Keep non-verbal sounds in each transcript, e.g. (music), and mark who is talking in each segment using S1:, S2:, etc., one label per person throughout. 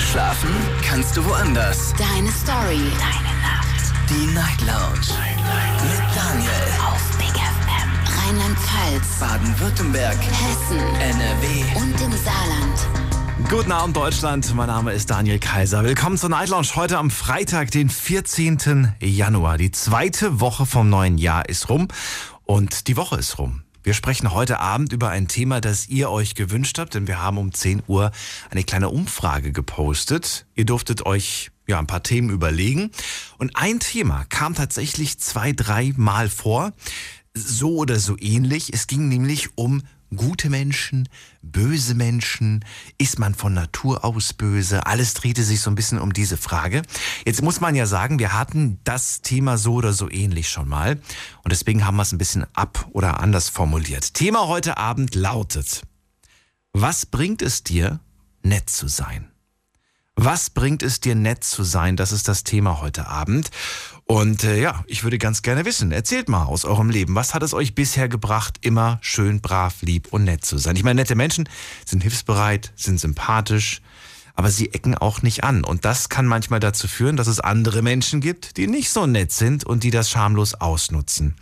S1: Schlafen kannst du woanders.
S2: Deine Story. Deine Nacht.
S1: Die Night Lounge. Mit Daniel.
S2: Auf Big FM. Rheinland-Pfalz.
S1: Baden-Württemberg.
S2: Hessen.
S1: NRW.
S2: Und im Saarland.
S3: Guten Abend Deutschland, mein Name ist Daniel Kaiser. Willkommen zur Night Lounge heute am Freitag, den 14. Januar. Die zweite Woche vom neuen Jahr ist rum und die Woche ist rum. Wir sprechen heute Abend über ein Thema, das ihr euch gewünscht habt, denn wir haben um 10 Uhr eine kleine Umfrage gepostet. Ihr durftet euch ja ein paar Themen überlegen und ein Thema kam tatsächlich zwei, drei Mal vor, so oder so ähnlich. Es ging nämlich um gute Menschen, böse Menschen, ist man von Natur aus böse? Alles drehte sich so ein bisschen um diese Frage. Jetzt muss man ja sagen, wir hatten das Thema so oder so ähnlich schon mal und deswegen haben wir es ein bisschen ab oder anders formuliert. Thema heute Abend lautet, was bringt es dir, nett zu sein? Was bringt es dir, nett zu sein? Das ist das Thema heute Abend. Und äh, ja, ich würde ganz gerne wissen, erzählt mal aus eurem Leben, was hat es euch bisher gebracht, immer schön, brav, lieb und nett zu sein? Ich meine, nette Menschen sind hilfsbereit, sind sympathisch, aber sie ecken auch nicht an. Und das kann manchmal dazu führen, dass es andere Menschen gibt, die nicht so nett sind und die das schamlos ausnutzen.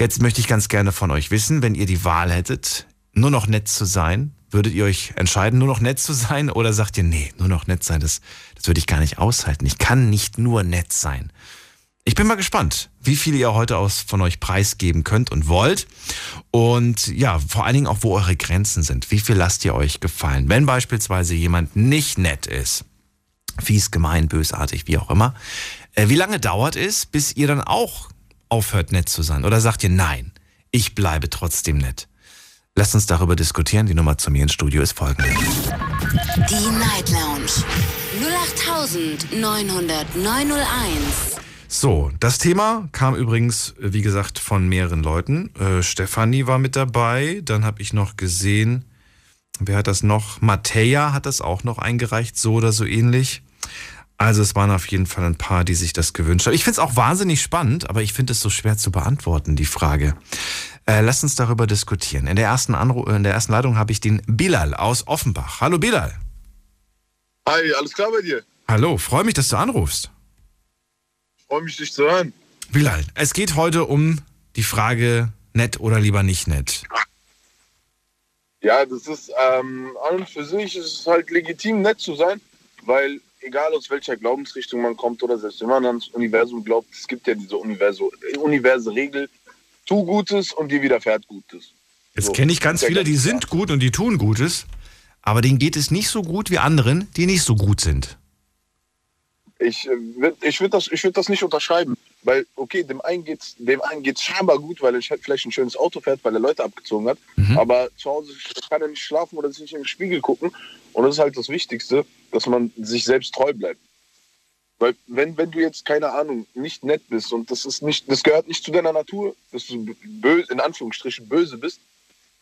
S3: Jetzt möchte ich ganz gerne von euch wissen, wenn ihr die Wahl hättet, nur noch nett zu sein, würdet ihr euch entscheiden, nur noch nett zu sein oder sagt ihr, nee, nur noch nett sein, das, das würde ich gar nicht aushalten. Ich kann nicht nur nett sein. Ich bin mal gespannt, wie viel ihr heute aus von euch preisgeben könnt und wollt. Und ja, vor allen Dingen auch, wo eure Grenzen sind. Wie viel lasst ihr euch gefallen? Wenn beispielsweise jemand nicht nett ist, fies, gemein, bösartig, wie auch immer, äh, wie lange dauert es, bis ihr dann auch aufhört, nett zu sein? Oder sagt ihr, nein, ich bleibe trotzdem nett? Lasst uns darüber diskutieren. Die Nummer zu mir ins Studio ist folgende.
S2: Die Night Lounge. 0890901.
S3: So, das Thema kam übrigens, wie gesagt, von mehreren Leuten. Äh, Stefanie war mit dabei. Dann habe ich noch gesehen, wer hat das noch? Mattea hat das auch noch eingereicht, so oder so ähnlich. Also es waren auf jeden Fall ein paar, die sich das gewünscht haben. Ich finde es auch wahnsinnig spannend, aber ich finde es so schwer zu beantworten, die Frage. Äh, lass uns darüber diskutieren. In der ersten, Anru in der ersten Leitung habe ich den Bilal aus Offenbach. Hallo Bilal.
S4: Hi, alles klar bei dir?
S3: Hallo, freue mich, dass du anrufst.
S4: Freue mich, dich zu hören.
S3: Bilal, es geht heute um die Frage, nett oder lieber nicht nett.
S4: Ja, das ist ähm, an und für sich ist es halt legitim, nett zu sein, weil egal aus welcher Glaubensrichtung man kommt oder selbst wenn man ans Universum glaubt, es gibt ja diese Universo, universe Regel, tu Gutes und dir widerfährt Gutes.
S3: Jetzt
S4: So,
S3: kenne ich ganz viele, die sind gut und die tun Gutes, aber denen geht es nicht so gut wie anderen, die nicht so gut sind.
S4: Ich, äh, würd- ich würde das, ich würd das nicht unterschreiben, weil, okay, dem einen geht's, dem einen geht's scheinbar gut, weil er vielleicht ein schönes Auto fährt, weil er Leute abgezogen hat,
S3: Mhm.
S4: aber zu Hause kann er nicht schlafen oder sich nicht im Spiegel gucken und das ist halt das Wichtigste, dass man sich selbst treu bleibt. Weil wenn, wenn du jetzt, keine Ahnung, nicht nett bist und das ist nicht, das gehört nicht zu deiner Natur, dass du böse, in Anführungsstrichen böse bist,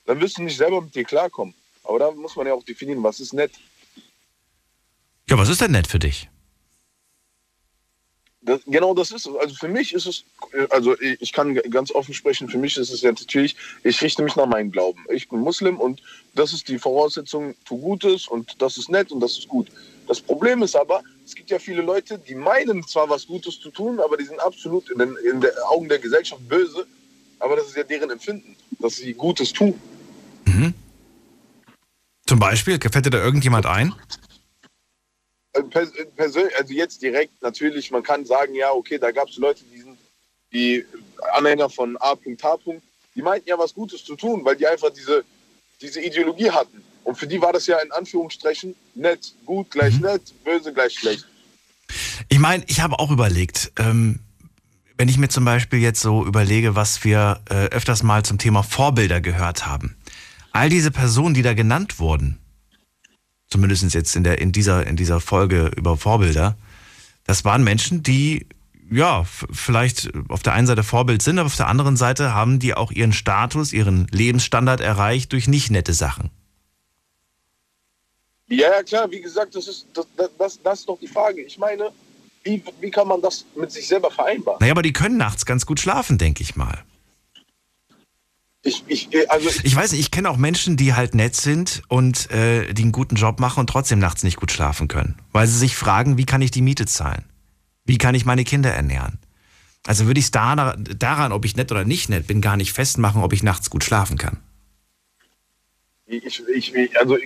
S4: dann wirst du nicht selber mit dir klarkommen. Aber da muss man ja auch definieren, was ist nett.
S3: Ja, was ist denn nett für dich?
S4: Das, genau das ist es. Also für mich ist es, also ich kann ganz offen sprechen, für mich ist es ja natürlich, ich richte mich nach meinem Glauben. Ich bin Muslim und das ist die Voraussetzung, tu Gutes und das ist nett und das ist gut. Das Problem ist aber, es gibt ja viele Leute, die meinen zwar was Gutes zu tun, aber die sind absolut in den, in den Augen der Gesellschaft böse, aber das ist ja deren Empfinden, dass sie Gutes tun.
S3: Zum Beispiel, fällt dir da irgendjemand ein?
S4: Also pers persönlich, also jetzt direkt natürlich, man kann sagen, ja, okay, da gab es Leute, die sind die Anhänger von A.H. Die meinten ja was Gutes zu tun, weil die einfach diese, diese Ideologie hatten. Und für die war das ja in Anführungsstrichen nett, gut gleich nett, böse gleich schlecht.
S3: Ich meine, ich habe auch überlegt, ähm, wenn ich mir zum Beispiel jetzt so überlege, was wir äh, öfters mal zum Thema Vorbilder gehört haben. All diese Personen, die da genannt wurden, zumindest jetzt in, der, in, dieser, in dieser Folge über Vorbilder, das waren Menschen, die ja, vielleicht auf der einen Seite Vorbild sind, aber auf der anderen Seite haben die auch ihren Status, ihren Lebensstandard erreicht durch nicht nette Sachen.
S4: Ja, ja, klar, wie gesagt, das ist, das, das, das, das ist doch die Frage. Ich meine, wie, wie kann man das mit sich selber vereinbaren?
S3: Naja, aber die können nachts ganz gut schlafen, denke ich mal.
S4: Ich, ich, also ich,
S3: Ich weiß nicht, ich kenne auch Menschen, die halt nett sind und äh, die einen guten Job machen und trotzdem nachts nicht gut schlafen können. Weil sie sich fragen, wie kann ich die Miete zahlen? Wie kann ich meine Kinder ernähren? Also würde ich es da, daran, ob ich nett oder nicht nett bin, gar nicht festmachen, ob ich nachts gut schlafen kann.
S4: ich, ich, also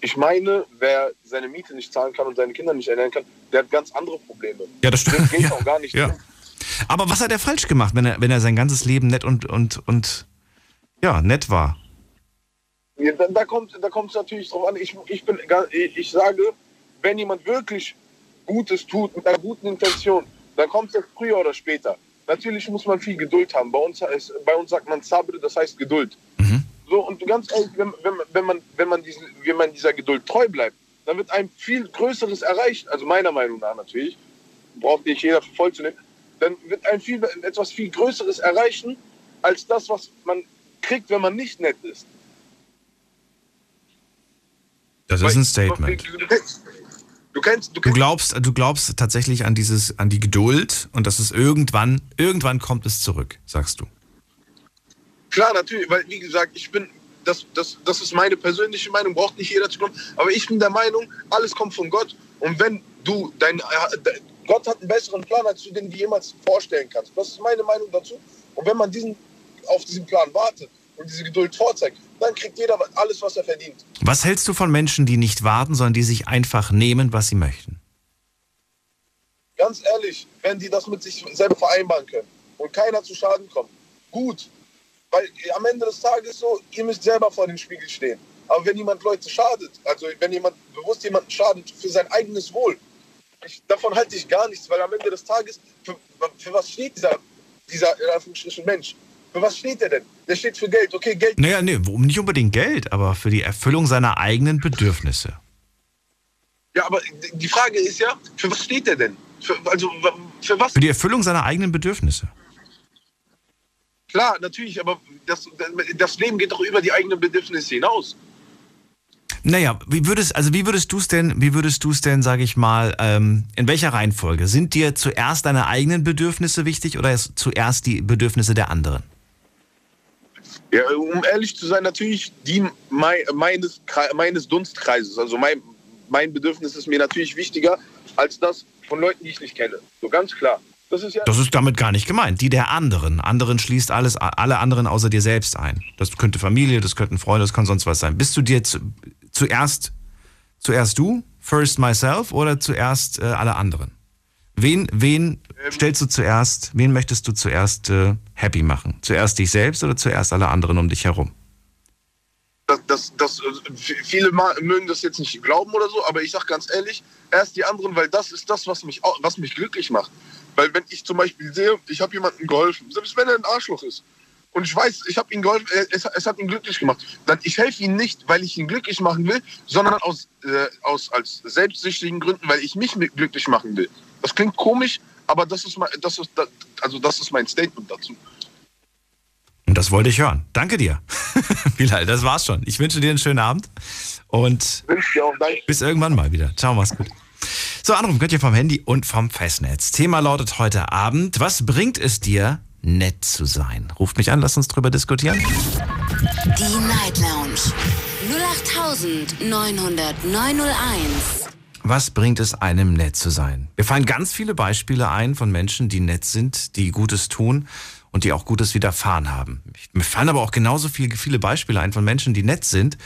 S4: ich meine, wer seine Miete nicht zahlen kann und seine Kinder nicht ernähren kann, der hat ganz andere Probleme.
S3: Ja, das stimmt.
S4: Geht (laughs)
S3: Ja.
S4: auch gar nicht.
S3: Ja. Aber was hat er falsch gemacht, wenn er, wenn er sein ganzes Leben nett und, und, und ja, nett war?
S4: Ja, da, da kommt da es natürlich drauf an. Ich, ich, bin, ich sage, wenn jemand wirklich Gutes tut mit einer guten Intention, dann kommt es früher oder später. Natürlich muss man viel Geduld haben. Bei uns, heißt, bei uns sagt man Sabre, das heißt Geduld. So, und ganz ehrlich, wenn, wenn, wenn, man, wenn, man diesen, wenn man dieser Geduld treu bleibt, dann wird einem viel Größeres erreicht. Also meiner Meinung nach natürlich. Braucht nicht jeder für voll zu nehmen. Dann wird ein viel, etwas viel Größeres erreichen, als das, was man kriegt, wenn man nicht nett ist.
S3: Das ist ein Statement.
S4: Du, kennst, du kennst, du
S3: glaubst, du glaubst tatsächlich an dieses, an die Geduld und dass es irgendwann, irgendwann kommt es zurück, sagst du.
S4: klar, natürlich, weil wie gesagt, ich bin, das, das, das ist meine persönliche Meinung, braucht nicht jeder zu glauben, aber ich bin der Meinung, alles kommt von Gott und wenn du dein, äh, Gott hat einen besseren Plan, als du den dir jemals vorstellen kannst. Das ist meine Meinung dazu. Und wenn man diesen, auf diesen Plan wartet und diese Geduld vorzeigt, dann kriegt jeder alles, was er verdient.
S3: Was hältst du von Menschen, die nicht warten, sondern die sich einfach nehmen, was sie möchten?
S4: Ganz ehrlich, wenn die das mit sich selber vereinbaren können und keiner zu Schaden kommt, gut. Weil am Ende des Tages so, ihr müsst selber vor dem Spiegel stehen. Aber wenn jemand Leute schadet, also wenn jemand bewusst jemanden schadet für sein eigenes Wohl, ich, davon halte ich gar nichts, weil am Ende des Tages, für, für was steht dieser, dieser in Anführungsstrichen Mensch? Für was steht er denn? Der steht für Geld. Okay, Geld.
S3: Naja, nee, um nicht unbedingt Geld, aber für die Erfüllung seiner eigenen Bedürfnisse.
S4: Ja, aber die Frage ist ja, für was steht er denn? Für, also für was?
S3: Für die Erfüllung seiner eigenen Bedürfnisse.
S4: Klar, natürlich, aber das, das Leben geht doch über die eigenen Bedürfnisse hinaus.
S3: Naja, wie würdest, also wie würdest du es denn, wie würdest du es denn, sage ich mal, ähm, in welcher Reihenfolge? Sind dir zuerst deine eigenen Bedürfnisse wichtig oder zuerst die Bedürfnisse der anderen?
S4: Ja, um ehrlich zu sein, natürlich die mei- meines, meines Dunstkreises. Also mein, mein Bedürfnis ist mir natürlich wichtiger als das von Leuten, die ich nicht kenne. So ganz klar. Das ist ja.
S3: Das ist damit gar nicht gemeint. Die der anderen. Anderen schließt alles, alle anderen außer dir selbst ein. Das könnte Familie, das könnten Freunde, das kann sonst was sein. Bist du dir zu, zuerst, zuerst du, first myself oder zuerst äh, alle anderen? Wen, ven stellst du zuerst, wen möchtest du zuerst äh, happy machen? Zuerst dich selbst oder zuerst alle anderen um dich herum?
S4: das, das, das, äh, viele mögen das jetzt nicht glauben oder so, aber ich sag ganz ehrlich, erst die anderen, weil das ist das, was mich, was mich glücklich macht. Weil wenn ich zum Beispiel sehe, ich habe jemandem geholfen, selbst wenn er ein Arschloch ist, und ich weiß, ich habe ihm geholfen, äh, es, es hat ihn glücklich gemacht, dann ich helfe ihm nicht, weil ich ihn glücklich machen will, sondern aus, äh, aus als selbstsüchtigen Gründen, weil ich mich glücklich machen will. Das klingt komisch, aber das ist mein, das ist, das, also das ist mein Statement dazu.
S3: Und das wollte ich hören. Danke dir. (laughs) Bilal, das war's schon. Ich wünsche dir einen schönen Abend und
S4: Wünsche dir auch danke.
S3: bis irgendwann mal wieder. Ciao, mach's gut. So, anrufen könnt ihr vom Handy und vom Festnetz. Thema lautet heute Abend, was bringt es dir, nett zu sein? Ruft mich an, lasst uns drüber diskutieren.
S2: Die Night Lounge 0890901.
S3: Was bringt es einem, nett zu sein? Wir fallen ganz viele Beispiele ein von Menschen, die nett sind, die Gutes tun und die auch Gutes widerfahren haben. Mir fallen aber auch genauso viele, viele Beispiele ein von Menschen, die nett sind,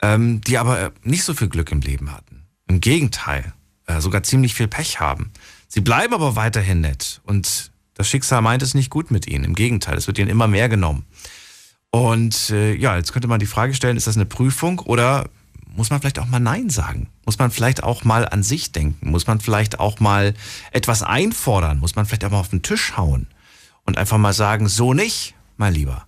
S3: ähm, die aber nicht so viel Glück im Leben hatten. Im Gegenteil, äh, sogar ziemlich viel Pech haben. Sie bleiben aber weiterhin nett und das Schicksal meint es nicht gut mit ihnen. Im Gegenteil, es wird ihnen immer mehr genommen. Und äh, ja, jetzt könnte man die Frage stellen, ist das eine Prüfung oder muss man vielleicht auch mal Nein sagen? Muss man vielleicht auch mal an sich denken? Muss man vielleicht auch mal etwas einfordern? Muss man vielleicht auch mal auf den Tisch hauen und einfach mal sagen, so nicht, mein Lieber.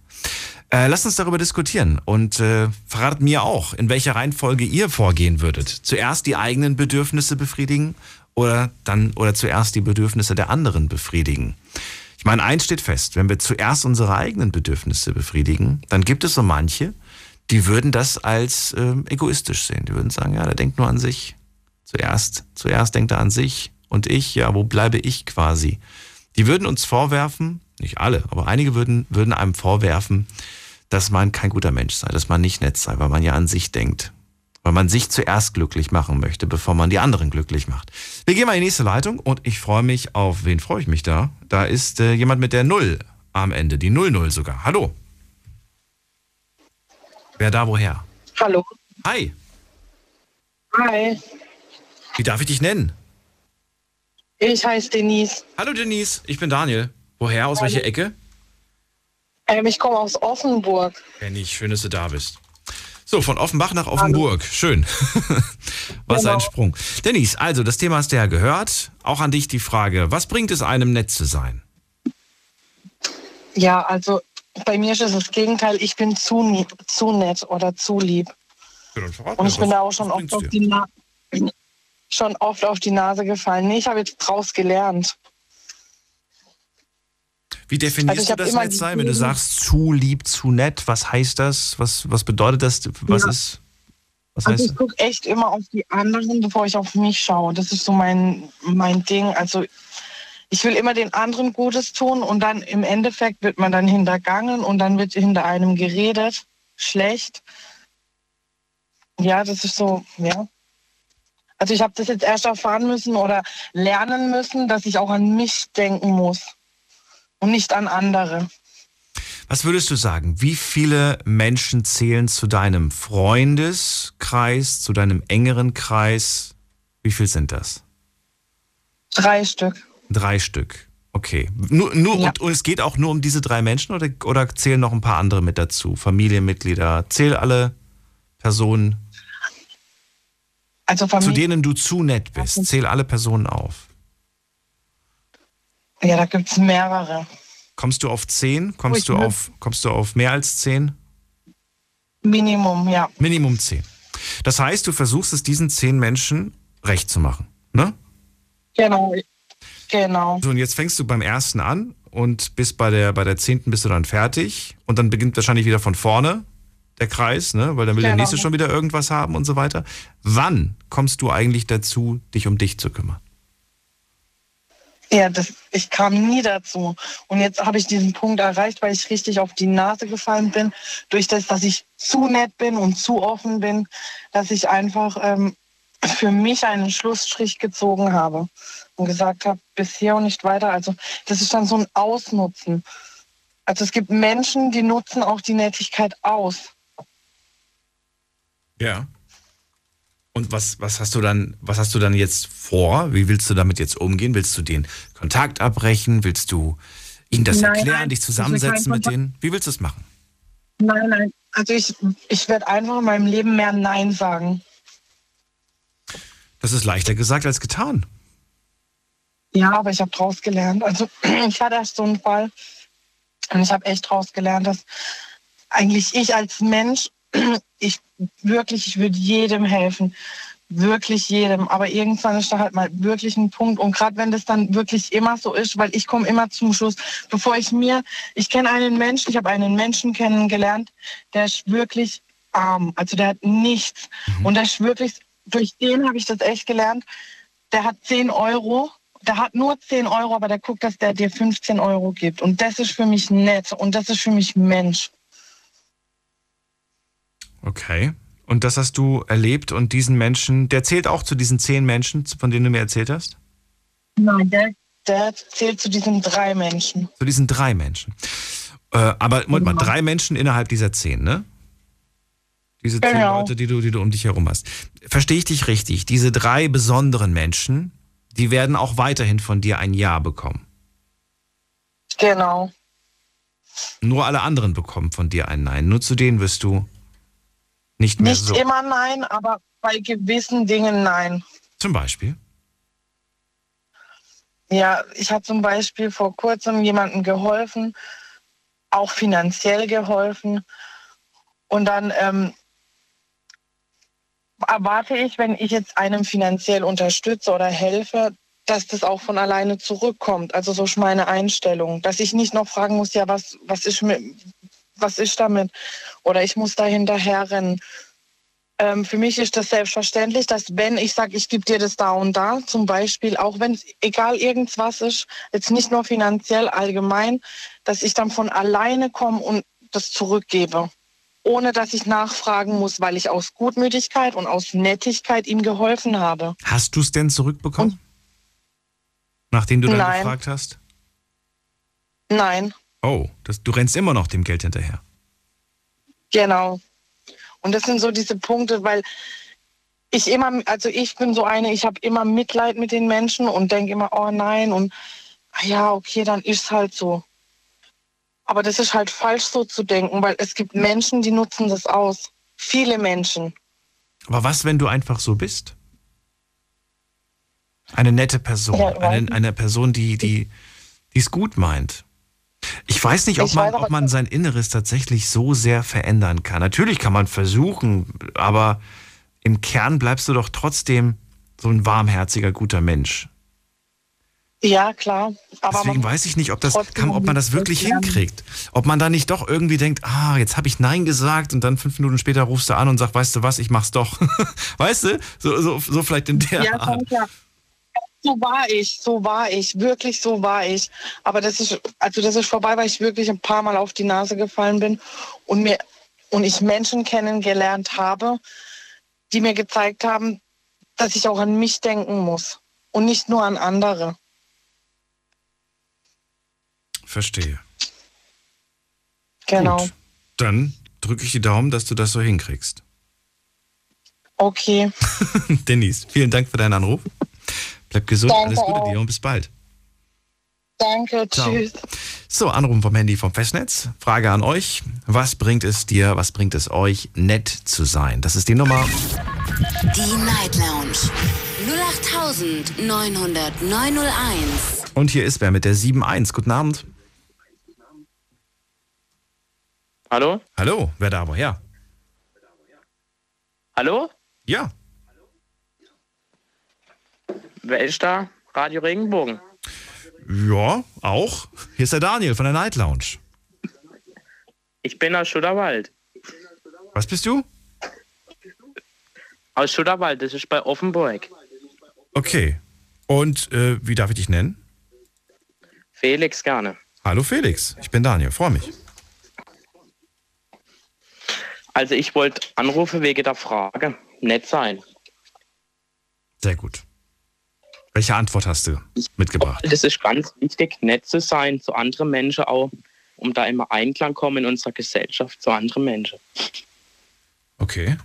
S3: Äh, lasst uns darüber diskutieren und äh, verratet mir auch, in welcher Reihenfolge ihr vorgehen würdet. Zuerst die eigenen Bedürfnisse befriedigen oder dann oder zuerst die Bedürfnisse der anderen befriedigen. Ich meine, eins steht fest, wenn wir zuerst unsere eigenen Bedürfnisse befriedigen, dann gibt es so manche, die würden das als ähm, egoistisch sehen. Die würden sagen, ja, der denkt nur an sich. Zuerst, zuerst denkt er an sich und ich, ja, wo bleibe ich quasi? Die würden uns vorwerfen, nicht alle, aber einige würden, würden einem vorwerfen, dass man kein guter Mensch sei, dass man nicht nett sei, weil man ja an sich denkt. Weil man sich zuerst glücklich machen möchte, bevor man die anderen glücklich macht. Wir gehen mal in die nächste Leitung und ich freue mich auf, wen freue ich mich da? Da ist äh, jemand mit der Null am Ende, die 00 sogar. Hallo. Wer da woher?
S5: Hallo.
S3: Hi.
S5: Hi.
S3: Wie darf ich dich nennen?
S5: Ich heiße Denise.
S3: Hallo Denise, ich bin Daniel. Woher? Aus welcher Ecke?
S5: Ähm, ich komme aus Offenburg.
S3: Kenn ich, schön, dass du da bist. So, von Offenbach nach Offenburg. Schön. (laughs) was
S5: Genau.
S3: ein Sprung. Denise, also das Thema hast du ja gehört. Auch an dich die Frage, was bringt es einem, nett zu sein?
S5: Ja, also bei mir ist es das Gegenteil. Ich bin zu, zu nett oder zu lieb. Und ich bin da auch schon oft, auf die Na (clears throat) schon oft auf die Nase gefallen. Nee, ich habe jetzt draus gelernt.
S3: Wie definierst
S5: Also
S3: du das nett sein, wenn du sagst zu lieb, zu nett? Was heißt das? Was, was bedeutet das? Was
S5: Ja.
S3: ist? Was
S5: Also
S3: heißt
S5: ich gucke echt immer auf die anderen, bevor ich auf mich schaue. Das ist so mein, mein Ding. Also ich will immer den anderen Gutes tun und dann im Endeffekt wird man dann hintergangen und dann wird hinter einem geredet. Schlecht. Ja, das ist so, ja. Also ich habe das jetzt erst erfahren müssen oder lernen müssen, dass ich auch an mich denken muss und nicht an andere.
S3: Was würdest du sagen? Wie viele Menschen zählen zu deinem Freundeskreis, zu deinem engeren Kreis? Wie viel sind das?
S5: Drei Stück.
S3: Drei Stück. Okay. Nur, nur,
S5: Ja.
S3: und, und es geht auch nur um diese drei Menschen oder, oder zählen noch ein paar andere mit dazu? Familienmitglieder? Zähl alle Personen,
S5: Also
S3: zu denen du zu nett bist. Zähl alle Personen auf.
S5: ja, da gibt es mehrere.
S3: Kommst du auf zehn? Kommst du
S5: ne-
S3: auf, kommst du auf mehr als zehn?
S5: Minimum, ja.
S3: Minimum zehn. Das heißt, du versuchst es diesen zehn Menschen recht zu machen. Ne?
S5: Genau. Genau.
S3: So, und jetzt fängst du beim ersten an und bis bei der, bei der zehnten bist du dann fertig und dann beginnt wahrscheinlich wieder von vorne der Kreis, ne? Weil dann will der
S5: Genau.
S3: nächste schon wieder irgendwas haben und so weiter. Wann kommst du eigentlich dazu, dich um dich zu kümmern?
S5: Ja, das, ich kam nie dazu. Und jetzt habe ich diesen Punkt erreicht, weil ich richtig auf die Nase gefallen bin, durch das, dass ich zu nett bin und zu offen bin, dass ich einfach ähm, für mich einen Schlussstrich gezogen habe und gesagt habe, bis hier und nicht weiter. Also das ist dann so ein Ausnutzen. Also es gibt Menschen, die nutzen auch die Nettigkeit aus.
S3: Ja. Und was, was hast du dann, was hast du dann jetzt vor? Wie willst du damit jetzt umgehen? Willst du den Kontakt abbrechen? Willst du ihnen das
S5: Nein,
S3: erklären,
S5: nein,
S3: dich zusammensetzen mit denen? Wie willst du es machen?
S5: Nein, nein. Also ich, ich werde einfach in meinem Leben mehr Nein sagen.
S3: Das ist leichter gesagt als getan.
S5: Ja, aber ich habe draus gelernt. Also (clears throat) ich hatte erst so einen Fall und ich habe echt draus gelernt, dass eigentlich ich als Mensch, (clears throat) ich wirklich, ich würde jedem helfen. Wirklich jedem. Aber irgendwann ist da halt mal wirklich ein Punkt. Und gerade wenn das dann wirklich immer so ist, weil ich komme immer zum Schluss, bevor ich mir, ich kenne einen Menschen, ich habe einen Menschen kennengelernt, der ist wirklich arm. Also der hat nichts. Und der ist wirklich, durch den habe ich das echt gelernt. Der hat 10 Euro der hat nur 10 Euro, aber der guckt, dass der dir 15 Euro gibt. Und das ist für mich nett und das ist für mich Mensch.
S3: Okay. Und das hast du erlebt und diesen Menschen, der zählt auch zu diesen zehn Menschen, von denen du mir erzählt hast?
S5: Nein, der, der zählt zu diesen drei Menschen.
S3: Zu diesen drei Menschen. Äh, aber Moment mal, drei Menschen innerhalb dieser zehn, ne? Diese zehn
S5: Genau.
S3: Leute, die du, die du um dich herum hast. Verstehe ich dich richtig? Diese drei besonderen Menschen, die werden auch weiterhin von dir ein Ja bekommen.
S5: Genau.
S3: Nur alle anderen bekommen von dir ein Nein. Nur zu denen wirst du nicht mehr
S5: Nicht
S3: so.
S5: immer nein, aber bei gewissen Dingen nein.
S3: Zum Beispiel.
S5: Ja, ich habe zum Beispiel vor kurzem jemandem geholfen, auch finanziell geholfen. Und dann ähm, erwarte ich, wenn ich jetzt einem finanziell unterstütze oder helfe, dass das auch von alleine zurückkommt. Also so ist meine Einstellung, dass ich nicht noch fragen muss, ja, was, was, ist, mit, was ist damit? Oder ich muss da hinterher rennen. Ähm, für mich ist das selbstverständlich, dass wenn ich sage, ich gebe dir das da und da, zum Beispiel, auch wenn es egal irgendwas ist, jetzt nicht nur finanziell, allgemein, dass ich dann von alleine komme und das zurückgebe, ohne dass ich nachfragen muss, weil ich aus Gutmütigkeit und aus Nettigkeit ihm geholfen habe.
S3: Hast du es denn zurückbekommen? Nachdem du dann
S5: Nein.
S3: gefragt hast?
S5: Nein,
S3: Oh, das, du rennst immer noch dem Geld hinterher.
S5: genau. Und das sind so diese Punkte, weil ich immer, also ich bin so eine, ich habe immer Mitleid mit den Menschen und denke immer, oh nein, und ah ja, okay, dann ist halt so. Aber das ist halt falsch so zu denken, weil es gibt Menschen, die nutzen das aus. Viele Menschen.
S3: Aber was, wenn du einfach so bist? Eine nette Person,
S5: Ja,
S3: eine, eine Person, die die die es gut meint. Ich weiß nicht, ob man, ob man sein Inneres tatsächlich so sehr verändern kann. Natürlich kann man versuchen, aber im Kern bleibst du doch trotzdem so ein warmherziger, guter Mensch.
S5: Ja, klar. Aber
S3: Deswegen weiß ich nicht, ob, das kann, ob man das wirklich hinkriegt. Ob man da nicht doch irgendwie denkt, ah, jetzt habe ich Nein gesagt und dann fünf Minuten später rufst du an und sagst, weißt du was, ich mach's doch. (laughs) weißt du? So, so, so vielleicht in der
S5: Ja,
S3: Art.
S5: klar. So war ich, so war ich, wirklich so war ich. Aber das ist, also das ist vorbei, weil ich wirklich ein paar Mal auf die Nase gefallen bin und mir und ich Menschen kennengelernt habe, die mir gezeigt haben, dass ich auch an mich denken muss und nicht nur an andere.
S3: Verstehe.
S5: Genau.
S3: Gut. Dann drücke ich die Daumen, dass du das so hinkriegst.
S5: Okay. (laughs)
S3: Denise, vielen Dank für deinen Anruf. Bleib gesund,
S5: Danke
S3: alles Gute
S5: auch.
S3: dir und bis bald.
S5: Danke.
S3: Ciao.
S5: Tschüss.
S3: So, Anruf vom Handy vom Festnetz. Frage an euch. Was bringt es dir, was bringt es euch, nett zu sein? Das ist die Nummer.
S2: Die Night Lounge 0890901.
S3: Und hier ist wer mit der 7.1. Guten Abend.
S6: Hallo?
S3: Hallo, wer da woher?
S6: Hallo?
S3: Ja,
S6: Wer ist da? Radio Regenbogen.
S3: ja, auch. Hier ist der Daniel von der Night Lounge.
S6: Ich bin aus Schutterwald.
S3: Was bist du?
S6: Aus Schutterwald, das ist bei Offenburg.
S3: Okay. Und äh, wie darf ich dich nennen?
S6: Felix gerne.
S3: Hallo Felix, ich bin Daniel, freue mich.
S6: Also ich wollte anrufen wegen der Frage. Nett sein.
S3: Sehr gut. Welche Antwort hast du mitgebracht?
S6: Das ist ganz wichtig, nett zu sein zu anderen Menschen auch, um da immer Einklang kommen in unserer Gesellschaft zu anderen Menschen.
S3: Okay.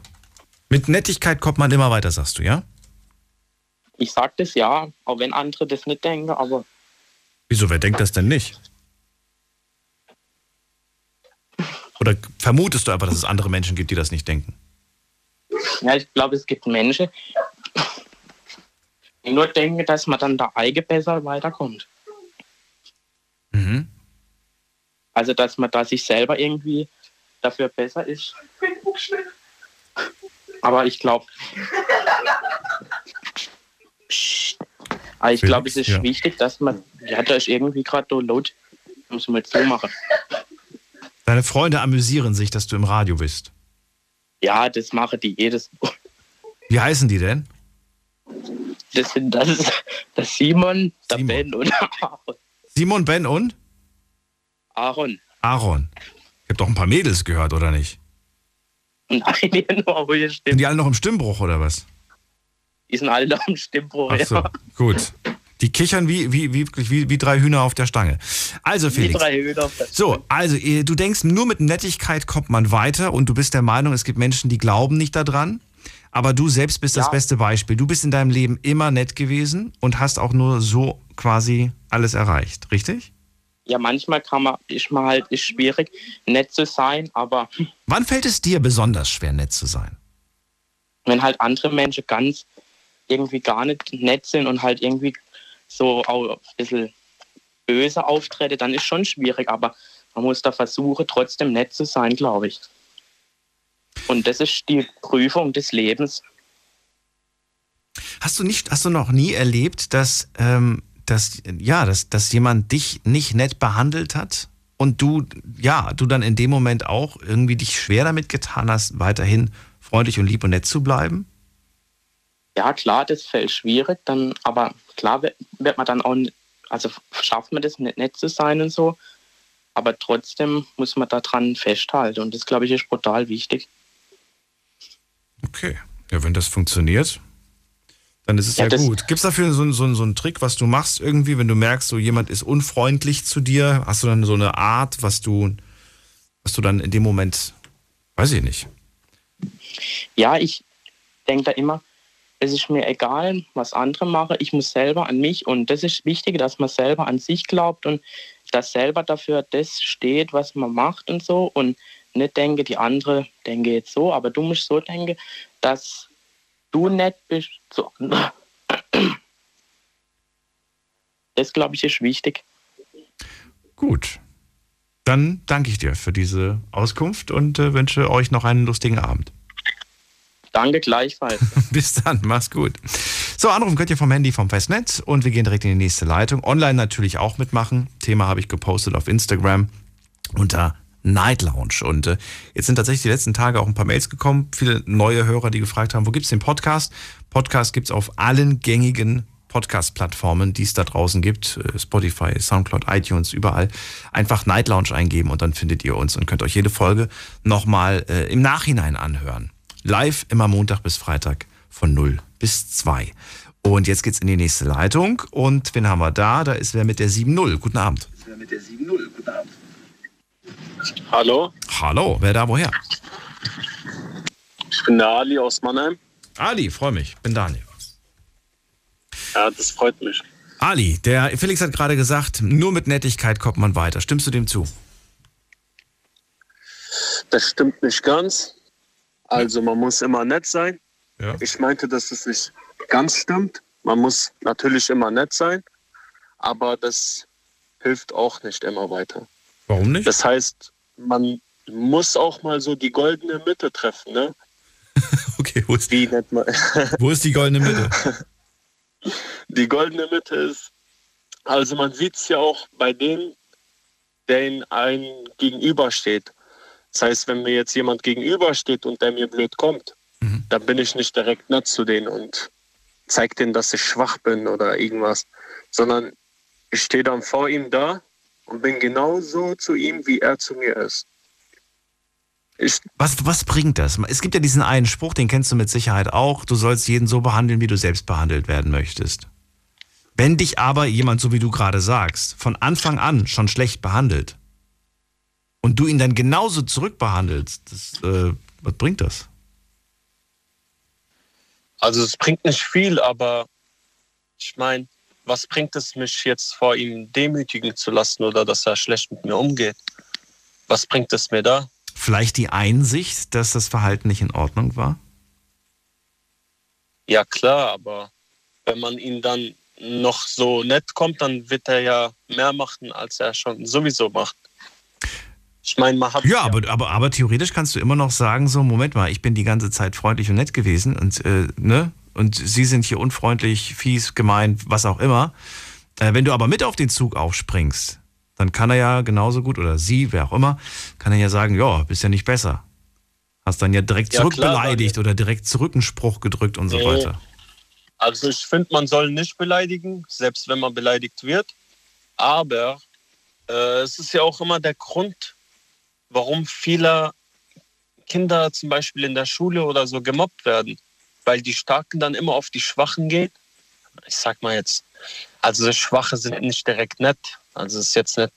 S3: Mit Nettigkeit kommt man immer weiter, sagst du, ja?
S6: Ich sage das ja, auch wenn andere das nicht denken, aber
S3: Wieso, wer denkt das denn nicht? Oder vermutest du einfach, dass es andere Menschen gibt, die das nicht denken?
S6: ja, ich glaube, es gibt Menschen, die nur denken, dass man dann da eigen besser weiterkommt.
S3: Mhm.
S6: Also, dass man da sich selber irgendwie dafür besser ist. Aber ich glaube, aber ich glaube, es ist
S3: ja.
S6: wichtig, dass man, ja, da ist irgendwie gerade so laut, muss man jetzt so machen.
S3: Deine Freunde amüsieren sich, dass du im Radio bist.
S6: Ja, das machen die jedes Mal.
S3: Wie heißen die denn?
S6: Das sind das ist der Simon, der
S3: Simon.
S6: Ben und Aaron.
S3: Simon, Ben und
S6: Aaron.
S3: Aaron. Ich habe doch ein paar Mädels gehört, oder nicht?
S6: Nein, (laughs) die nur ruhige
S3: Sind die alle noch im Stimmbruch, oder was?
S6: Die sind alle noch im Stimmbruch.
S3: Ach so,
S6: Ja.
S3: gut. Die kichern wie, wie, wie, wie, wie drei Hühner auf der Stange. Also, Felix.
S6: drei Hühner. auf der
S3: So, also eh, du denkst, nur mit Nettigkeit kommt man weiter und du bist der Meinung, es gibt Menschen, die glauben nicht daran. Aber du selbst bist das
S6: Ja.
S3: beste Beispiel. Du bist in deinem Leben immer nett gewesen und hast auch nur so quasi alles erreicht, richtig?
S6: Ja, manchmal kann man, ist man halt, ist schwierig, nett zu sein, aber (laughs)
S3: Wann fällt es dir besonders schwer, nett zu sein?
S6: wenn halt andere Menschen ganz irgendwie gar nicht nett sind und halt irgendwie so auch ein bisschen böse auftreten, dann ist schon schwierig, aber man muss da versuchen, trotzdem nett zu sein, glaube ich. Und das ist die Prüfung des Lebens.
S3: Hast du nicht, hast du noch nie erlebt, dass, ähm, dass, ja, dass, dass jemand dich nicht nett behandelt hat und du, ja, du dann in dem Moment auch irgendwie dich schwer damit getan hast, weiterhin freundlich und lieb und nett zu bleiben?
S6: Ja, klar, das fällt schwierig, dann, aber klar wird, wird man dann auch, also schafft man das nicht nett zu sein und so. Aber trotzdem muss man daran festhalten und das, glaube ich, ist brutal wichtig.
S3: Okay. Ja, wenn das funktioniert, dann ist es ja, ja gut. Gibt es dafür so, so, so einen Trick, was du machst irgendwie, wenn du merkst, so jemand ist unfreundlich zu dir? Hast du dann so eine Art, was du, was du dann in dem Moment, weiß ich nicht.
S6: Ja, ich denke da immer, es ist mir egal, was andere machen. Ich muss selber an mich und das ist wichtig, dass man selber an sich glaubt und dass selber dafür das steht, was man macht und so und nicht denke, die andere denke jetzt so, aber du musst so denken, dass du nett bist. So. Das, glaube ich, ist wichtig.
S3: Gut. Dann danke ich dir für diese Auskunft und äh, wünsche euch noch einen lustigen Abend.
S6: Danke gleichfalls. (laughs)
S3: Bis dann, mach's gut. So, anrufen könnt ihr vom Handy vom Festnetz und wir gehen direkt in die nächste Leitung. Online natürlich auch mitmachen. Thema habe ich gepostet auf Instagram unter Night Lounge. Und äh, jetzt sind tatsächlich die letzten Tage auch ein paar Mails gekommen. Viele neue Hörer, die gefragt haben, wo gibt's den Podcast? Podcast gibt's auf allen gängigen Podcast-Plattformen, die es da draußen gibt. Äh, Spotify, Soundcloud, iTunes, überall. Einfach Night Lounge eingeben und dann findet ihr uns und könnt euch jede Folge nochmal äh, im Nachhinein anhören. Live immer Montag bis Freitag von 0 bis 2. Und jetzt geht's in die nächste Leitung. Und wen haben wir da? Da ist wer mit der 7-0. Guten Abend. Wer mit der 7-0. Guten Abend.
S7: Hallo.
S3: Hallo, wer da woher?
S7: Ich bin der Ali aus Mannheim.
S3: Ali, freue mich. Bin Daniel.
S7: Ja, das freut mich.
S3: Ali, der Felix hat gerade gesagt, nur mit Nettigkeit kommt man weiter. Stimmst du dem zu?
S7: Das stimmt nicht ganz. Also man muss immer nett sein. Ja. Ich meinte, dass es nicht ganz stimmt. Man muss natürlich immer nett sein, aber das hilft auch nicht immer weiter.
S3: Warum nicht?
S7: Das heißt, man muss auch mal so die goldene Mitte treffen, ne? (laughs)
S3: okay, wo ist, Wie nennt man? (laughs) wo ist die goldene Mitte?
S7: Die goldene Mitte ist, also man sieht es ja auch bei denen, der in einem gegenübersteht. Das heißt, wenn mir jetzt jemand gegenübersteht und der mir blöd kommt, mhm. dann bin ich nicht direkt nett zu denen und zeige denen, dass ich schwach bin oder irgendwas, sondern ich stehe dann vor ihm da und bin genauso zu ihm, wie er zu mir ist.
S3: was, was bringt das? Es gibt ja diesen einen Spruch, den kennst du mit Sicherheit auch. Du sollst jeden so behandeln, wie du selbst behandelt werden möchtest. Wenn dich aber jemand, so wie du gerade sagst, von Anfang an schon schlecht behandelt und du ihn dann genauso zurückbehandelst, das, äh, was bringt das?
S7: Also es bringt nicht viel, aber ich meine, was bringt es mich jetzt vor ihm demütigen zu lassen oder dass er schlecht mit mir umgeht? Was bringt es mir da?
S3: Vielleicht die Einsicht, dass das Verhalten nicht in Ordnung war?
S7: Ja klar, aber wenn man ihn dann noch so nett kommt, dann wird er ja mehr machen, als er schon sowieso macht.
S3: Ich meine, man hat. Ja, ja, aber, aber, aber theoretisch kannst du immer noch sagen: so, Moment mal, ich bin die ganze Zeit freundlich und nett gewesen und, äh, ne? und sie sind hier unfreundlich, fies, gemein, was auch immer. Äh, wenn du aber mit auf den Zug aufspringst, dann kann er ja genauso gut, oder sie, wer auch immer, kann er ja sagen, ja, bist ja nicht besser. Hast dann ja direkt ja, zurückbeleidigt oder direkt zurück einen Spruch gedrückt und so nee. weiter.
S7: Also ich finde, man soll nicht beleidigen, selbst wenn man beleidigt wird. Aber äh, es ist ja auch immer der Grund, warum viele Kinder zum Beispiel in der Schule oder so gemobbt werden weil die Starken dann immer auf die Schwachen gehen. Ich sag mal jetzt, also Schwache sind nicht direkt nett. Also es ist jetzt nicht,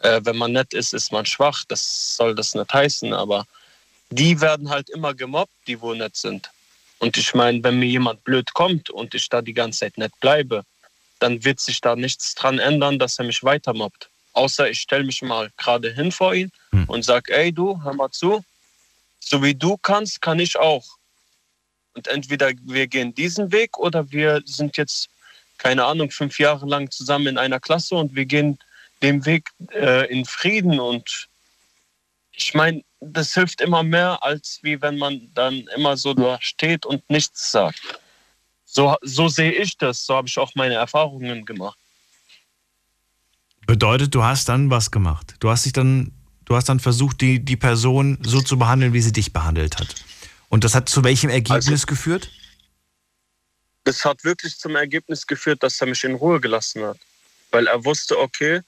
S7: äh, wenn man nett ist, ist man schwach. Das soll das nicht heißen, aber die werden halt immer gemobbt, die wo nett sind. Und ich meine, wenn mir jemand blöd kommt und ich da die ganze Zeit nett bleibe, dann wird sich da nichts dran ändern, dass er mich weiter mobbt. Außer ich stelle mich mal gerade hin vor ihn hm. und sage, ey du, hör mal zu, so wie du kannst, kann ich auch. Und entweder wir gehen diesen Weg oder wir sind jetzt, keine Ahnung, fünf Jahre lang zusammen in einer Klasse und wir gehen den Weg äh, in Frieden. Und ich meine, das hilft immer mehr, als wie wenn man dann immer so da steht und nichts sagt. So, so sehe ich das, so habe ich auch meine Erfahrungen gemacht.
S3: Bedeutet, du hast dann was gemacht. Du hast dich dann, du hast dann versucht, die, die Person so zu behandeln, wie sie dich behandelt hat. Und das hat zu welchem Ergebnis also, geführt?
S7: Das hat wirklich zum Ergebnis geführt, dass er mich in Ruhe gelassen hat. Weil er wusste, okay,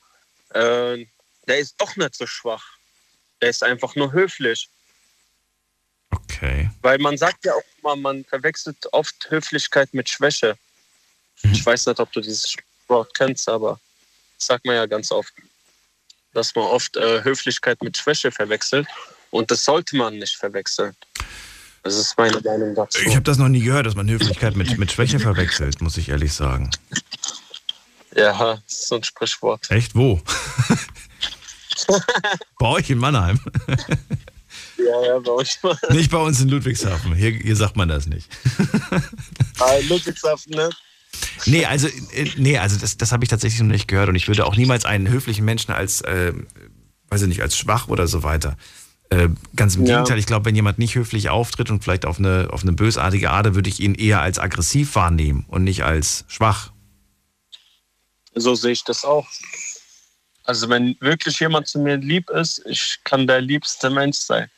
S7: äh, der ist doch nicht so schwach. Der ist einfach nur höflich.
S3: Okay.
S7: Weil man sagt ja auch immer, man verwechselt oft Höflichkeit mit Schwäche.
S3: Mhm.
S7: Ich weiß nicht, ob du dieses Wort kennst, aber sagt man ja ganz oft. Dass man oft äh, Höflichkeit mit Schwäche verwechselt. Und das sollte man nicht verwechseln. Das ist meine Meinung dazu.
S3: Ich habe das noch nie gehört, dass man Höflichkeit mit, mit Schwäche verwechselt, muss ich ehrlich sagen.
S7: ja, das ist so ein Sprichwort.
S3: Echt? Wo? (laughs) bei euch in Mannheim. (laughs)
S7: Ja, ja, bei euch.
S3: Nicht bei uns in Ludwigshafen. Hier, hier sagt man das nicht. (laughs)
S7: Ah, Ludwigshafen, ne?
S3: Nee, also, äh, nee, also das, das habe ich tatsächlich noch nicht gehört und ich würde auch niemals einen höflichen Menschen als, äh, weiß ich nicht, als schwach oder so weiter. Äh, ganz im
S7: Ja.
S3: Gegenteil, ich glaube, wenn jemand nicht höflich auftritt und vielleicht auf eine, auf eine bösartige Art, würde ich ihn eher als aggressiv wahrnehmen und nicht als schwach.
S7: So sehe ich das auch. Also wenn wirklich jemand zu mir lieb ist, ich kann der liebste Mensch sein.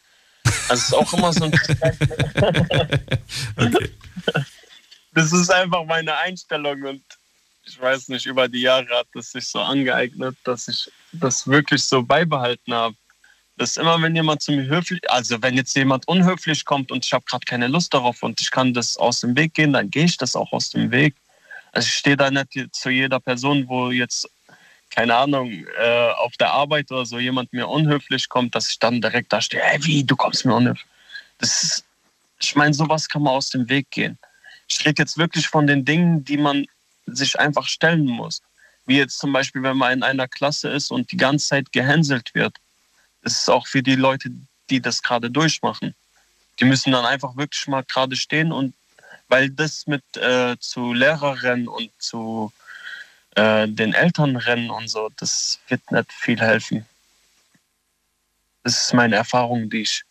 S7: Also es ist auch immer so ein (laughs)
S3: Okay.
S7: Das ist einfach meine Einstellung und ich weiß nicht, über die Jahre hat es sich so angeeignet, dass ich das wirklich so beibehalten habe. Dass immer, wenn jemand zu mir höflich, also wenn jetzt jemand unhöflich kommt und ich habe gerade keine Lust darauf und ich kann das aus dem Weg gehen, dann gehe ich das auch aus dem Weg. Also ich stehe da nicht zu jeder Person, wo jetzt, keine Ahnung, äh, auf der Arbeit oder so jemand mir unhöflich kommt, dass ich dann direkt da stehe, hey, wie, du kommst mir unhöflich. Das ist, ich meine, sowas kann man aus dem Weg gehen. Ich rede jetzt wirklich von den Dingen, die man sich einfach stellen muss. Wie jetzt zum Beispiel, wenn man in einer Klasse ist und die ganze Zeit gehänselt wird. Das ist auch für die Leute, die das gerade durchmachen. Die müssen dann einfach wirklich mal gerade stehen und weil das mit äh, zu Lehrerrennen und zu äh, den Eltern rennen und so, das wird nicht viel helfen. Das ist meine Erfahrung, die ich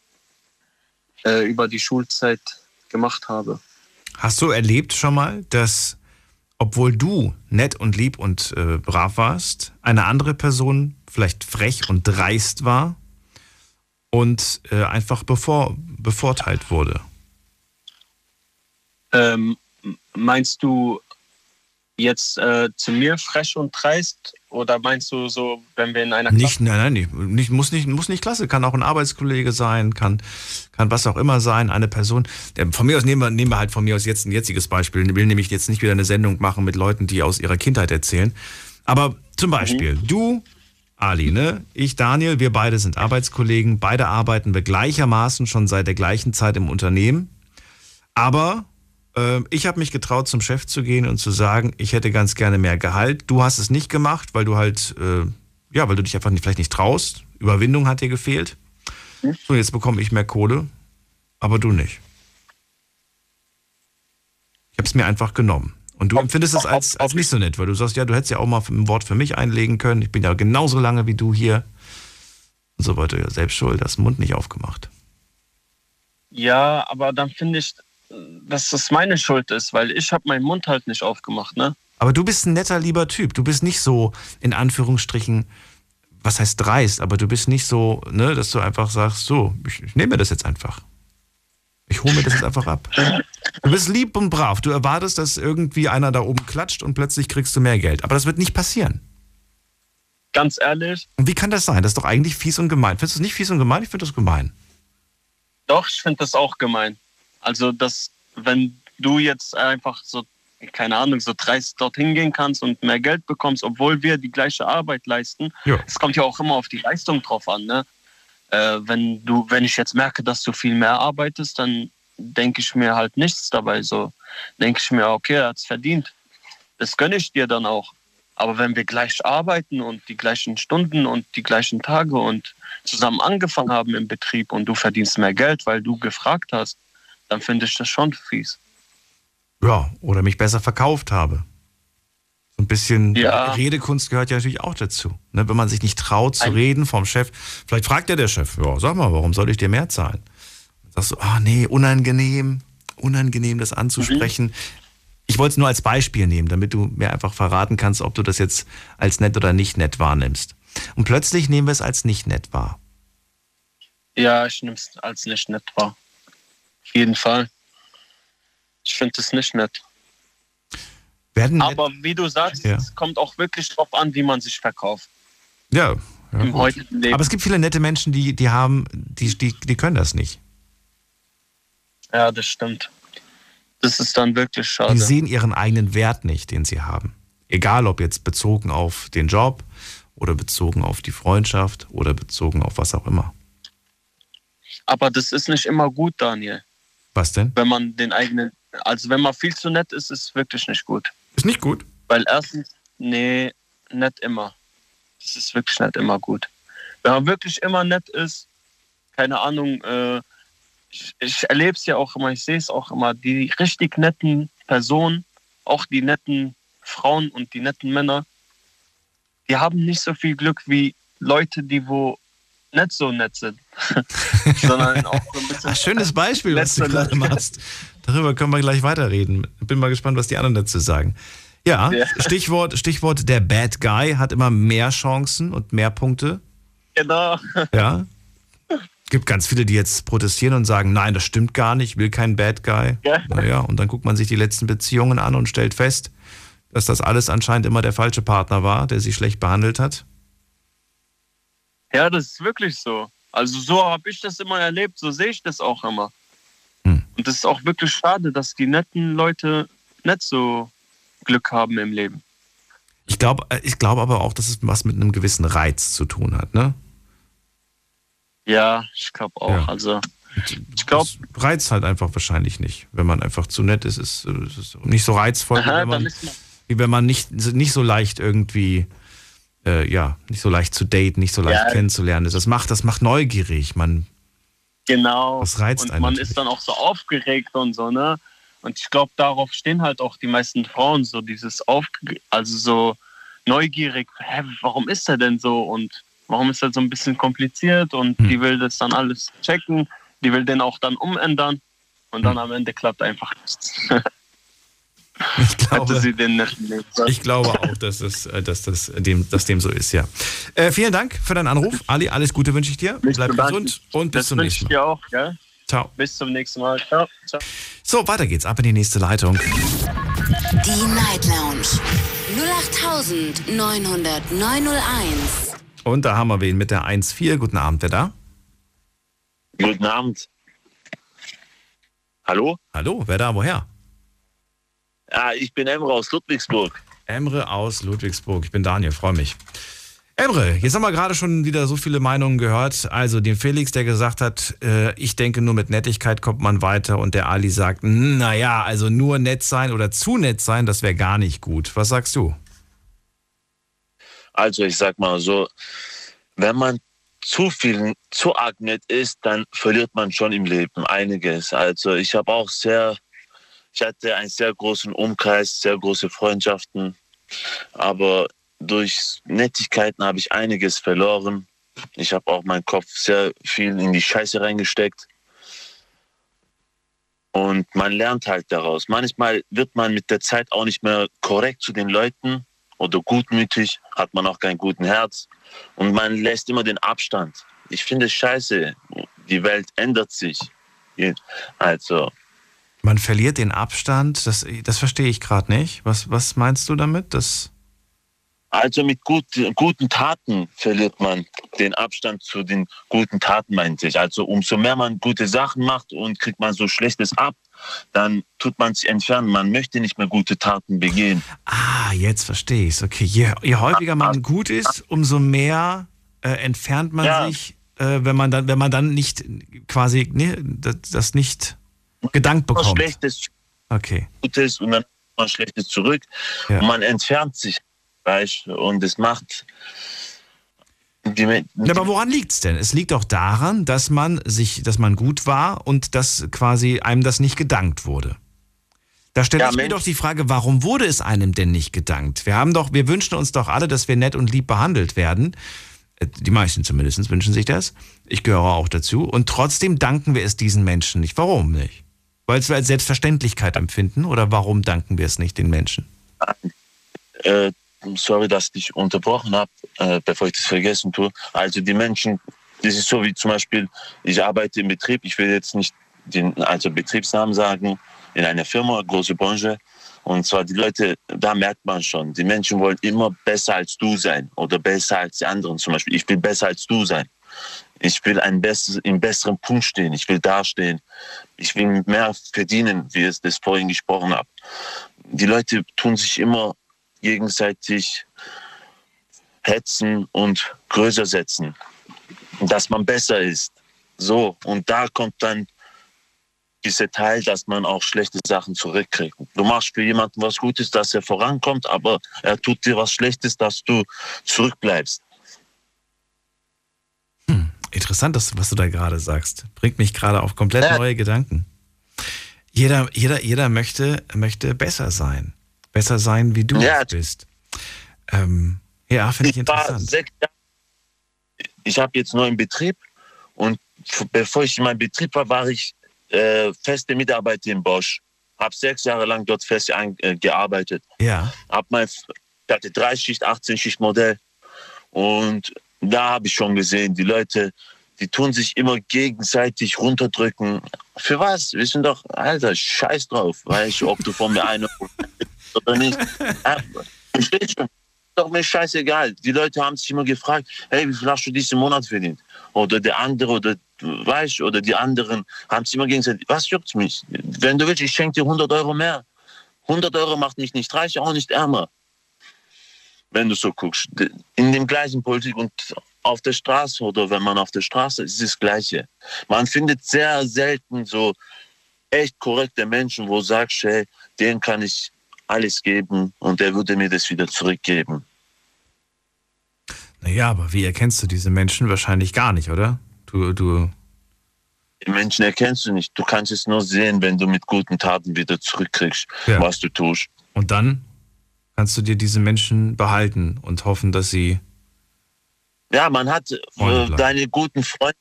S7: äh, über die Schulzeit gemacht habe.
S3: Hast du erlebt schon mal, dass, obwohl du nett und lieb und äh, brav warst, eine andere Person vielleicht frech und dreist war und äh, einfach bevor, bevorteilt wurde?
S7: Ähm, meinst du jetzt äh, zu mir frech und dreist oder meinst du so, wenn wir in einer
S3: Nicht, nein, nein, nicht, muss, nicht, muss nicht Klasse, kann auch ein Arbeitskollege sein, kann, kann was auch immer sein, eine Person. Der, von mir aus nehmen wir, nehmen wir halt von mir aus jetzt ein jetziges Beispiel. Ich will nämlich jetzt nicht wieder eine Sendung machen mit Leuten, die aus ihrer Kindheit erzählen. Aber zum Beispiel, du, Ali, ne? Ich, Daniel, wir beide sind Arbeitskollegen, beide arbeiten wir gleichermaßen schon seit der gleichen Zeit im Unternehmen. Aber ich habe mich getraut, zum Chef zu gehen und zu sagen, ich hätte ganz gerne mehr Gehalt. Du hast es nicht gemacht, weil du halt, äh, ja, weil du dich einfach nicht, vielleicht nicht traust. Überwindung hat dir gefehlt. So, jetzt bekomme ich mehr Kohle, aber du nicht. Ich habe es mir einfach genommen. Und du empfindest es als, als nicht so nett, weil du sagst, ja, du hättest ja auch mal ein Wort für mich einlegen können. Ich bin ja genauso lange wie du hier. Und so weiter. Ja, selbst schuld, hast den Mund nicht aufgemacht.
S7: Ja, aber dann finde ich, dass das meine Schuld ist, weil ich habe meinen Mund halt nicht aufgemacht, ne?
S3: Aber du bist ein netter, lieber Typ. Du bist nicht so, in Anführungsstrichen, was heißt dreist, aber du bist nicht so, ne, dass du einfach sagst, so, ich, ich nehme mir das jetzt einfach. Ich hole mir das jetzt einfach ab. Du bist lieb und brav. Du erwartest, dass irgendwie einer da oben klatscht und plötzlich kriegst du mehr Geld. Aber das wird nicht passieren.
S7: Ganz ehrlich,
S3: Und wie kann das sein? Das ist doch eigentlich fies und gemein. Findest du es nicht fies und gemein? Ich finde das gemein.
S7: doch, ich finde das auch gemein. Also, dass, wenn du jetzt einfach so, keine Ahnung, so dreist dorthin gehen kannst und mehr Geld bekommst, obwohl wir die gleiche Arbeit leisten, es kommt ja auch immer auf die Leistung drauf an, ne? Äh, wenn du, wenn ich jetzt merke, dass du viel mehr arbeitest, dann denke ich mir halt nichts dabei. So denke ich mir, okay, er hat's verdient. Das gönne ich dir dann auch. Aber wenn wir gleich arbeiten und die gleichen Stunden und die gleichen Tage und zusammen angefangen haben im Betrieb und du verdienst mehr Geld, weil du gefragt hast, dann finde ich das schon fies.
S3: Ja, oder mich besser verkauft habe. So ein bisschen
S7: Ja.
S3: Redekunst gehört ja natürlich auch dazu. Ne, wenn man sich nicht traut zu
S7: Ein-
S3: reden vom Chef, vielleicht fragt ja der Chef, ja, sag mal, warum soll ich dir mehr zahlen? Dann sagst du, ah nee, unangenehm, unangenehm, das anzusprechen. Ich wollte es nur als Beispiel nehmen, damit du mir einfach verraten kannst, ob du das jetzt als nett oder nicht nett wahrnimmst. Und plötzlich nehmen wir es als nicht nett wahr.
S7: Ja, ich nehme es als nicht nett wahr. Auf jeden Fall. Ich finde es nicht nett.
S3: Werden
S7: Aber wie du sagst,
S3: Ja.
S7: es kommt auch wirklich drauf an, wie man sich verkauft.
S3: ja, Ja,
S7: im
S3: gut.
S7: heutigen Leben.
S3: Aber es gibt viele nette Menschen, die, die haben, die, die, die können das nicht.
S7: ja, das stimmt. Das ist dann wirklich
S3: Die
S7: schade.
S3: sehen ihren eigenen Wert nicht, den sie haben. Egal ob jetzt bezogen auf den Job oder bezogen auf die Freundschaft oder bezogen auf was auch immer.
S7: Aber das ist nicht immer gut, Daniel.
S3: Was denn?
S7: Wenn man den eigenen, also wenn man viel zu nett ist, ist es wirklich nicht gut.
S3: Ist nicht gut.
S7: Weil erstens, nee, nicht immer. Das ist wirklich nicht immer gut. Wenn man wirklich immer nett ist, keine Ahnung, äh, ich, ich erlebe es ja auch immer, ich sehe es auch immer, die richtig netten Personen, auch die netten Frauen und die netten Männer, die haben nicht so viel Glück wie Leute, die wo nicht so nett sind, (laughs) sondern auch so ein bisschen
S3: Ach, schönes Beispiel, was du gerade machst. Darüber können wir gleich weiterreden. Bin mal gespannt, was die anderen dazu sagen. Ja,
S7: Ja.
S3: Stichwort, Stichwort der Bad Guy hat immer mehr Chancen und mehr Punkte.
S7: genau.
S3: Ja. Gibt ganz viele, die jetzt protestieren und sagen, nein, das stimmt gar nicht, ich will keinen Bad Guy.
S7: Ja.
S3: Naja, und dann guckt man sich die letzten Beziehungen an und stellt fest, dass das alles anscheinend immer der falsche Partner war, der sie schlecht behandelt hat.
S7: Ja, das ist wirklich so. Also so habe ich das immer erlebt, so sehe ich das auch immer.
S3: Hm.
S7: Und das ist auch wirklich schade, dass die netten Leute nicht so Glück haben im Leben.
S3: Ich glaube ich glaub aber auch, dass es was mit einem gewissen Reiz zu tun hat, ne?
S7: Ja, ich glaube auch.
S3: Ja.
S7: Also ich glaube,
S3: Das reizt halt einfach wahrscheinlich nicht. Wenn man einfach zu nett ist, ist es ist nicht so reizvoll, wie wenn man,
S7: man,
S3: wie wenn man nicht, nicht so leicht irgendwie, äh, ja, nicht so leicht zu daten, nicht so leicht
S7: Ja.
S3: kennenzulernen ist. Das macht, das macht neugierig. Man,
S7: genau.
S3: Das reizt
S7: und
S3: einen
S7: man
S3: natürlich.
S7: ist dann auch so aufgeregt und so, ne? Und ich glaube, darauf stehen halt auch die meisten Frauen so dieses aufge also so neugierig, hä, warum ist er denn so und warum ist er so ein bisschen kompliziert und
S3: Hm.
S7: die will das dann alles checken, die will den auch dann umändern und
S3: Hm.
S7: dann am Ende klappt einfach nichts. (laughs)
S3: ich glaube, ich glaube auch, dass das, äh, dass das dem, dass dem so ist, ja. Äh, vielen Dank für deinen Anruf. Ali, alles Gute wünsche ich dir.
S7: Nicht
S3: Bleib gesund und bis
S7: Das
S3: zum
S7: wünsche
S3: nächsten
S7: ich
S3: Mal.
S7: dir auch, gell?
S3: Ciao.
S7: Bis zum nächsten Mal. Ciao. Ciao.
S3: So, weiter geht's. Ab in die nächste Leitung.
S2: Die Night Lounge 0890901.
S3: Und da haben wir wen mit der 1.4. Guten Abend, wer da?
S8: Guten Abend. Hallo?
S3: Hallo, wer da? Woher?
S8: Ja, ich bin Emre aus Ludwigsburg.
S3: Emre aus Ludwigsburg. Ich bin Daniel, freue mich. Emre, jetzt haben wir gerade schon wieder so viele Meinungen gehört. Also den Felix, der gesagt hat, äh, ich denke, nur mit Nettigkeit kommt man weiter. Und der Ali sagt, naja, also nur nett sein oder zu nett sein, das wäre gar nicht gut. Was sagst du?
S8: Also ich sag mal so, wenn man zu viel, zu arg nett ist, dann verliert man schon im Leben einiges. Also ich habe auch sehr, ich hatte einen sehr großen Umkreis, sehr große Freundschaften, aber durch Nettigkeiten habe ich einiges verloren. Ich habe auch meinen Kopf sehr viel in die Scheiße reingesteckt. Und man lernt halt daraus. Manchmal wird man mit der Zeit auch nicht mehr korrekt zu den Leuten oder gutmütig, hat man auch kein guten Herz und man lässt immer den Abstand. Ich finde es scheiße. Die Welt ändert sich. Also,
S3: Man verliert den Abstand, das, das verstehe ich gerade nicht. Was, was meinst du damit? Das,
S8: also mit gut, guten Taten verliert man den Abstand zu den guten Taten, meinte ich. Also umso mehr man gute Sachen macht und kriegt man so Schlechtes ab, dann tut man sich entfernen. Man möchte nicht mehr gute Taten begehen.
S3: ah, jetzt verstehe ich es. Okay, je, je häufiger man gut ist, umso mehr äh, entfernt man
S8: Ja.
S3: sich, äh, wenn man dann, wenn man dann nicht quasi ne, das, das nicht gedankt
S8: Was
S3: bekommt.
S8: Schlechtes,
S3: Okay.
S8: Gutes und dann man Schlechtes zurück.
S3: Ja.
S8: Und man entfernt sich du, und es macht die, Men-
S3: Ja, aber woran liegt's denn? Es liegt doch daran, dass man sich, dass man gut war und dass quasi einem das nicht gedankt wurde. Da stelle
S8: Ja,
S3: ich mir
S8: Mensch.
S3: doch die Frage, warum wurde es einem denn nicht gedankt? Wir haben doch, wir wünschen uns doch alle, dass wir nett und lieb behandelt werden. Äh, Die meisten zumindest wünschen sich das. Ich gehöre auch dazu. Und trotzdem danken wir es diesen Menschen nicht. Warum nicht? Weil wir als Selbstverständlichkeit empfinden oder warum danken wir es nicht den Menschen?
S8: äh, sorry, dass ich unterbrochen habe, äh, bevor ich das vergessen tue. Also die Menschen, das ist so wie zum Beispiel, ich arbeite im Betrieb, ich will jetzt nicht den also Betriebsnamen sagen, in einer Firma, große Branche. Und zwar die Leute, da merkt man schon, die Menschen wollen immer besser als du sein oder besser als die anderen. Zum Beispiel, ich will besser als du sein. Ich will ein besseres, im besseren Punkt stehen. Ich will dastehen. Ich will mehr verdienen, wie ich das vorhin gesprochen habe. Die Leute tun sich immer gegenseitig hetzen und größer setzen, dass man besser ist. So, und da kommt dann dieser Teil, dass man auch schlechte Sachen zurückkriegt. Du machst für jemanden was Gutes, dass er vorankommt, aber er tut dir was Schlechtes, dass du zurückbleibst.
S3: Interessant, das, was du da gerade sagst. Bringt mich gerade auf komplett ja. neue Gedanken. Jeder, jeder, jeder möchte, möchte besser sein. Besser sein, wie du ja. bist. Ähm, ja, finde ich, ich interessant.
S8: ich habe jetzt neuen Betrieb und bevor ich in meinem Betrieb war, war ich äh, feste Mitarbeiter in Bosch. Habe sechs Jahre lang dort fest äh, gearbeitet.
S3: Ja.
S8: Hab mein, ich hatte drei Schicht, 18 Schicht Modell. Und da habe ich schon gesehen, die Leute, die tun sich immer gegenseitig runterdrücken. Für was? Wir sind doch, Alter, scheiß drauf, weißt du, ob du von mir eine oder nicht. Verstehst du? doch mir scheißegal. Die Leute haben sich immer gefragt, hey, wie viel hast du diesen Monat verdient? Oder der andere oder weißt oder die anderen haben sich immer gesagt, was juckt mich? Wenn du willst, ich schenke dir 100 Euro mehr. 100 Euro macht mich nicht reich, auch nicht ärmer. Wenn du so guckst. In dem gleichen Politik und auf der Straße oder wenn man auf der Straße ist, ist das Gleiche. Man findet sehr selten so echt korrekte Menschen, wo du sagst, hey, den kann ich alles geben und der würde mir das wieder zurückgeben.
S3: Naja, aber wie erkennst du diese Menschen? Wahrscheinlich gar nicht, oder? Du, du.
S8: Die Menschen erkennst du nicht. Du kannst es nur sehen, wenn du mit guten Taten wieder zurückkriegst, ja. was du tust.
S3: Und dann kannst du dir diese Menschen behalten und hoffen, dass sie.
S8: Ja, man hat äh, deine guten Freunde.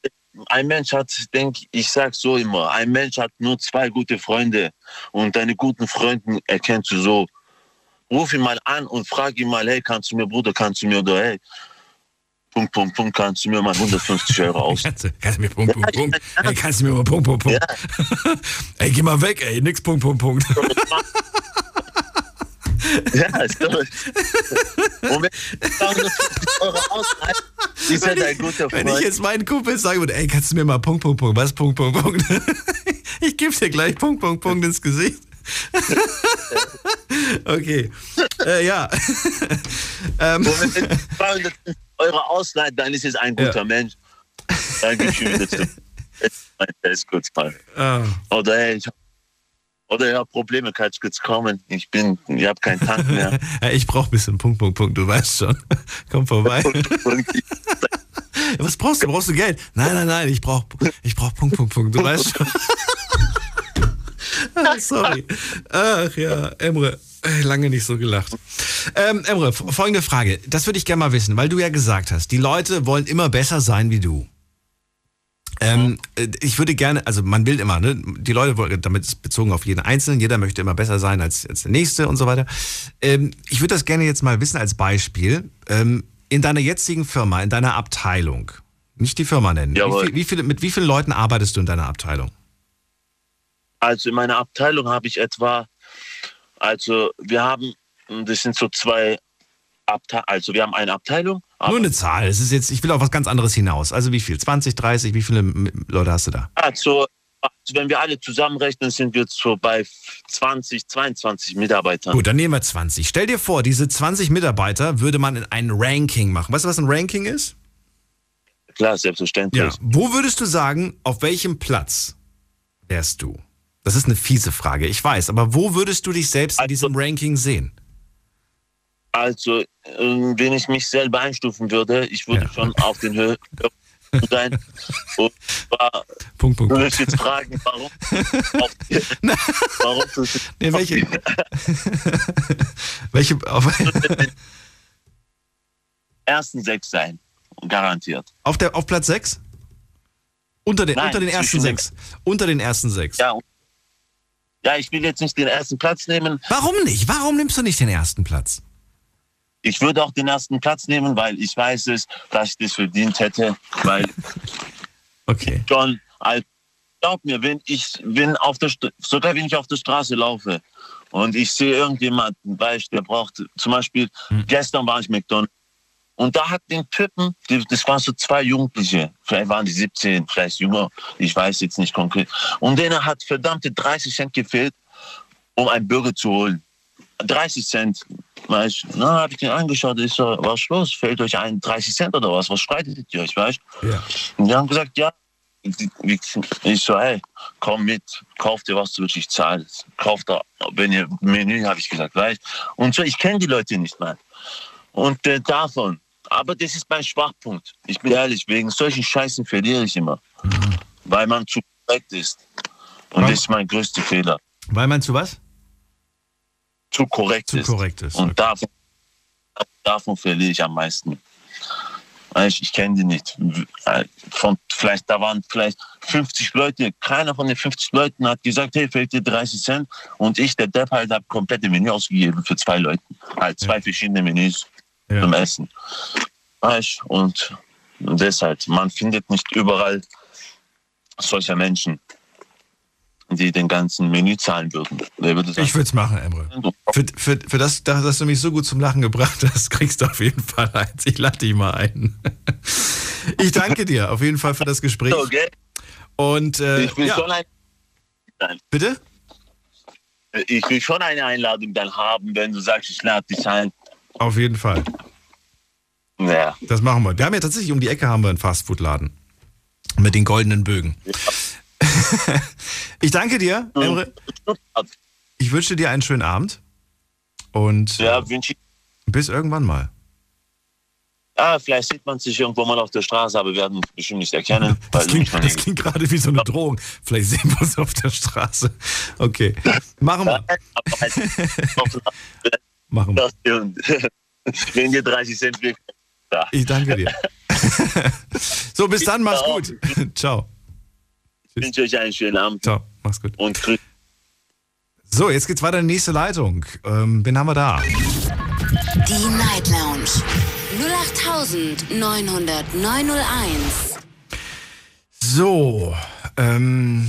S8: Ein Mensch hat, denke ich, sag so immer, ein Mensch hat nur zwei gute Freunde und deine guten Freunde erkennst du so. Ruf ihn mal an und frag ihn mal, hey, kannst du mir, Bruder, kannst du mir, oder hey, Punkt, Punkt, Punkt, kannst du mir mal 150 (laughs) Euro aus.
S3: kannst, du, kannst du mir Punkt, Punkt, Punkt. Ey, kannst du mir mal Punkt, Punkt, Punkt. Ja. (laughs) ey, geh mal weg, ey, nix Punkt, Punkt, Punkt. (laughs)
S8: ja, ist doch. Und wenn ich 250 Euro ausreicht, ist ja dein guter Freund.
S3: Wenn ich jetzt meinen Kumpel sage, ey, kannst du mir mal Punkt, Punkt, Punkt, was Punkt, Punkt, Punkt? (laughs) ich gebe dir gleich Punkt, Punkt, Punkt ins Gesicht. (laughs) okay. Äh, ja. (laughs)
S8: ähm. Und wenn ich 250 Euro ausleihen, dann ist es ein guter ja. Mensch. Ihm das kurz mal. Oh. Oder hey, ich oder ja, Probleme, ich kurz kommen. Ich bin, ich habe keinen Tank mehr. (laughs)
S3: ich brauche ein bisschen Punkt, Punkt, Punkt, du weißt schon. (laughs) Komm vorbei. Was brauchst du? Brauchst du Geld? Nein, nein, nein, ich brauche ich brauch Punkt, Punkt, Punkt, du weißt schon. (laughs) ah, sorry. Ach ja, Emre. Lange nicht so gelacht. Ähm, Emre, folgende Frage. Das würde ich gerne mal wissen, weil du ja gesagt hast, die Leute wollen immer besser sein wie du. Ähm, äh, ich würde gerne, also man will immer, ne? die Leute wollen, damit ist bezogen auf jeden Einzelnen, jeder möchte immer besser sein als, als der Nächste und so weiter. Ähm, ich würde das gerne jetzt mal wissen als Beispiel. Ähm, in deiner jetzigen Firma, in deiner Abteilung, nicht die Firma nennen, wie, viel, wie viele, mit wie vielen Leuten arbeitest du in deiner Abteilung?
S8: Also in meiner Abteilung habe ich etwa also wir haben, das sind so zwei Abteilungen, also wir haben eine Abteilung.
S3: Nur eine Zahl, es ist jetzt, ich will auf was ganz anderes hinaus. Also wie viel? 20, 30, wie viele Leute hast du da?
S8: Also, also wenn wir alle zusammenrechnen, sind wir so bei 20, 22 Mitarbeitern.
S3: Gut, dann nehmen wir 20. Stell dir vor, diese 20 Mitarbeiter würde man in ein Ranking machen. Weißt du, was ein Ranking ist?
S8: Klar, selbstverständlich. Ja.
S3: Wo würdest du sagen, auf welchem Platz wärst du? Das ist eine fiese Frage, ich weiß, aber wo würdest du dich selbst in also, diesem Ranking sehen?
S8: Also, ähm, wenn ich mich selber einstufen würde, ich würde ja. schon auf den Höhe (laughs) sein. Und zwar,
S3: Punkt, Punkt,
S8: würde ich jetzt fragen, warum? (laughs) auf, warum (laughs)
S3: nee, welche? welche? Auf,
S8: ersten sechs sein, garantiert.
S3: Auf, der, auf Platz sechs? Unter den, Nein, unter den ersten sechs. Unter den ersten sechs.
S8: Ja, ja, ich will jetzt nicht den ersten Platz nehmen.
S3: Warum nicht? Warum nimmst du nicht den ersten Platz?
S8: Ich würde auch den ersten Platz nehmen, weil ich weiß es, dass ich das verdient hätte. Weil
S3: okay.
S8: schon, glaub mir, wenn ich, wenn auf der, sogar wenn ich auf der Straße laufe und ich sehe irgendjemanden, weißt, der braucht, zum Beispiel, gestern war ich McDonald's und da hat den Typen, das waren so zwei Jugendliche, vielleicht waren die 17, vielleicht jünger, ich weiß jetzt nicht konkret. Und denen hat verdammte 30 Cent gefehlt, um einen Burger zu holen. 30 Cent. Weißt, na, habe ich den angeschaut, ich so, was ist los? Fällt euch ein 30 Cent oder was? Was streitet ihr euch, weißt
S3: Ja.
S8: Und die haben gesagt, ja. Ich so, hey, komm mit, kauf dir was, du willst, ich zahle. Kauf da, wenn ihr Menü, habe ich gesagt, weißt Und so, ich kenne die Leute nicht mal. Und äh, davon, aber das ist mein Schwachpunkt. Ich bin ehrlich, wegen solchen Scheißen verliere ich immer. Weil man zu korrekt ist. Und
S3: Warum?
S8: das ist mein größter Fehler.
S3: Weil man zu was?
S8: Zu korrekt
S3: Zu
S8: ist.
S3: korrekt ist.
S8: Und davon, davon verliere ich am meisten. Ich, ich kenne die nicht. Von, vielleicht, da waren vielleicht 50 Leute. Keiner von den 50 Leuten hat gesagt, hey, fehlt dir 30 Cent. Und ich, der Depp, halt, habe komplette Menü ausgegeben für zwei Leute. Halt zwei verschiedene Menüs
S3: Ja.
S8: zum Essen. Und deshalb, man findet nicht überall solche Menschen, die den ganzen Menü zahlen würden. Würde sagen?
S3: Ich würde es machen, Emre. Für, für, für das, dass du mich so gut zum Lachen gebracht (laughs) hast, kriegst du auf jeden Fall eins. Ich lade dich mal ein. (laughs) Ich danke dir auf jeden Fall für das Gespräch.
S8: Okay.
S3: Und äh,
S8: Ich will,
S3: ja,
S8: schon ein,
S3: bitte?
S8: ich will schon eine Einladung dann haben, wenn du sagst, ich lade dich ein.
S3: Auf jeden Fall.
S8: Ja.
S3: Das machen wir. Wir haben ja tatsächlich um die Ecke haben wir einen Fastfood-Laden. Mit den goldenen Bögen. (laughs) ich danke dir, Emre. Ich wünsche dir einen schönen Abend. Und
S8: Ja, wünsche
S3: bis irgendwann mal.
S8: Ah, vielleicht sieht man sich irgendwo mal auf der Straße, aber wir werden bestimmt nicht erkennen. (laughs)
S3: Das klingt, das klingt gerade wie so eine Drohung. Vielleicht sehen wir uns auf der Straße. Okay. Machen wir. (laughs) Machen wir.
S8: Wenn dir 30 Cent weg. Ja.
S3: Ich danke dir. so, bis dann, mach's gut. Ciao.
S8: Ich wünsche euch einen schönen Abend
S3: Ciao, mach's gut.
S8: und grüß.
S3: So, jetzt geht's weiter in die nächste Leitung. Ähm, wen haben wir da?
S2: Die Night Lounge 0890901.
S3: So, ähm,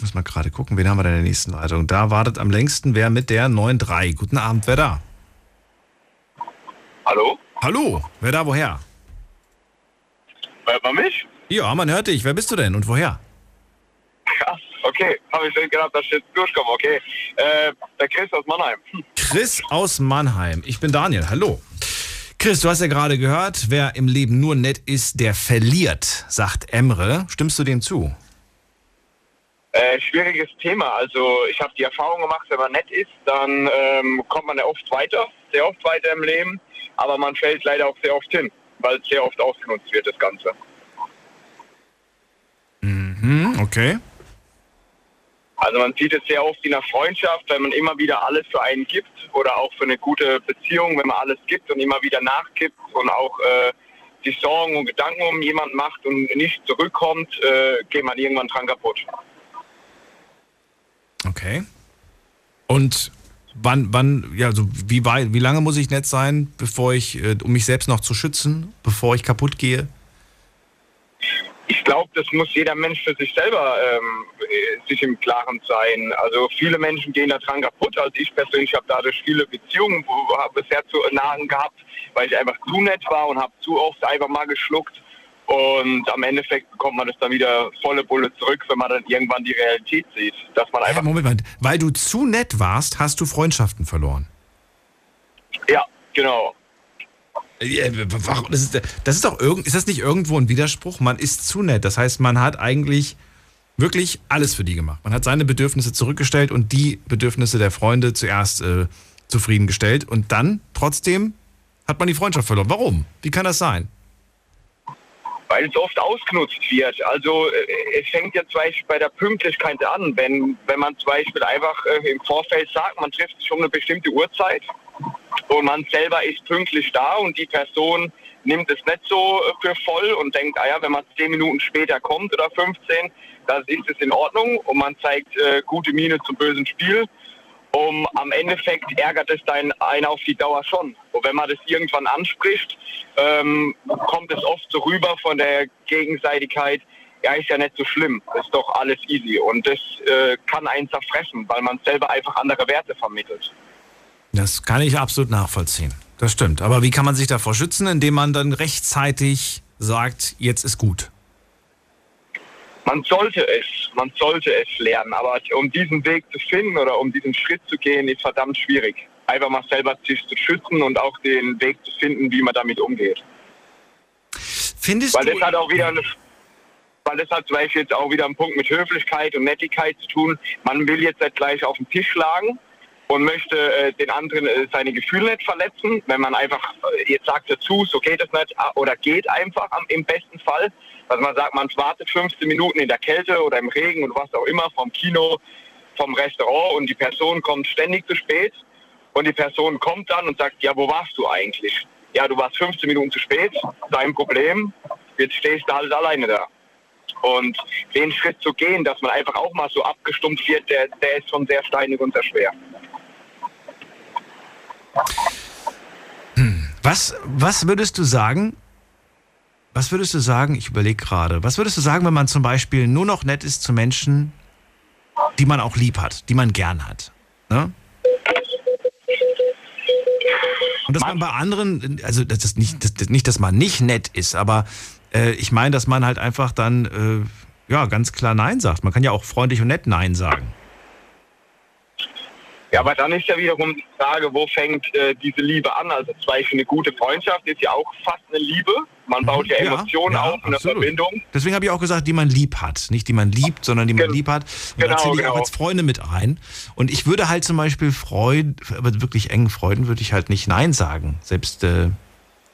S3: muss mal gerade gucken, wen haben wir denn in der nächsten Leitung? Da wartet am längsten wer mit der 9.3. Guten Abend, wer da?
S9: Hallo?
S3: Hallo, wer da, woher?
S9: Hört man mich?
S3: Ja, man hört dich. Wer bist du denn und woher?
S9: Okay. Habe ich schon gedacht, dass ich jetzt durchkomme. Okay. Äh, der Chris aus Mannheim.
S3: Chris aus Mannheim. Ich bin Daniel. Hallo. Chris, du hast ja gerade gehört, wer im Leben nur nett ist, der verliert, sagt Emre. Stimmst du dem zu?
S9: Äh, schwieriges Thema. Also ich habe die Erfahrung gemacht, wenn man nett ist, dann ähm, kommt man ja oft weiter, sehr oft weiter im Leben, aber man fällt leider auch sehr oft hin, weil es sehr oft ausgenutzt wird, das Ganze.
S3: Mhm, okay.
S9: Also man sieht es sehr oft in der Freundschaft, wenn man immer wieder alles für einen gibt oder auch für eine gute Beziehung, wenn man alles gibt und immer wieder nachgibt und auch äh, die Sorgen und Gedanken um jemanden macht und nicht zurückkommt, äh, geht man irgendwann dran kaputt.
S3: Okay. Und wann, wann, ja, so wie wie lange muss ich nett sein, bevor ich, äh, um mich selbst noch zu schützen, bevor ich kaputt gehe?
S9: Ich glaube, das muss jeder Mensch für sich selber ähm, äh, sich im Klaren sein. Also viele Menschen gehen da dran kaputt. Also ich persönlich habe dadurch viele Beziehungen bisher zu nahen gehabt, weil ich einfach zu nett war und habe zu oft einfach mal geschluckt. Und am Endeffekt bekommt man das dann wieder volle Bulle zurück, wenn man dann irgendwann die Realität sieht, dass man
S3: Ja,
S9: einfach
S3: Moment mal, weil du zu nett warst, hast du Freundschaften verloren.
S9: ja genau
S3: Ja, Das ist, das ist doch irgend, ist das nicht irgendwo ein Widerspruch? Man ist zu nett. Das heißt, man hat eigentlich wirklich alles für die gemacht. Man hat seine Bedürfnisse zurückgestellt und die Bedürfnisse der Freunde zuerst äh, zufriedengestellt und dann trotzdem hat man die Freundschaft verloren. Warum? Wie kann das sein?
S9: weil es oft ausgenutzt wird. Also äh, es fängt ja zum Beispiel bei der Pünktlichkeit an, wenn, wenn man zum Beispiel einfach äh, im Vorfeld sagt, man trifft sich um eine bestimmte Uhrzeit und man selber ist pünktlich da und die Person nimmt es nicht so äh, für voll und denkt, ah ja, wenn man zehn Minuten später kommt oder 15, dann ist es in Ordnung und man zeigt äh, gute Miene zum bösen Spiel. Um, am Endeffekt ärgert es dann einen auf die Dauer schon. Und wenn man das irgendwann anspricht, ähm, kommt es oft so rüber von der Gegenseitigkeit, ja, ist ja nicht so schlimm, ist doch alles easy. Und das äh, kann einen zerfressen, weil man selber einfach andere Werte vermittelt.
S3: Das kann ich absolut nachvollziehen. Das stimmt. Aber wie kann man sich davor schützen, indem man dann rechtzeitig sagt, jetzt ist gut?
S9: Man sollte es, man sollte es lernen, aber um diesen Weg zu finden oder um diesen Schritt zu gehen, ist verdammt schwierig. Einfach mal selber sich zu schützen und auch den Weg zu finden, wie man damit umgeht.
S3: Findest
S9: Weil
S3: du...
S9: das hat auch wieder eine, weil das hat zum Beispiel jetzt auch wieder einen Punkt mit Höflichkeit und Nettigkeit zu tun. Man will jetzt nicht gleich auf den Tisch schlagen und möchte äh, den anderen äh, seine Gefühle nicht verletzen. Wenn man einfach äh, jetzt sagt dazu, so geht es nicht ah, oder geht einfach am, im besten Fall. Also man sagt, man wartet 15 Minuten in der Kälte oder im Regen und was auch immer vom Kino, vom Restaurant und die Person kommt ständig zu spät und die Person kommt dann und sagt, ja, wo warst du eigentlich? Ja, du warst 15 Minuten zu spät, dein Problem, jetzt stehst du halt alleine da. Und den Schritt zu gehen, dass man einfach auch mal so abgestumpft wird, der, der ist schon sehr steinig und sehr schwer.
S3: Was, was würdest du sagen? Was würdest du sagen? Ich überlege gerade. Was würdest du sagen, wenn man zum Beispiel nur noch nett ist zu Menschen, die man auch lieb hat, die man gern hat? Ne? Und dass man bei anderen, also das ist nicht, das, nicht, dass man nicht nett ist, aber äh, ich meine, dass man halt einfach dann äh, ja ganz klar Nein sagt. Man kann ja auch freundlich und nett Nein sagen.
S9: Ja, aber dann ist ja wiederum die Frage, wo fängt äh, diese Liebe an? Also zum Beispiel eine gute Freundschaft ist ja auch fast eine Liebe. Man baut ja Emotionen
S3: ja,
S9: auf, eine. Verbindung.
S3: Deswegen habe ich auch gesagt, die man lieb hat. Nicht die man liebt, sondern die man
S9: Gen-
S3: lieb hat. Und da
S9: genau,
S3: zähle ich auch
S9: genau.
S3: als Freunde mit rein. Und ich würde halt zum Beispiel Freund, aber wirklich engen Freunden würde ich halt nicht Nein sagen. Selbst äh,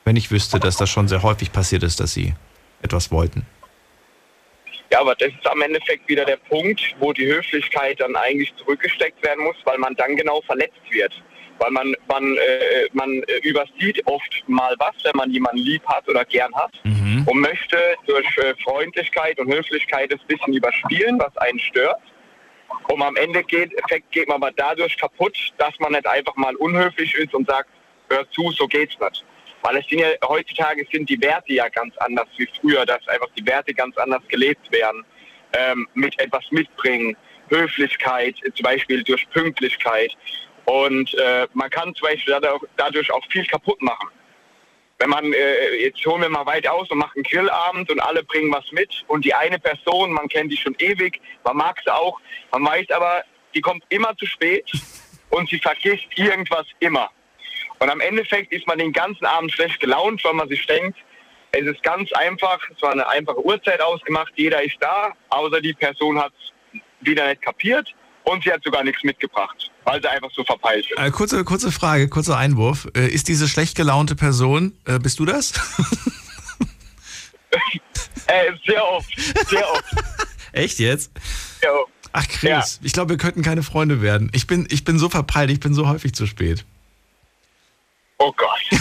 S3: wenn ich wüsste, dass das schon sehr häufig passiert ist, dass sie etwas wollten.
S9: Ja, aber das ist am Endeffekt wieder der Punkt, wo die Höflichkeit dann eigentlich zurückgesteckt werden muss, weil man dann genau verletzt wird. Weil man, man, äh, man äh, übersieht oft mal was, wenn man jemanden lieb hat oder gern hat und möchte durch äh, Freundlichkeit und Höflichkeit das bisschen überspielen, was einen stört. Und am Ende geht, Effekt geht man aber dadurch kaputt, dass man nicht einfach mal unhöflich ist und sagt, hör zu, so geht's nicht. Weil es sind ja, heutzutage sind die Werte ja ganz anders wie früher, dass einfach die Werte ganz anders gelebt werden. Ähm, mit etwas mitbringen, Höflichkeit, äh, zum Beispiel durch Pünktlichkeit. Und äh, man kann zum Beispiel dadurch, dadurch auch viel kaputt machen. Wenn man, äh, jetzt holen wir mal weit aus und machen Grillabend und alle bringen was mit und die eine Person, man kennt die schon ewig, man mag sie auch, man weiß aber, die kommt immer zu spät und sie vergisst irgendwas immer. Und am Endeffekt ist man den ganzen Abend schlecht gelaunt, weil man sich denkt, es ist ganz einfach, es war eine einfache Uhrzeit ausgemacht, jeder ist da, außer die Person hat es wieder nicht kapiert und sie hat sogar nichts mitgebracht, weil sie einfach so verpeilt ist.
S3: Äh, kurze, kurze Frage, kurzer Einwurf. Äh, ist diese schlecht gelaunte Person, äh, bist du das? (laughs)
S9: Äh, sehr oft, sehr oft, (laughs)
S3: Echt jetzt?
S9: sehr oft.
S3: Ach Chris, ich glaube, wir könnten keine Freunde werden. Ich bin, ich bin so verpeilt, ich bin so häufig zu spät.
S9: Oh Gott.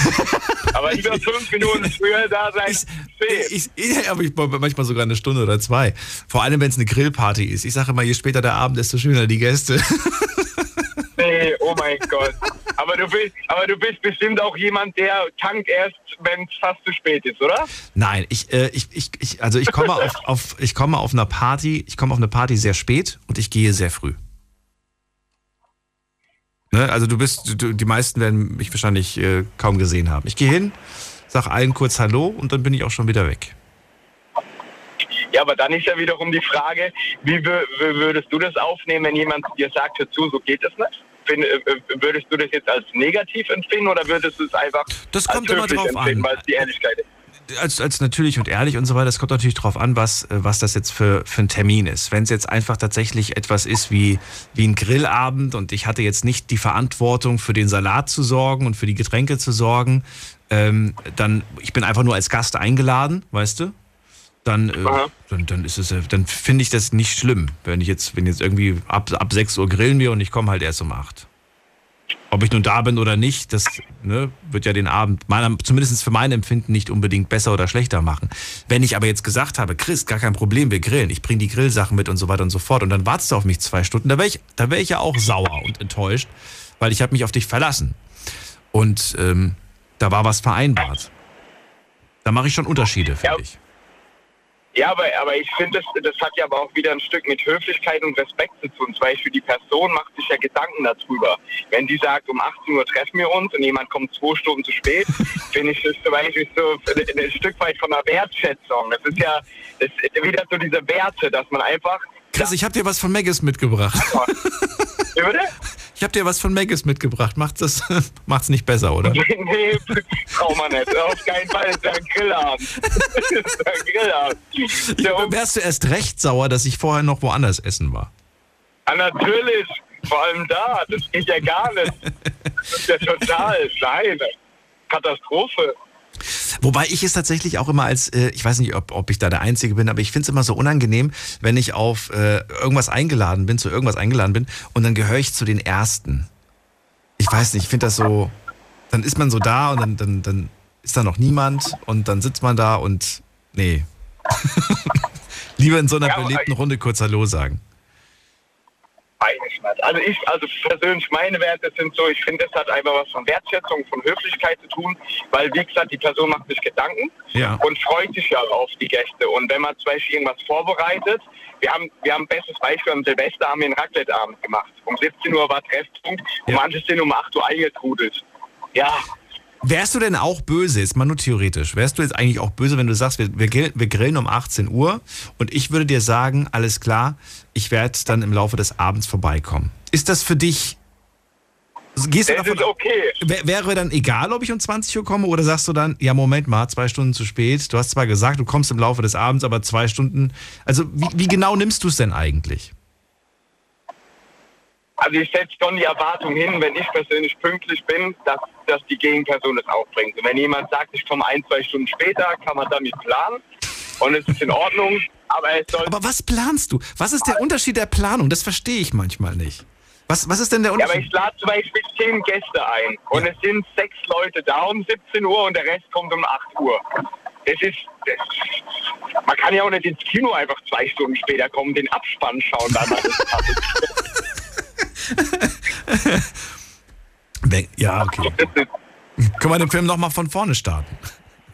S9: Aber lieber fünf Minuten früher da sein.
S3: Ich, ich, aber ich manchmal sogar eine Stunde oder zwei. Vor allem, wenn es eine Grillparty ist. Ich sage immer, je später der Abend, desto schöner die Gäste. (laughs)
S9: Nee, oh mein Gott. Aber du bist, aber du bist bestimmt auch jemand, der tankt erst, wenn es fast zu spät ist, oder?
S3: Nein, ich, äh, ich, ich, ich, also ich komme auf, (laughs) auf, ich komme auf einer Party, ich komme auf eine Party sehr spät und ich gehe sehr früh. Ne? Also du bist, du, die meisten werden mich wahrscheinlich äh, kaum gesehen haben. Ich gehe hin, sag allen kurz Hallo und dann bin ich auch schon wieder weg.
S9: Ja, aber dann ist ja wiederum die Frage, wie wür- wür- würdest du das aufnehmen, wenn jemand dir sagt, hör zu, so geht es nicht? Find, äh, äh, würdest du das jetzt als negativ empfinden oder würdest du es einfach
S3: Das
S9: als
S3: kommt immer
S9: höflich
S3: drauf
S9: empfinden,
S3: an.
S9: weil es die Ehrlichkeit ist?
S3: Als, als natürlich und ehrlich und so weiter, es kommt natürlich drauf an, was, äh, was das jetzt für, für ein Termin ist. Wenn es jetzt einfach tatsächlich etwas ist wie, wie ein Grillabend und ich hatte jetzt nicht die Verantwortung für den Salat zu sorgen und für die Getränke zu sorgen, ähm, dann, ich bin einfach nur als Gast eingeladen, weißt du? Dann, äh, dann, dann ist es, dann finde ich das nicht schlimm, wenn ich jetzt, wenn jetzt irgendwie ab, ab 6 Uhr grillen wir und ich komme halt erst um 8. Ob ich nun da bin oder nicht, das ne, wird ja den Abend, meiner, zumindest für mein Empfinden, nicht unbedingt besser oder schlechter machen. Wenn ich aber jetzt gesagt habe, Chris, gar kein Problem, wir grillen, ich bringe die Grillsachen mit und so weiter und so fort und dann wartest du auf mich zwei Stunden, da wäre ich, da wär ich ja auch sauer und enttäuscht, weil ich habe mich auf dich verlassen. Und ähm, da war was vereinbart. Da mache ich schon Unterschiede, finde ich.
S9: Ja, aber, aber ich finde, das, das hat ja aber auch wieder ein Stück mit Höflichkeit und Respekt zu tun. Zum Beispiel die Person macht sich ja Gedanken darüber. Wenn die sagt, um 18 Uhr treffen wir uns und jemand kommt zwei Stunden zu spät, (laughs) finde ich das zum Beispiel so ein, Stück weit von der Wertschätzung. Das ist ja das ist wieder so diese Werte, dass man einfach...
S3: Chris, ich habe dir was von Maggis mitgebracht. (laughs) Ich habe dir was von Maggis mitgebracht. Macht das (laughs) macht's nicht besser, oder?
S9: nee, braucht man nicht. Auf keinen Fall ist ein Grillabend. Ist ein Grillabend.
S3: Ja, wärst du erst recht sauer, dass ich vorher noch woanders essen war?
S9: Ah, natürlich. Vor allem da. Das geht ja gar nicht. Das ist ja total. Nein. Katastrophe.
S3: Wobei ich es tatsächlich auch immer als, äh, ich weiß nicht, ob, ob ich da der Einzige bin, aber ich finde es immer so unangenehm, wenn ich auf äh, irgendwas eingeladen bin, zu irgendwas eingeladen bin und dann gehöre ich zu den Ersten. Ich weiß nicht, ich finde das so, dann ist man so da und dann, dann, dann ist da noch niemand und dann sitzt man da und nee. (laughs) Lieber in so einer
S9: Ja,
S3: belebten Runde kurz Hallo sagen.
S9: Nicht. Also ich, also persönlich meine Werte sind so, ich finde, das hat einfach was von Wertschätzung, von Höflichkeit zu tun, weil wie gesagt, die Person macht sich Gedanken
S3: Ja.
S9: und freut sich ja auf die Gäste. Und wenn man zum Beispiel irgendwas vorbereitet, wir haben, wir haben ein bestes Beispiel, am Silvester haben wir einen Raclette-Abend gemacht. Um 17 Uhr war Treffpunkt und
S3: Ja.
S9: manche sind um 8 Uhr eingetrudelt. Ja,
S3: Wärst du denn auch böse, jetzt mal nur theoretisch, wärst du jetzt eigentlich auch böse, wenn du sagst, wir, wir grillen um 18 Uhr und ich würde dir sagen, alles klar, ich werde dann im Laufe des Abends vorbeikommen. Ist das für dich, gehst du
S9: das
S3: davon
S9: ist okay.
S3: Wär- Wäre dann egal, ob ich um 20 Uhr komme oder sagst du dann, ja, Moment mal, zwei Stunden zu spät. Du hast zwar gesagt, du kommst im Laufe des Abends, aber zwei Stunden. Also, wie, wie genau nimmst du es denn eigentlich?
S9: Also ich setze schon die Erwartung hin, wenn ich persönlich pünktlich bin, dass, dass die Gegenperson es auch bringt. Und wenn jemand sagt, ich komme ein, zwei Stunden später, kann man damit planen. Und es ist in Ordnung, aber es soll...
S3: Aber was planst du? Was ist der Unterschied der Planung? Das verstehe ich manchmal nicht. Was, was ist denn der
S9: ja, aber
S3: Unterschied?
S9: ich lade zum Beispiel zehn Gäste ein und es sind sechs Leute da um 17 Uhr und der Rest kommt um 8 Uhr. Das ist, das, man kann ja auch nicht ins Kino einfach zwei Stunden später kommen, den Abspann schauen. (laughs)
S3: Wenn- Ja, okay. Können wir den Film nochmal von vorne starten?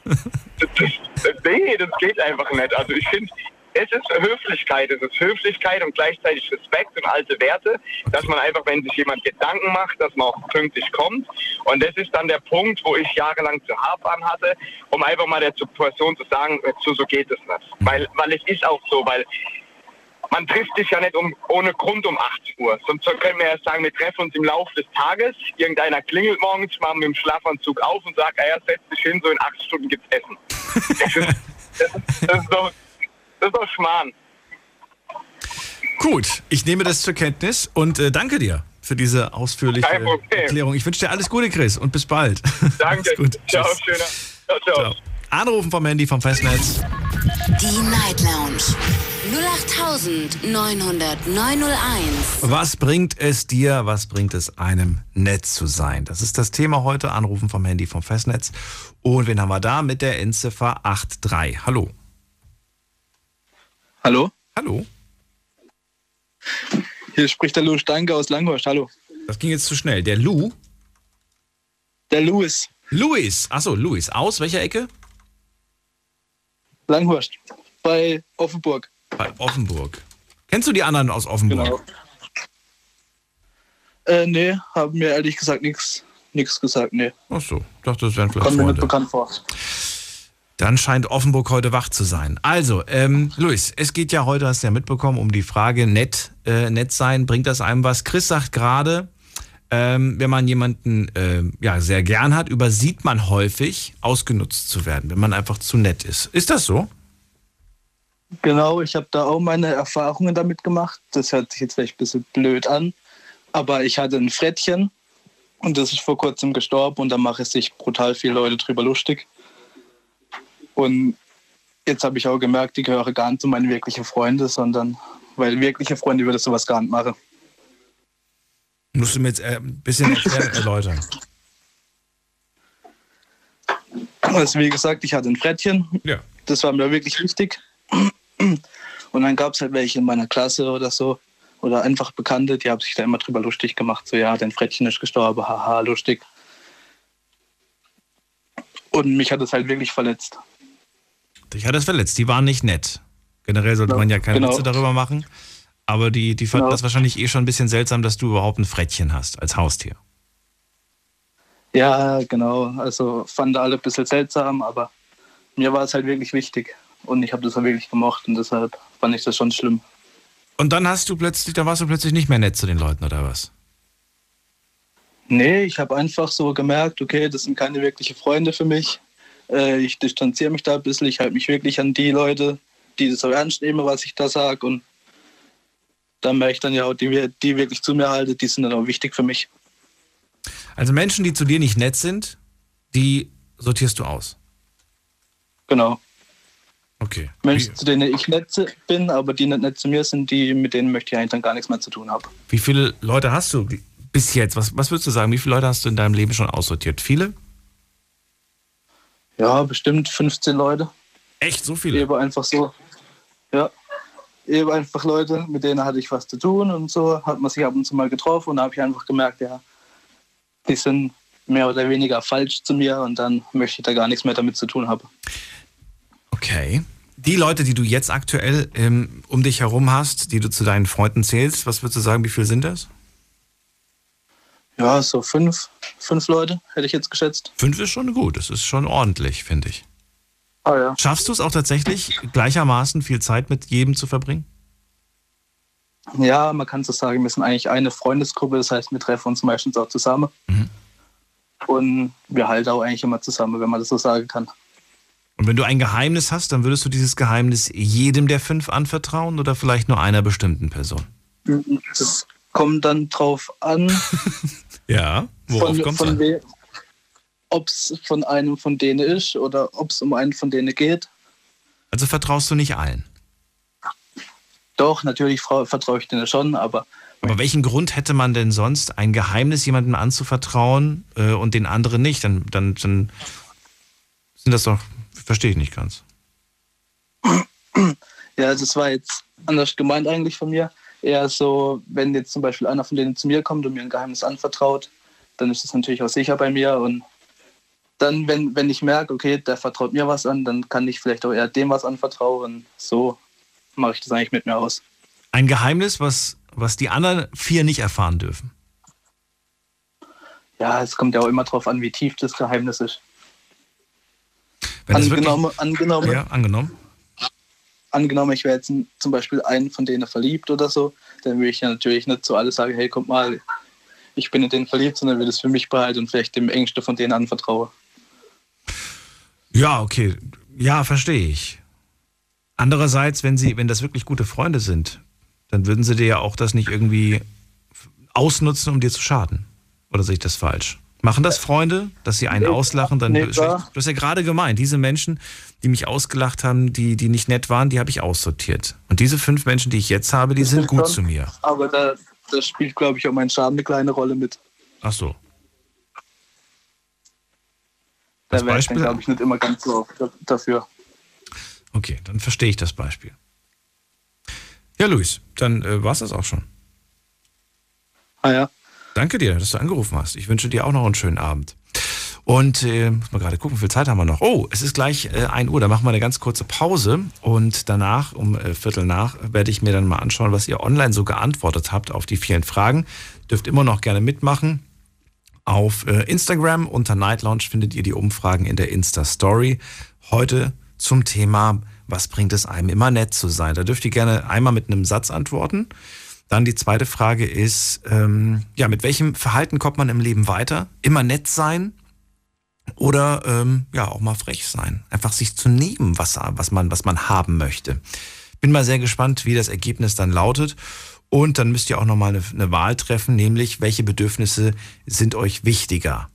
S9: Nee, das geht einfach nicht. Also ich finde, es ist Höflichkeit. Es ist Höflichkeit und gleichzeitig Respekt und alte Werte, dass man einfach, wenn sich jemand Gedanken macht, dass man auch pünktlich kommt. Und das ist dann der Punkt, wo ich jahrelang zu hart an hatte, um einfach mal der Person zu sagen, so geht es nicht. Weil, weil es ist auch so, weil man trifft sich ja nicht um, ohne Grund um 18 Uhr. Sonst können wir ja sagen, wir treffen uns im Laufe des Tages. Irgendeiner klingelt morgens, machen mit dem Schlafanzug auf und sagt, ah ja, setz dich hin, so in acht Stunden gibt's Essen. (laughs) Das ist, das ist, das ist doch, das ist doch Schmarrn.
S3: Gut, ich nehme das zur Kenntnis und äh, danke dir für diese ausführliche
S9: Problem.
S3: Erklärung. Ich wünsche dir alles Gute, Chris, und bis bald. (laughs)
S9: Danke.
S3: Gut.
S9: Ciao,
S3: Tschüss.
S9: schöner. Ciao, ciao.
S3: Ciao. Anrufen vom Handy vom Festnetz.
S2: Die Night Lounge 0890901.
S3: Was bringt es dir, was bringt es einem, nett zu sein? Das ist das Thema heute. Anrufen vom Handy vom Festnetz. Und wen haben wir da mit der Endziffer 83? Hallo.
S10: Hallo?
S3: Hallo.
S10: Hier spricht der Lou Stanke aus Langhorst. Hallo.
S3: Das ging jetzt zu schnell. Der Lou?
S10: Der Louis.
S3: Luis. Achso, Luis. Aus welcher Ecke?
S10: Langhorst. Bei Offenburg.
S3: Bei Offenburg. Kennst du die anderen aus Offenburg?
S10: Genau. Äh, nee, haben mir ehrlich gesagt nichts nichts gesagt. Nee.
S3: Ach so, dachte, das wären vielleicht
S10: Kommt mir nicht bekannt vor.
S3: Dann scheint Offenburg heute wach zu sein. Also, ähm, Luis, es geht ja heute, hast du ja mitbekommen, um die Frage, nett, äh, nett sein, bringt das einem was? Chris sagt gerade, ähm, wenn man jemanden ähm, ja, sehr gern hat, übersieht man häufig, ausgenutzt zu werden, wenn man einfach zu nett ist. Ist das so?
S10: Genau, ich habe da auch meine Erfahrungen damit gemacht. Das hört sich jetzt vielleicht ein bisschen blöd an. Aber ich hatte ein Frettchen und das ist vor kurzem gestorben und da machen sich brutal viele Leute drüber lustig. Und jetzt habe ich auch gemerkt, die gehören gar nicht zu meinen wirklichen Freunden, sondern weil wirkliche Freunde würde sowas gar nicht machen.
S3: Musst du mir jetzt äh, ein bisschen erklären, (laughs) erläutern.
S10: Also wie gesagt, ich hatte ein Frettchen.
S3: Ja.
S10: Das war mir wirklich wichtig. Und dann gab es halt welche in meiner Klasse oder so. Oder einfach Bekannte, die haben sich da immer drüber lustig gemacht. So, ja, dein Frettchen ist gestorben, haha, lustig. Und mich hat es halt wirklich verletzt.
S3: Dich hat das verletzt, die waren nicht nett. Generell sollte
S10: Genau.
S3: man ja keine
S10: Genau.
S3: Witze darüber machen. Aber die, die fanden
S10: Genau.
S3: das wahrscheinlich eh schon ein bisschen seltsam, dass du überhaupt ein Frettchen hast als Haustier.
S10: Ja, genau. Also fanden alle ein bisschen seltsam, aber mir war es halt wirklich wichtig. Und ich habe das auch wirklich gemocht und deshalb fand ich das schon schlimm.
S3: Und dann hast du plötzlich, da warst du plötzlich nicht mehr nett zu den Leuten, oder was?
S10: Nee, ich habe einfach so gemerkt, okay, das sind keine wirkliche Freunde für mich. Äh, ich distanziere mich da ein bisschen. Ich halte mich wirklich an die Leute, die das so ernst nehmen, was ich da sage. Und dann merke ich dann ja auch, die, die wirklich zu mir halten, die sind dann auch wichtig für mich.
S3: Also Menschen, die zu dir nicht nett sind, die sortierst du aus.
S10: Genau.
S3: Okay.
S10: Menschen, zu denen ich nett bin, aber die nicht nett zu mir sind, die, mit denen möchte ich eigentlich dann gar nichts mehr zu tun haben.
S3: Wie viele Leute hast du bis jetzt? Was, was würdest du sagen? Wie viele Leute hast du in deinem Leben schon aussortiert? Viele?
S10: Ja, bestimmt 15 Leute.
S3: Echt, so viele?
S10: Eben einfach so. Ja. Eben einfach Leute, mit denen hatte ich was zu tun und so hat man sich ab und zu mal getroffen und da habe ich einfach gemerkt, ja, die sind mehr oder weniger falsch zu mir und dann möchte ich da gar nichts mehr damit zu tun haben.
S3: Okay. Die Leute, die du jetzt aktuell ähm, um dich herum hast, die du zu deinen Freunden zählst, was würdest du sagen, wie viele sind das?
S10: Ja, so fünf, fünf Leute hätte ich jetzt geschätzt.
S3: Fünf ist schon gut, das ist schon ordentlich, finde ich.
S10: Ah ja.
S3: Schaffst du es auch tatsächlich, gleichermaßen viel Zeit mit jedem zu verbringen?
S10: Ja, man kann so sagen, wir sind eigentlich eine Freundesgruppe, das heißt, wir treffen uns meistens auch zusammen. Und wir halten auch eigentlich immer zusammen, wenn man das so sagen kann.
S3: Und wenn du ein Geheimnis hast, dann würdest du dieses Geheimnis jedem der fünf anvertrauen oder vielleicht nur einer bestimmten Person?
S10: Das kommt dann drauf an, (laughs)
S3: Ja, worauf kommt's
S10: von
S3: an?
S10: ob es von einem von denen ist oder ob es um einen von denen geht.
S3: Also vertraust du nicht allen.
S10: Doch, natürlich vertraue ich denen schon, aber
S3: Aber welchen Grund hätte man denn sonst, ein Geheimnis jemandem anzuvertrauen äh, und den anderen nicht? Dann, dann, dann sind das doch, verstehe ich nicht ganz. (clears throat)
S10: ja, das war jetzt anders gemeint eigentlich von mir. Eher so, wenn jetzt zum Beispiel einer von denen zu mir kommt und mir ein Geheimnis anvertraut, dann ist es natürlich auch sicher bei mir. Und dann, wenn, wenn ich merke, okay, der vertraut mir was an, dann kann ich vielleicht auch eher dem was anvertrauen. So mache ich das eigentlich mit mir aus.
S3: Ein Geheimnis, was, was die anderen vier nicht erfahren dürfen.
S10: Ja, es kommt ja auch immer drauf an, wie tief das Geheimnis ist.
S3: Wenn das wirklich-
S10: Angenommen, angenommen,
S3: Ja, angenommen.
S10: angenommen, ich wäre jetzt zum Beispiel einen von denen verliebt oder so, dann würde ich ja natürlich nicht zu alle sagen, hey, kommt mal, ich bin in den verliebt, sondern würde es für mich behalten und vielleicht dem engsten von denen anvertrauen.
S3: Ja, okay. Ja, verstehe ich. Andererseits, wenn sie, wenn das wirklich gute Freunde sind, dann würden sie dir ja auch das nicht irgendwie ausnutzen, um dir zu schaden. Oder sehe ich das falsch? Machen das Freunde, dass sie einen
S10: Nee,
S3: auslachen? Dann
S10: nee,
S3: du hast ja gerade gemeint, diese Menschen, die mich ausgelacht haben, die, die nicht nett waren, die habe ich aussortiert. Und diese fünf Menschen, die ich jetzt habe, die
S10: Das
S3: sind gut
S10: schon.
S3: zu mir.
S10: Aber da, da spielt, glaube ich, auch mein Schaden eine kleine Rolle mit.
S3: Ach so.
S10: Da
S3: Das
S10: dann,
S3: Beispiel?
S10: glaube ich, nicht immer ganz so dafür.
S3: Okay, dann verstehe ich das Beispiel. Ja, Luis, dann äh, war es das auch schon.
S10: Ah ja.
S3: Danke dir, dass du angerufen hast. Ich wünsche dir auch noch einen schönen Abend. Und äh, muss mal gerade gucken, wie viel Zeit haben wir noch? Oh, es ist gleich äh, 1 Uhr, da machen wir eine ganz kurze Pause und danach, um äh, Viertel nach, werde ich mir dann mal anschauen, was ihr online so geantwortet habt auf die vielen Fragen. Dürft immer noch gerne mitmachen. Auf äh, Instagram unter Night Lounge findet ihr die Umfragen in der Insta-Story. Heute zum Thema, was bringt es einem immer nett zu sein? Da dürft ihr gerne einmal mit einem Satz antworten. Dann die zweite Frage ist, ähm, ja, mit welchem Verhalten kommt man im Leben weiter? Immer nett sein oder ähm, ja auch mal frech sein, einfach sich zu nehmen, was, was man was man haben möchte. Bin mal sehr gespannt, wie das Ergebnis dann lautet. Und dann müsst ihr auch noch mal eine, eine Wahl treffen, nämlich welche Bedürfnisse sind euch wichtiger?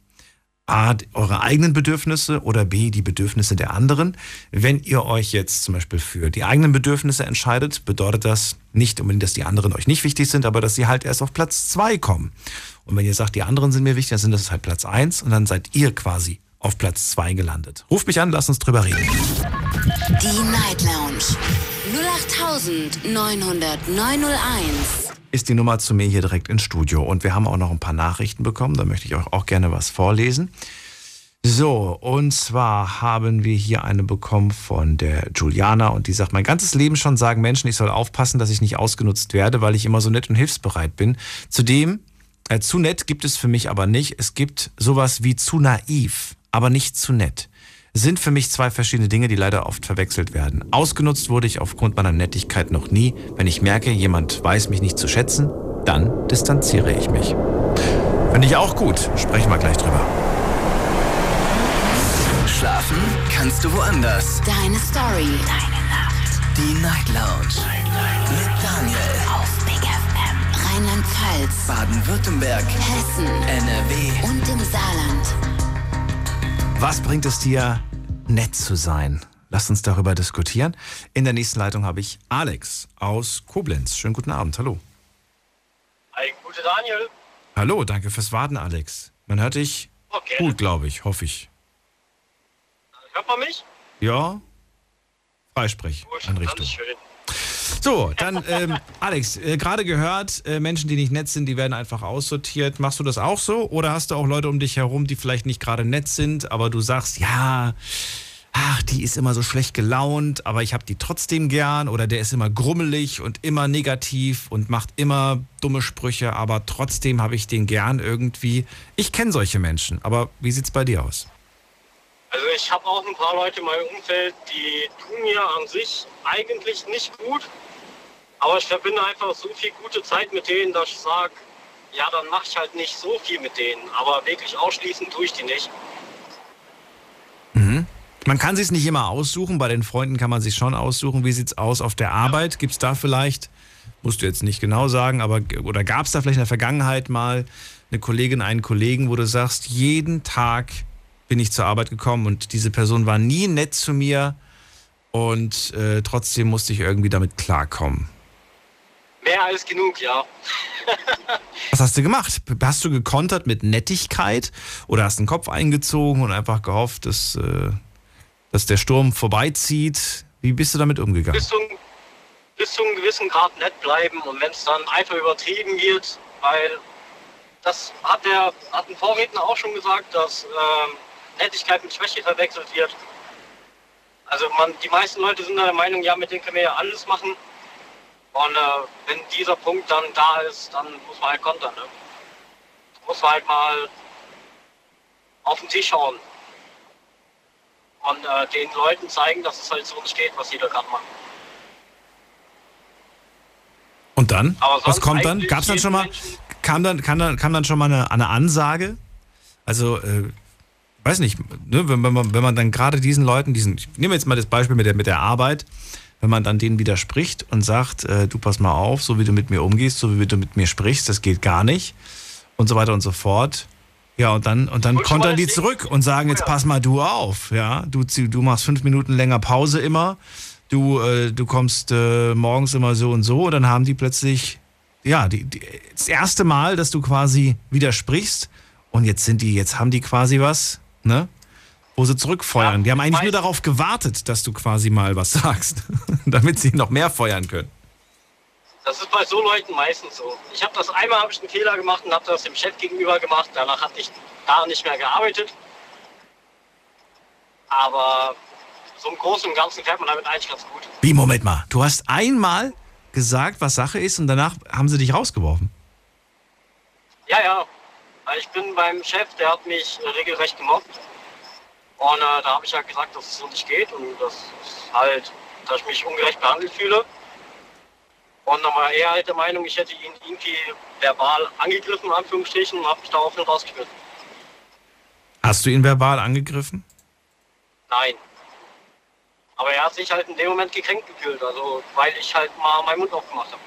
S3: A, eure eigenen Bedürfnisse oder B, die Bedürfnisse der anderen. Wenn ihr euch jetzt zum Beispiel für die eigenen Bedürfnisse entscheidet, bedeutet das nicht unbedingt, dass die anderen euch nicht wichtig sind, aber dass sie halt erst auf Platz zwei kommen. Und wenn ihr sagt, die anderen sind mir wichtig, dann sind das halt Platz eins und dann seid ihr quasi auf Platz zwei gelandet. Ruft mich an, lasst uns drüber reden.
S2: Die Night Lounge 0890901.
S3: ist die Nummer zu mir hier direkt ins Studio. Und wir haben auch noch ein paar Nachrichten bekommen. Da möchte ich euch auch gerne was vorlesen. So, und zwar haben wir hier eine bekommen von der Juliana und die sagt, mein ganzes Leben schon sagen Menschen, ich soll aufpassen, dass ich nicht ausgenutzt werde, weil ich immer so nett und hilfsbereit bin. Zudem, äh, zu nett gibt es für mich aber nicht. Es gibt sowas wie zu naiv, aber nicht zu nett. Sind für mich zwei verschiedene Dinge, die leider oft verwechselt werden. Ausgenutzt wurde ich aufgrund meiner Nettigkeit noch nie. Wenn ich merke, jemand weiß mich nicht zu schätzen, dann distanziere ich mich. Finde ich auch gut. Sprechen wir gleich drüber.
S1: Schlafen kannst du woanders.
S2: Deine Story. Deine Nacht.
S1: Die Night Lounge. Mit Daniel.
S2: Auf Big FM. Rheinland-Pfalz.
S1: Baden-Württemberg.
S2: Hessen.
S1: NRW.
S2: Und im Saarland.
S3: Was bringt es dir, nett zu sein? Lasst uns darüber diskutieren. In der nächsten Leitung habe ich Alex aus Koblenz. Schönen guten Abend. Hallo.
S11: Hi, gute Daniel.
S3: Hallo, danke fürs Warten, Alex. Man hört dich
S11: Okay.
S3: gut, glaube ich, hoffe ich.
S11: Hört man mich?
S3: Ja? Freisprech,
S11: Gut,
S3: Einrichtung.
S11: ganz schön.
S3: So, dann, ähm, Alex, äh, gerade gehört, äh, Menschen, die nicht nett sind, die werden einfach aussortiert. Machst du das auch so? Oder hast du auch Leute um dich herum, die vielleicht nicht gerade nett sind, aber du sagst, ja, ach, die ist immer so schlecht gelaunt, aber ich habe die trotzdem gern. Oder der ist immer grummelig und immer negativ und macht immer dumme Sprüche, aber trotzdem habe ich den gern irgendwie. Ich kenne solche Menschen, aber wie sieht's bei dir aus?
S11: Also ich habe auch ein paar Leute in meinem Umfeld, die tun mir an sich eigentlich nicht gut. Aber ich verbinde einfach so viel gute Zeit mit denen, dass ich sage, ja, dann mache ich halt nicht so viel mit denen. Aber wirklich ausschließen tue ich die nicht.
S3: Mhm. Man kann sich nicht immer aussuchen. Bei den Freunden kann man sich schon aussuchen. Wie sieht's aus auf der Arbeit? Gibt es da vielleicht, musst du jetzt nicht genau sagen, aber oder gab es da vielleicht in der Vergangenheit mal eine Kollegin, einen Kollegen, wo du sagst, jeden Tag bin ich zur Arbeit gekommen und diese Person war nie nett zu mir und äh, trotzdem musste ich irgendwie damit klarkommen.
S11: Mehr als genug, ja. (laughs)
S3: Was hast du gemacht? Hast du gekontert mit Nettigkeit oder hast den Kopf eingezogen und einfach gehofft, dass, äh, dass der Sturm vorbeizieht? Wie bist du damit umgegangen?
S11: Bis zu, bis zu einem gewissen Grad nett bleiben und wenn es dann einfach übertrieben wird, weil das hat der hat ein Vorredner auch schon gesagt, dass ähm, Nettigkeit mit Schwäche verwechselt wird. Also man, die meisten Leute sind der Meinung, ja, mit denen können wir ja alles machen. Und äh, wenn dieser Punkt dann da ist, dann muss man halt kontern. Ne? Muss man halt mal auf den Tisch hauen. Und äh, den Leuten zeigen, dass es halt so nicht geht, was jeder gerade macht.
S3: Und dann?
S11: Aber
S3: Was kommt dann? Gab es dann schon mal,
S11: Menschen-
S3: kam dann, kam dann, kam dann schon mal eine, eine Ansage? Also, äh, weiß nicht, ne, wenn, man, wenn man dann gerade diesen Leuten, diesen, ich nehme jetzt mal das Beispiel mit der, mit der Arbeit, wenn man dann denen widerspricht und sagt, äh, du pass mal auf, so wie du mit mir umgehst, so wie du mit mir sprichst, das geht gar nicht und so weiter und so fort. Ja, und dann, und dann
S11: Und
S3: kontern die zurück und sagen, jetzt
S11: Ja.
S3: pass mal du auf, ja, du, du machst fünf Minuten länger Pause immer, du, äh, du kommst äh, morgens immer so und so und dann haben die plötzlich, ja, die, die, das erste Mal, dass du quasi widersprichst und jetzt sind die, jetzt haben die quasi was, ne? Wo sie zurückfeuern.
S11: Ja,
S3: die haben eigentlich nur darauf gewartet, dass du quasi mal was (laughs) sagst, damit sie noch mehr feuern können.
S11: Das ist bei so Leuten meistens so. Ich habe das einmal habe ich einen Fehler gemacht und habe das dem Chef gegenüber gemacht. Danach hatte ich da nicht mehr gearbeitet. Aber so im Großen und Ganzen fährt man damit eigentlich ganz gut.
S3: Wie, Moment mal, du hast einmal gesagt, was Sache ist und danach haben sie dich rausgeworfen.
S11: Ja, ja. Ich bin beim Chef, der hat mich äh, regelrecht gemobbt. Und äh, da habe ich ja gesagt, dass es so nicht geht und das ist halt, dass ich mich ungerecht behandelt fühle. Und dann war er halt der Meinung, ich hätte ihn irgendwie verbal angegriffen, in Anführungsstrichen, und habe mich daraufhin rausgeschmissen.
S3: Hast du ihn verbal angegriffen?
S11: Nein. Aber er hat sich halt in dem Moment gekränkt gefühlt, also weil ich halt mal meinen Mund aufgemacht habe.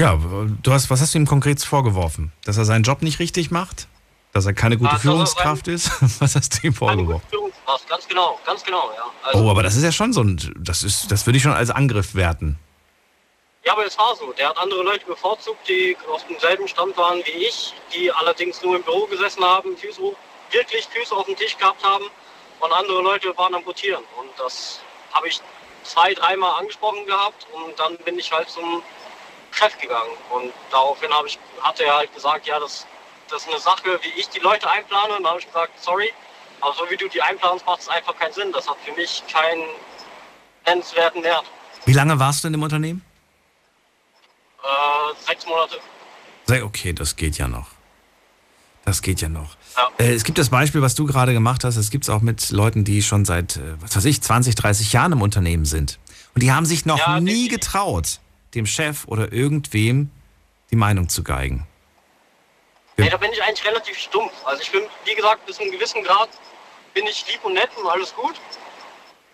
S3: Ja, du hast, was hast du ihm konkret vorgeworfen? Dass er seinen Job nicht richtig macht? Dass er keine gute
S11: Ah,
S3: Führungskraft ist? (laughs) Was hast du ihm vorgeworfen?
S11: Führungskraft, ganz genau, ganz genau, ja. Also,
S3: Oh, aber das ist ja schon so ein, das ist, das würde ich schon als Angriff werten.
S11: Ja, aber es war so. Der hat andere Leute bevorzugt, die aus demselben Stand waren wie ich, die allerdings nur im Büro gesessen haben, Füße, wirklich Füße auf dem Tisch gehabt haben und andere Leute waren am Rotieren. Und das habe ich zwei, dreimal angesprochen gehabt und dann bin ich halt zum Chef gegangen. Und daraufhin habe ich, hat er halt gesagt, ja, das das ist eine Sache, wie ich die Leute einplane. Und da habe ich gesagt, sorry, aber so wie du die einplanst, macht es einfach keinen Sinn. Das hat für mich keinen nennenswerten Wert.
S3: Wie lange warst du in dem Unternehmen?
S11: Äh, sechs Monate.
S3: Okay, das geht ja noch. Das geht ja noch.
S11: Ja.
S3: Äh, es gibt das Beispiel, was du gerade gemacht hast, es gibt es auch mit Leuten, die schon seit, äh, was weiß ich, 20, 30 Jahren im Unternehmen sind. Und die haben sich noch
S11: Ja,
S3: nie getraut, dem Chef oder irgendwem die Meinung zu geigen. Ja.
S11: Nee, da bin ich eigentlich relativ stumpf. Also ich bin, wie gesagt, bis zu einem gewissen Grad bin ich lieb und nett und alles gut.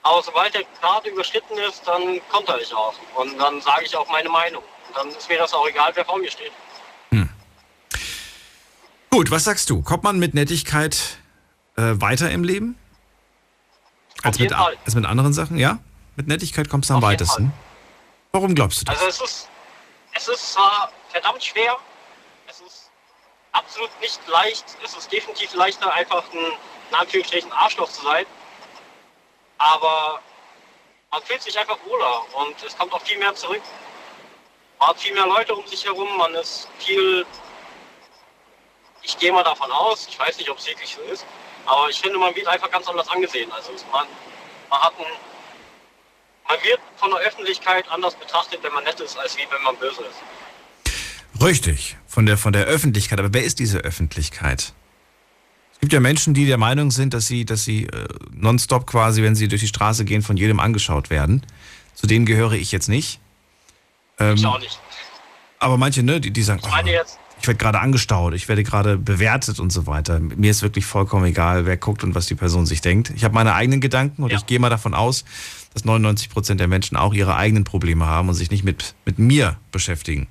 S11: Aber sobald der Grad überschritten ist, dann konter ich auch. Und dann sage ich auch meine Meinung. Und dann ist mir das auch egal, wer vor mir steht.
S3: Gut, was sagst du? Kommt man mit Nettigkeit äh, weiter im Leben? Als mit,
S11: Fall.
S3: als mit anderen Sachen, ja? Mit Nettigkeit kommst du am
S11: Auf
S3: weitesten. Warum glaubst du das?
S11: Also es ist, es ist zwar verdammt schwer, es ist absolut nicht leicht, es ist definitiv leichter, einfach ein, in Arschloch zu sein. Aber man fühlt sich einfach wohler und es kommt auch viel mehr zurück. Man hat viel mehr Leute um sich herum, man ist viel, ich gehe mal davon aus, ich weiß nicht, ob es wirklich so ist, aber ich finde, man wird einfach ganz anders angesehen. Also man, man hat ein, man wird von der Öffentlichkeit anders betrachtet, wenn man nett ist, als wie wenn man böse ist.
S3: Richtig, von der, von der Öffentlichkeit. Aber wer ist diese Öffentlichkeit? Es gibt ja Menschen, die der Meinung sind, dass sie, dass sie äh, nonstop quasi, wenn sie durch die Straße gehen, von jedem angeschaut werden. Zu denen gehöre ich jetzt nicht. Ähm,
S11: Ich auch nicht.
S3: aber manche, ne, die, die sagen,
S11: Ich meine
S3: oh,
S11: jetzt,
S3: ich werde gerade angestaut, ich werde gerade bewertet und so weiter. Mir ist wirklich vollkommen egal, wer guckt und was die Person sich denkt. Ich habe meine eigenen Gedanken und
S11: Ja.
S3: ich gehe mal davon aus, dass 99 Prozent der Menschen auch ihre eigenen Probleme haben und sich nicht mit, mit mir beschäftigen.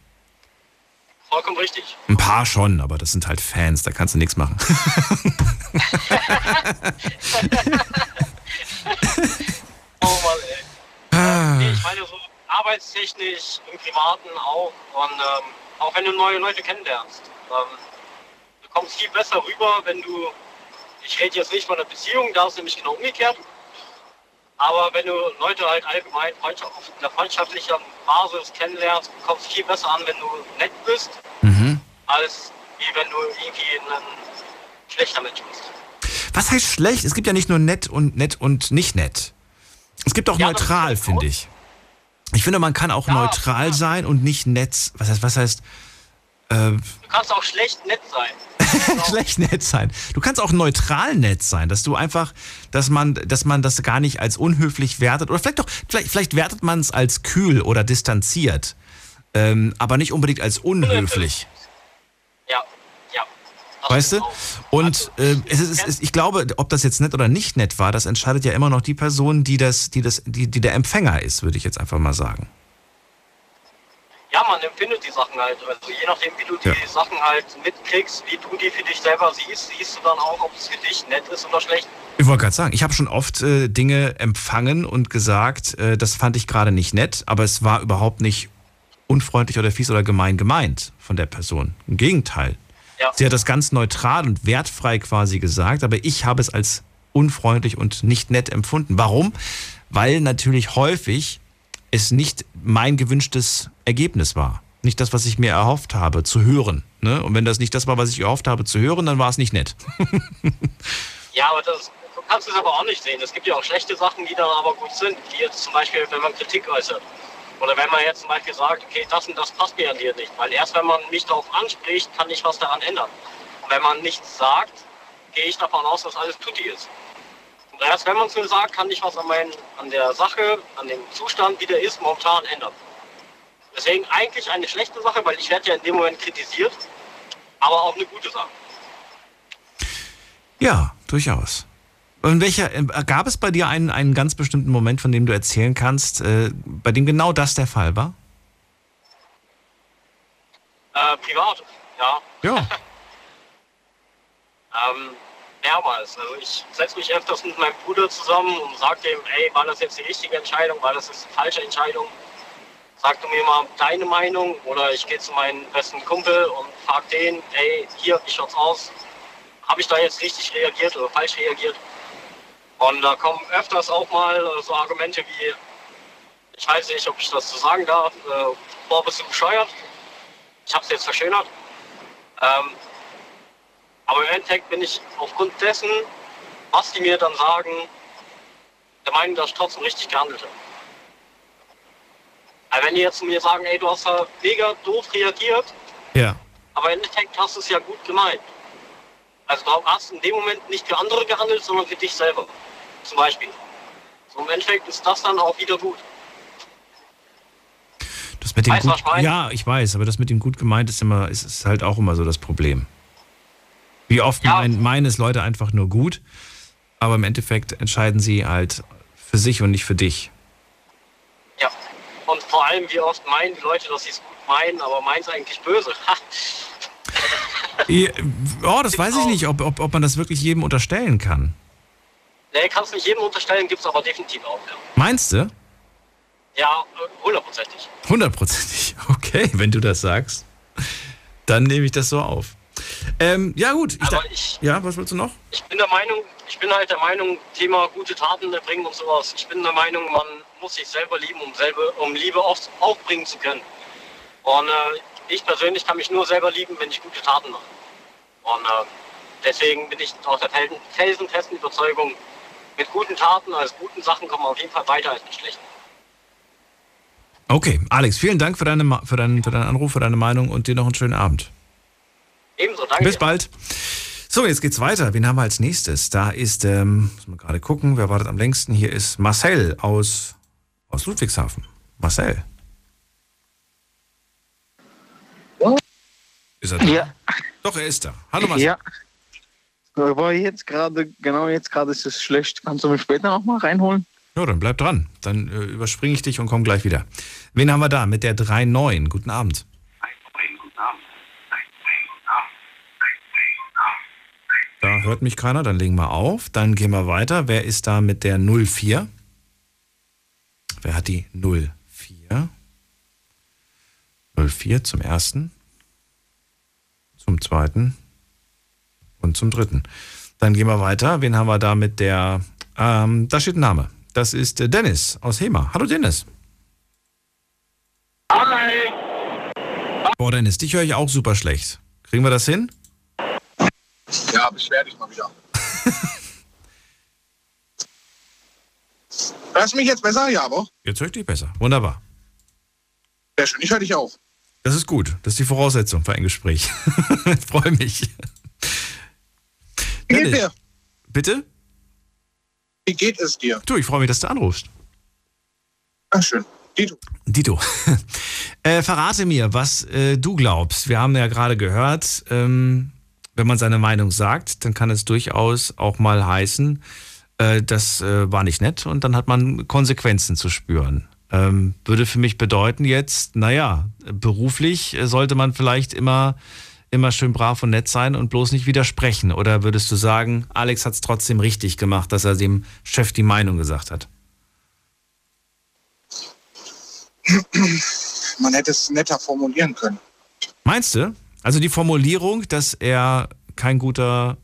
S11: vollkommen richtig.
S3: Ein paar schon, aber das sind halt Fans, da kannst du nichts machen. (laughs)
S11: Oh Mann, ey. Nee, ich meine so arbeitstechnisch, im Privaten auch. Und ähm, auch wenn du neue Leute kennenlernst. Ähm, du kommst viel besser rüber, wenn du, ich rede jetzt nicht von einer Beziehung, da ist nämlich genau umgekehrt. Aber wenn du Leute halt allgemein auf einer freundschaftlichen Basis kennenlernst, du kommst viel besser an, wenn du nett bist,
S3: Mhm.
S11: als wie wenn du irgendwie ein schlechter Mensch bist.
S3: Was heißt schlecht? Es gibt ja nicht nur nett und nett und nicht nett. Es gibt auch
S11: Ja,
S3: neutral, finde ich. Ich finde, man kann auch
S11: Ja,
S3: neutral
S11: ja.
S3: sein und nicht nett. Was heißt, was heißt äh,
S11: Du kannst auch schlecht nett sein. (laughs)
S3: schlecht nett sein? Du kannst auch neutral nett sein, dass du einfach, dass man, dass man das gar nicht als unhöflich wertet oder vielleicht doch, vielleicht, vielleicht wertet man es als kühl oder distanziert, ähm, aber nicht unbedingt als unhöflich.
S11: Ja, ja.
S3: Weißt du? Und äh, es ist, es ist, ich glaube, ob das jetzt nett oder nicht nett war, das entscheidet ja immer noch die Person, die das, die das, die, die der Empfänger ist, würde ich jetzt einfach mal sagen.
S11: Man empfindet die Sachen halt. Also je nachdem, wie du die
S3: Ja.
S11: Sachen halt mitkriegst, wie du die für dich selber siehst, siehst du dann auch, ob es für dich nett ist oder schlecht.
S3: Ich wollte gerade sagen, ich habe schon oft äh, Dinge empfangen und gesagt, äh, das fand ich gerade nicht nett, aber es war überhaupt nicht unfreundlich oder fies oder gemein gemeint von der Person. Im Gegenteil.
S11: Ja.
S3: Sie hat das ganz neutral und wertfrei quasi gesagt, aber ich habe es als unfreundlich und nicht nett empfunden. Warum? Weil natürlich häufig es nicht mein gewünschtes Ergebnis war. Nicht das, was ich mir erhofft habe zu hören. Ne? Und wenn das nicht das war, was ich erhofft habe zu hören, dann war es nicht nett. (laughs)
S11: Ja, aber das, du kannst es aber auch nicht sehen. Es gibt ja auch schlechte Sachen, die dann aber gut sind. Wie jetzt zum Beispiel, wenn man Kritik äußert. Oder wenn man jetzt zum Beispiel sagt, okay, das und das passt mir an dir nicht. Weil erst wenn man mich darauf anspricht, kann ich was daran ändern. Und wenn man nichts sagt, gehe ich davon aus, dass alles tutti ist. Und erst wenn man es mir sagt, kann ich was an, mein, an der Sache, an dem Zustand, wie der ist, momentan ändern. Deswegen eigentlich eine schlechte Sache, weil ich werde ja in dem Moment kritisiert, aber auch eine gute Sache.
S3: Ja, durchaus. Und welcher, äh, gab es bei dir einen, einen ganz bestimmten Moment, von dem du erzählen kannst, äh, bei dem genau das der Fall war?
S11: Äh, privat, ja.
S3: Ja. (laughs)
S11: Ähm, mehrmals. Also ich setze mich öfters mit meinem Bruder zusammen und sage dem, ey, war das jetzt die richtige Entscheidung, war das jetzt die falsche Entscheidung? Sag du mir mal deine Meinung oder ich gehe zu meinem besten Kumpel und frag den, ey, hier, wie schaut's aus? Habe ich da jetzt richtig reagiert oder falsch reagiert? Und da kommen öfters auch mal äh, so Argumente wie, ich weiß nicht, ob ich das so sagen darf, äh, boah, bist du bescheuert? Ich hab's jetzt verschönert. Ähm, Aber im Endeffekt bin ich aufgrund dessen, was die mir dann sagen, der Meinung, dass ich trotzdem richtig gehandelt habe. Also wenn die jetzt zu mir sagen, ey, du hast da mega doof reagiert,
S3: Ja.
S11: aber im Endeffekt hast du es ja gut gemeint. Also du hast in dem Moment nicht für andere gehandelt, sondern für dich selber. Zum Beispiel. So im Endeffekt ist das dann auch wieder gut.
S3: Das mit dem
S11: Weißt du,
S3: gut,
S11: ich
S3: ja, ich weiß, aber das mit dem gut gemeint ist immer, ist, ist halt auch immer so das Problem. Wie oft meinen, meinen es Leute einfach nur gut, aber im Endeffekt entscheiden sie halt für sich und nicht für dich.
S11: Ja. Und vor allem, wie oft meinen die Leute, dass sie es gut meinen, aber meinen es eigentlich böse. (laughs)
S3: Oh, das weiß ich nicht, ob, ob, ob man das wirklich jedem unterstellen kann.
S11: nee, kannst nicht jedem unterstellen, gibt es aber definitiv auch. Ja,
S3: Meinst du?
S11: ja hundertprozentig.
S3: Hundertprozentig. (laughs) Okay, wenn du das sagst, dann nehme ich das so auf. Ähm, ja gut. Ich da- ja, was willst du noch?
S11: Ich bin der Meinung, ich bin halt der Meinung, Thema gute Taten erbringen und sowas. Ich bin der Meinung, man muss sich selber lieben, um, selber, um Liebe auf, aufbringen zu können. Und äh, ich persönlich kann mich nur selber lieben, wenn ich gute Taten mache. Und äh, deswegen bin ich aus der felsen- felsenfesten Überzeugung, mit guten Taten, als guten Sachen kommen wir auf jeden Fall weiter als mit schlechten.
S3: Okay, Alex, vielen Dank für, deine, für, deinen, für deinen Anruf, für deine Meinung und dir noch einen schönen Abend.
S11: Ebenso, danke.
S3: Bis bald. So, jetzt geht's weiter. Wen haben wir als nächstes? Da ist, ähm, muss man gerade gucken, wer wartet am längsten? Hier ist Marcel aus, aus Ludwigshafen. Marcel. Ist er da?
S12: Ja.
S3: Doch, er ist da. Hallo Marcel.
S12: Ja. Aber jetzt gerade, genau jetzt gerade ist es schlecht. Kannst du mich später noch mal reinholen?
S3: Ja, dann bleib dran. Dann äh, überspringe ich dich und komm gleich wieder. Wen haben wir da mit der 3.9? Guten Abend. Da hört mich keiner, dann legen wir auf. Dann gehen wir weiter. Wer ist da mit der 04? Wer hat die 04? 04 zum ersten, zum zweiten und zum dritten. Dann gehen wir weiter. Wen haben wir da mit der, ähm, da steht ein Name. Das ist äh, Dennis aus Hema. Hallo Dennis.
S13: Hi.
S3: Boah, Dennis, dich höre ich auch super schlecht. Kriegen wir das hin?
S14: Ja, beschwer dich mal wieder. (laughs) Hörst du mich jetzt besser? Ja, aber.
S3: Jetzt höre ich dich besser. Wunderbar.
S14: Sehr schön, ich höre dich auch.
S3: Das ist gut. Das ist die Voraussetzung für ein Gespräch. ich (laughs) freue mich.
S14: Wie geht's dir?
S3: Bitte?
S14: Wie geht es dir?
S3: Du, ich freue mich, dass du anrufst.
S14: Ach, schön. Dito.
S3: Dito. (laughs) äh, verrate mir, was äh, du glaubst. Wir haben ja gerade gehört, ähm, wenn man seine Meinung sagt, dann kann es durchaus auch mal heißen, äh, das äh, war nicht nett und dann hat man Konsequenzen zu spüren. Ähm, würde für mich bedeuten jetzt, naja, beruflich sollte man vielleicht immer, immer schön brav und nett sein und bloß nicht widersprechen. Oder würdest du sagen, Alex hat es trotzdem richtig gemacht, dass er dem Chef die Meinung gesagt hat?
S14: Man hätte es netter formulieren können.
S3: Meinst du? Also die Formulierung, dass er kein guter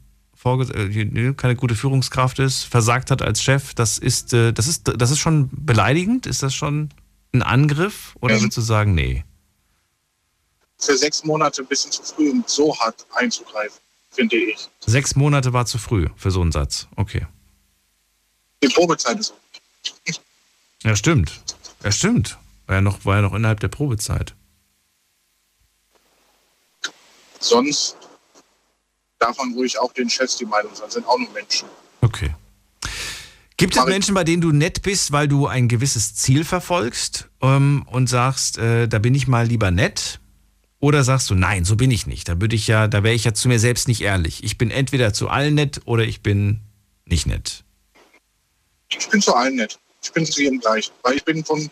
S3: keine gute Führungskraft ist, versagt hat als Chef, das ist, äh, das ist, das ist schon beleidigend? Ist das schon ein Angriff? Oder
S14: Ja.
S3: würdest du sagen, nee?
S14: Für sechs Monate ein bisschen zu früh, um so hart einzugreifen, finde ich.
S3: Sechs Monate war zu früh für so einen Satz. Okay.
S14: Die Probezeit ist so.
S3: Ja, stimmt. Ja, stimmt. War ja noch, war ja noch innerhalb der Probezeit.
S14: Sonst man ruhig auch den Chefs die Meinung sagen, sind auch nur Menschen.
S3: Okay. Gibt es Menschen, bei denen du nett bist, weil du ein gewisses Ziel verfolgst ähm, und sagst, äh, da bin ich mal lieber nett? Oder sagst du, nein, so bin ich nicht. Da würde ich ja, da wäre ich ja zu mir selbst nicht ehrlich. Ich bin entweder zu allen nett oder ich bin nicht nett.
S14: Ich bin zu allen nett. Ich bin zu jedem gleich, weil ich bin von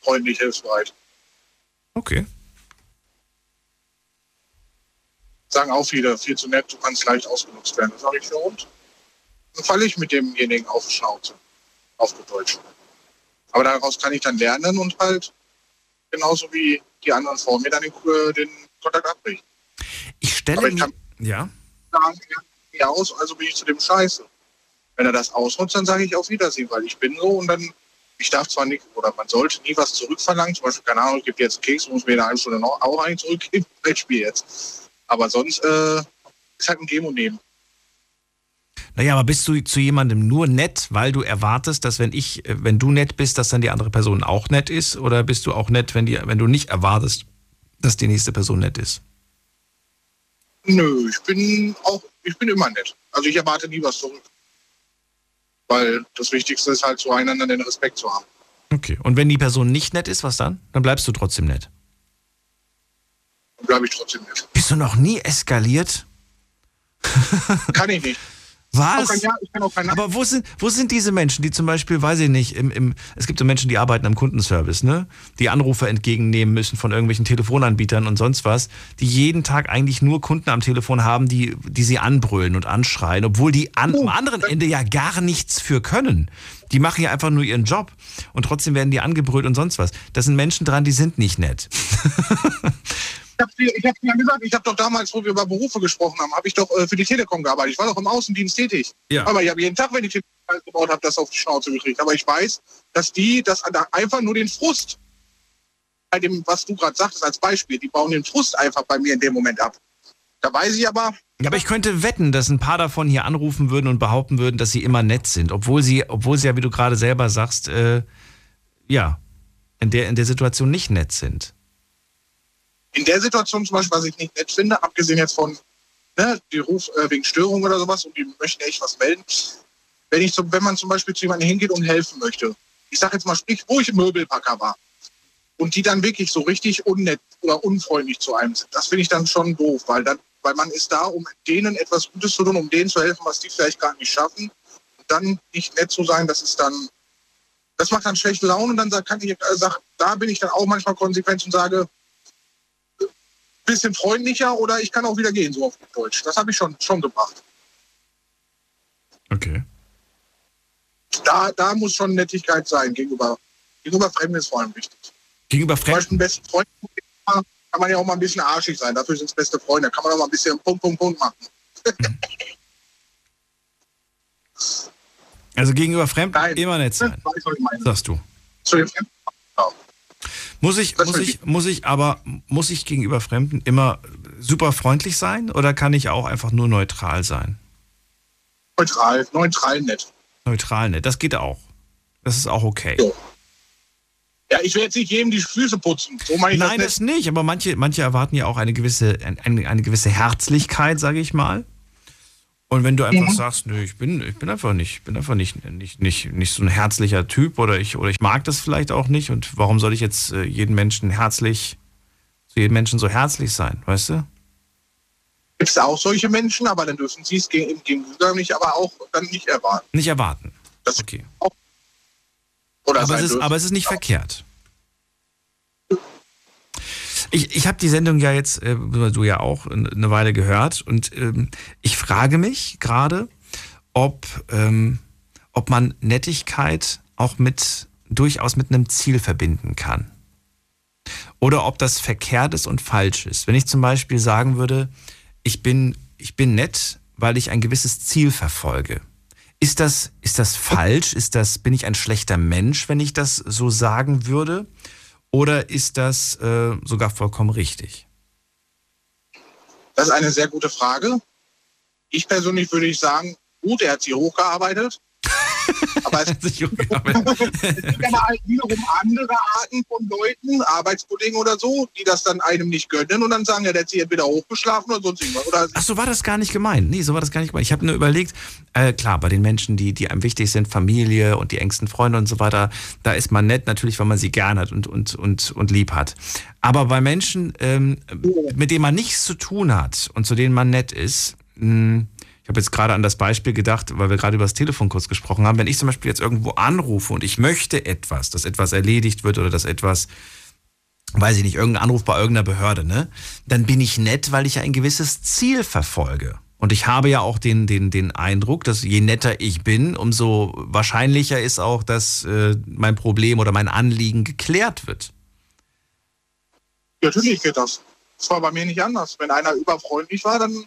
S14: freundlich, hilfsbereit.
S3: Okay.
S14: Sagen auch viele, viel zu nett, du kannst leicht ausgenutzt werden. Das sage ich für und. Dann falle ich mit demjenigen auf die Schnauze. Auf gut Deutsch. Aber daraus kann ich dann lernen und halt genauso wie die anderen vor mir dann den, den Kontakt abbrechen.
S3: Ich stelle
S14: Aber ich kann
S3: Ja.
S14: sagen, ja, aus, also bin ich zu dem Scheiße. Wenn er das ausnutzt, dann sage ich auf Wiedersehen, weil ich bin so und dann, ich darf zwar nicht, oder man sollte nie was zurückverlangen, zum Beispiel, keine Ahnung, ich gebe jetzt einen Keks, muss mir in einer halben Stunde noch auch einen zurückgeben, (laughs) Beispiel jetzt. Aber sonst äh, ist halt ein Geben und Nehmen.
S3: Naja, aber bist du zu jemandem nur nett, weil du erwartest, dass wenn ich, äh, wenn du nett bist, dass dann die andere Person auch nett ist? Oder bist du auch nett, wenn, die, wenn du nicht erwartest, dass die nächste Person nett ist?
S14: Nö, ich bin auch, ich bin immer nett. Also ich erwarte nie was zurück. Weil das Wichtigste ist halt zueinander den Respekt zu haben.
S3: Okay. Und wenn die Person nicht nett ist, was dann? Dann bleibst du trotzdem nett.
S14: Bleibe ich trotzdem nett.
S3: Bist du noch nie eskaliert? (laughs)
S14: Kann ich nicht.
S3: Was?
S14: Ich ja, ich
S3: Aber wo sind, wo sind diese Menschen, die zum Beispiel, weiß ich nicht, im, im, es gibt so Menschen, die arbeiten am Kundenservice, ne? Die Anrufe entgegennehmen müssen von irgendwelchen Telefonanbietern und sonst was, die jeden Tag eigentlich nur Kunden am Telefon haben, die, die sie anbrüllen und anschreien, obwohl die an, am anderen Ende ja gar nichts für können. Die machen ja einfach nur ihren Job und trotzdem werden die angebrüllt und sonst was. Das sind Menschen dran, die sind nicht nett. (laughs)
S14: Ich habe dir, ich hab dir ja gesagt, ich habe doch damals, wo wir über Berufe gesprochen haben, habe ich doch äh, für die Telekom gearbeitet. Ich war doch im Außendienst tätig.
S3: Ja.
S14: Aber ich habe jeden Tag, wenn ich Telekom gebaut habe, das auf die Schnauze gekriegt. Aber ich weiß, dass die das einfach nur den Frust, bei dem, was du gerade sagtest als Beispiel, die bauen den Frust einfach bei mir in dem Moment ab. Da weiß ich aber,
S3: Ja, aber ich könnte wetten, dass ein paar davon hier anrufen würden und behaupten würden, dass sie immer nett sind, obwohl sie, obwohl sie ja, wie du gerade selber sagst, äh, ja, in der, in der Situation nicht nett sind.
S14: In der Situation zum Beispiel, was ich nicht nett finde, abgesehen jetzt von, ne, die Ruf äh, wegen Störung oder sowas und die möchten echt was melden, wenn, ich zum, wenn man zum Beispiel zu jemandem hingeht und helfen möchte, ich sage jetzt mal, sprich, wo ich im Möbelpacker war, und die dann wirklich so richtig unnett oder unfreundlich zu einem sind, das finde ich dann schon doof, weil, dann, weil man ist da, um denen etwas Gutes zu tun, um denen zu helfen, was die vielleicht gar nicht schaffen. Und dann nicht nett zu sein, das ist dann, das macht dann schlechte Laune und dann kann ich, sag, da bin ich dann auch manchmal konsequent und sage, bisschen freundlicher oder ich kann auch wieder gehen, so auf Deutsch. Das habe ich schon, schon gebracht.
S3: Okay.
S14: Da, da muss schon Nettigkeit sein gegenüber, gegenüber Fremden ist vor allem wichtig.
S3: Gegenüber
S14: Zum Beispiel einen besten Freund kann man ja auch mal ein bisschen arschig sein. Dafür sind es beste Freunde. Da kann man auch mal ein bisschen Punkt, Punkt, Punkt machen. (laughs)
S3: Also gegenüber Fremden immer nett sein, sagst du.
S14: Zu den Fremden.
S3: Muss ich, muss ich, muss ich aber, muss ich gegenüber Fremden immer super freundlich sein oder kann ich auch einfach nur neutral sein?
S14: Neutral, neutral nett.
S3: Neutral nett, das geht auch. Das ist auch okay.
S14: Ja, ich will jetzt nicht jedem die Füße putzen. So meine ich
S3: Nein,
S14: das
S3: das nicht, aber manche, manche erwarten ja auch eine gewisse, eine, eine gewisse Herzlichkeit, sage ich mal. Und wenn du einfach
S14: Mhm.
S3: sagst, nö, ich bin, ich bin einfach nicht, bin einfach nicht, nicht, nicht, nicht so ein herzlicher Typ oder ich, oder ich mag das vielleicht auch nicht und warum soll ich jetzt äh, jeden Menschen herzlich, zu jedem Menschen so herzlich sein, weißt du?
S14: Gibt es auch solche Menschen, aber dann dürfen sie es gegen- im Gegenüber nicht, aber auch dann nicht erwarten.
S3: Nicht erwarten.
S14: Das
S3: okay.
S14: Oder
S3: aber, es ist,
S14: dürfen.
S3: aber es ist nicht verkehrt. Ich, ich habe die Sendung ja jetzt, äh, du ja auch, eine Weile gehört und ähm, ich frage mich gerade, ob, ähm, ob man Nettigkeit auch mit durchaus mit einem Ziel verbinden kann. Oder ob das verkehrt ist und falsch ist. Wenn ich zum Beispiel sagen würde, ich bin, ich bin nett, weil ich ein gewisses Ziel verfolge. Ist das, ist das falsch? Ist das, bin ich ein schlechter Mensch, wenn ich das so sagen würde? Oder ist das äh, sogar vollkommen richtig?
S14: Das ist eine sehr gute Frage. Ich persönlich würde ich sagen, gut, er hat sie hochgearbeitet. Aber es, (laughs) es gibt aber halt wiederum andere Arten von Leuten, Arbeitskollegen oder so, die das dann einem nicht gönnen und dann sagen, ja, der hat sie entweder hochgeschlafen oder sonst irgendwas. Oder
S3: Ach so war das gar nicht gemeint. Nee, so war das gar nicht gemeint. Ich habe nur überlegt, äh, klar, bei den Menschen, die, die einem wichtig sind, Familie und die engsten Freunde und so weiter, da ist man nett natürlich, weil man sie gern hat und, und, und, und lieb hat. Aber bei Menschen, ähm, mit denen man nichts zu tun hat und zu denen man nett ist, mh, ich habe jetzt gerade an das Beispiel gedacht, weil wir gerade über das Telefon kurz gesprochen haben. Wenn ich zum Beispiel jetzt irgendwo anrufe und ich möchte etwas, dass etwas erledigt wird oder dass etwas, weiß ich nicht, irgendein Anruf bei irgendeiner Behörde, ne? Dann bin ich nett, weil ich ein gewisses Ziel verfolge. Und ich habe ja auch den, den, den Eindruck, dass je netter ich bin, umso wahrscheinlicher ist auch, dass äh, mein Problem oder mein Anliegen geklärt wird.
S14: natürlich geht das. Das war bei mir nicht anders. Wenn einer überfreundlich war, dann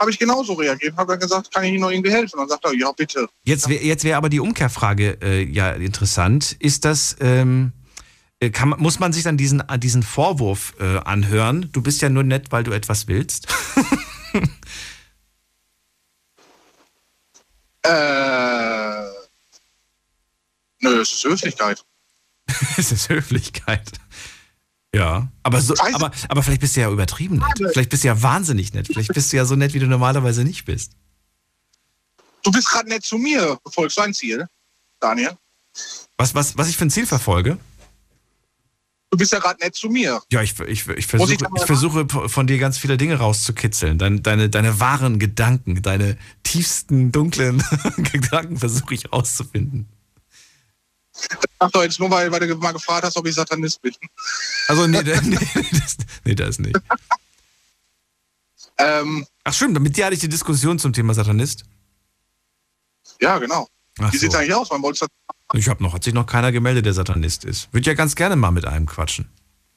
S14: habe ich genauso reagiert, habe dann gesagt, kann ich Ihnen noch irgendwie helfen? Und dann sagt er, ja, bitte.
S3: Jetzt wäre jetzt wär aber die Umkehrfrage äh, ja interessant. Ist das, ähm, äh, kann, muss man sich dann diesen, äh, diesen Vorwurf äh, anhören? Du bist ja nur nett, weil du etwas willst. (laughs)
S14: äh, nö, es ist Höflichkeit. (laughs)
S3: es ist Höflichkeit. Ja, aber, so, aber, aber vielleicht bist du ja übertrieben nett. Vielleicht bist du ja wahnsinnig nett. Vielleicht bist du ja so nett, wie du normalerweise nicht bist.
S14: Du bist gerade nett zu mir. Befolgst du ein Ziel, Daniel?
S3: Was, was, was ich für ein Ziel verfolge?
S14: Du bist ja gerade nett zu mir.
S3: Ja, ich, ich, ich, versuche,
S14: ich
S3: versuche von dir ganz viele Dinge rauszukitzeln. Deine, deine, deine wahren Gedanken, deine tiefsten, dunklen (laughs) Gedanken versuche ich rauszufinden. (laughs)
S14: Ach doch, jetzt nur, weil, weil du mal gefragt hast, ob ich Satanist bin.
S3: Also, nee, (laughs) nee, nee, das, nee das nicht. (laughs)
S14: Ähm,
S3: Ach stimmt, mit dir hatte ich die Diskussion zum Thema Satanist.
S14: ja, genau.
S3: Ach
S14: Wie
S3: so.
S14: eigentlich aus? Wann wolltest du
S3: Ich habe noch, hat sich noch keiner gemeldet, der Satanist ist. Würde ja ganz gerne mal mit einem quatschen.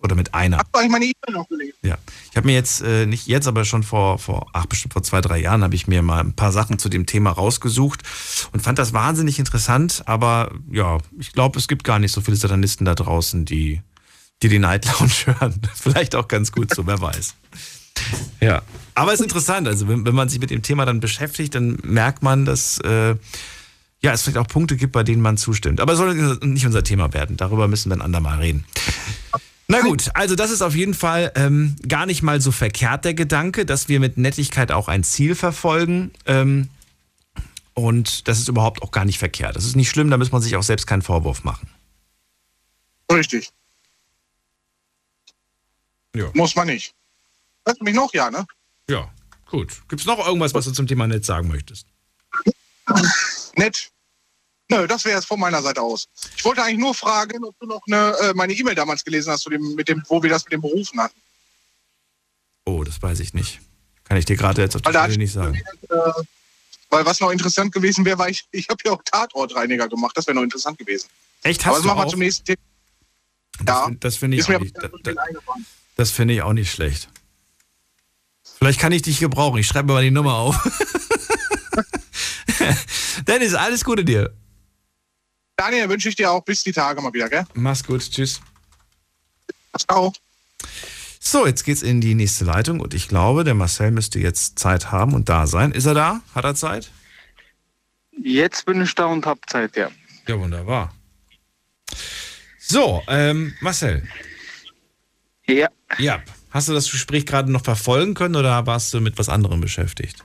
S3: Oder mit einer.
S14: Hast du eigentlich meine E-Mail noch gelesen?
S3: Ja. Ich habe mir jetzt, äh, nicht jetzt, aber schon vor, vor, ach, bestimmt vor zwei, drei Jahren, habe ich mir mal ein paar Sachen zu dem Thema rausgesucht und fand das wahnsinnig interessant. Aber ja, ich glaube, es gibt gar nicht so viele Satanisten da draußen, die, die die Night Lounge (laughs) hören. Vielleicht auch ganz gut so, wer weiß. Ja. Aber es ist interessant. Also, wenn, wenn man sich mit dem Thema dann beschäftigt, dann merkt man, dass, äh, ja, es vielleicht auch Punkte gibt, bei denen man zustimmt. Aber es soll nicht unser Thema werden. Darüber müssen wir ein andermal reden. Na gut, also das ist auf jeden Fall ähm, gar nicht mal so verkehrt der Gedanke, dass wir mit Nettigkeit auch ein Ziel verfolgen. Ähm, und das ist überhaupt auch gar nicht verkehrt. Das ist nicht schlimm, da muss man sich auch selbst keinen Vorwurf machen.
S14: Richtig.
S3: Ja.
S14: Muss man nicht. Hörst du mich noch? Ja, ne?
S3: Ja, gut. Gibt es noch irgendwas, was du zum Thema Netz sagen möchtest?
S14: Nett. Nö, das wäre es von meiner Seite aus. Ich wollte eigentlich nur fragen, ob du noch eine, äh, meine E-Mail damals gelesen hast, dem, mit dem, wo wir das mit dem Berufen hatten.
S3: Oh, das weiß ich nicht. Kann ich dir gerade jetzt auf die
S14: Weil
S3: Stelle nicht sagen.
S14: Äh, weil was noch interessant gewesen wäre, war ich, ich habe ja auch Tatortreiniger gemacht. Das wäre noch interessant gewesen.
S3: Echt,
S14: Aber
S3: hast
S14: das
S3: du
S14: machen wir zum nächsten Thema.
S3: Das, fin- das finde ich,
S14: aber
S3: nicht- das finde ich auch nicht schlecht. Vielleicht kann ich dich gebrauchen. Ich schreibe mir mal die Nummer auf. (laughs) Dennis, alles Gute dir.
S14: Daniel, wünsche ich dir auch bis die Tage mal wieder, gell?
S3: Mach's gut. Tschüss.
S14: Ciao.
S3: So, jetzt geht's in die nächste Leitung und ich glaube, der Marcel müsste jetzt Zeit haben und da sein. Ist er da? Hat er Zeit?
S12: Jetzt bin ich da und hab Zeit, ja.
S3: Ja, wunderbar. So, ähm, Marcel.
S12: Ja.
S3: Ja. Hast du das Gespräch gerade noch verfolgen können oder warst du mit was anderem beschäftigt?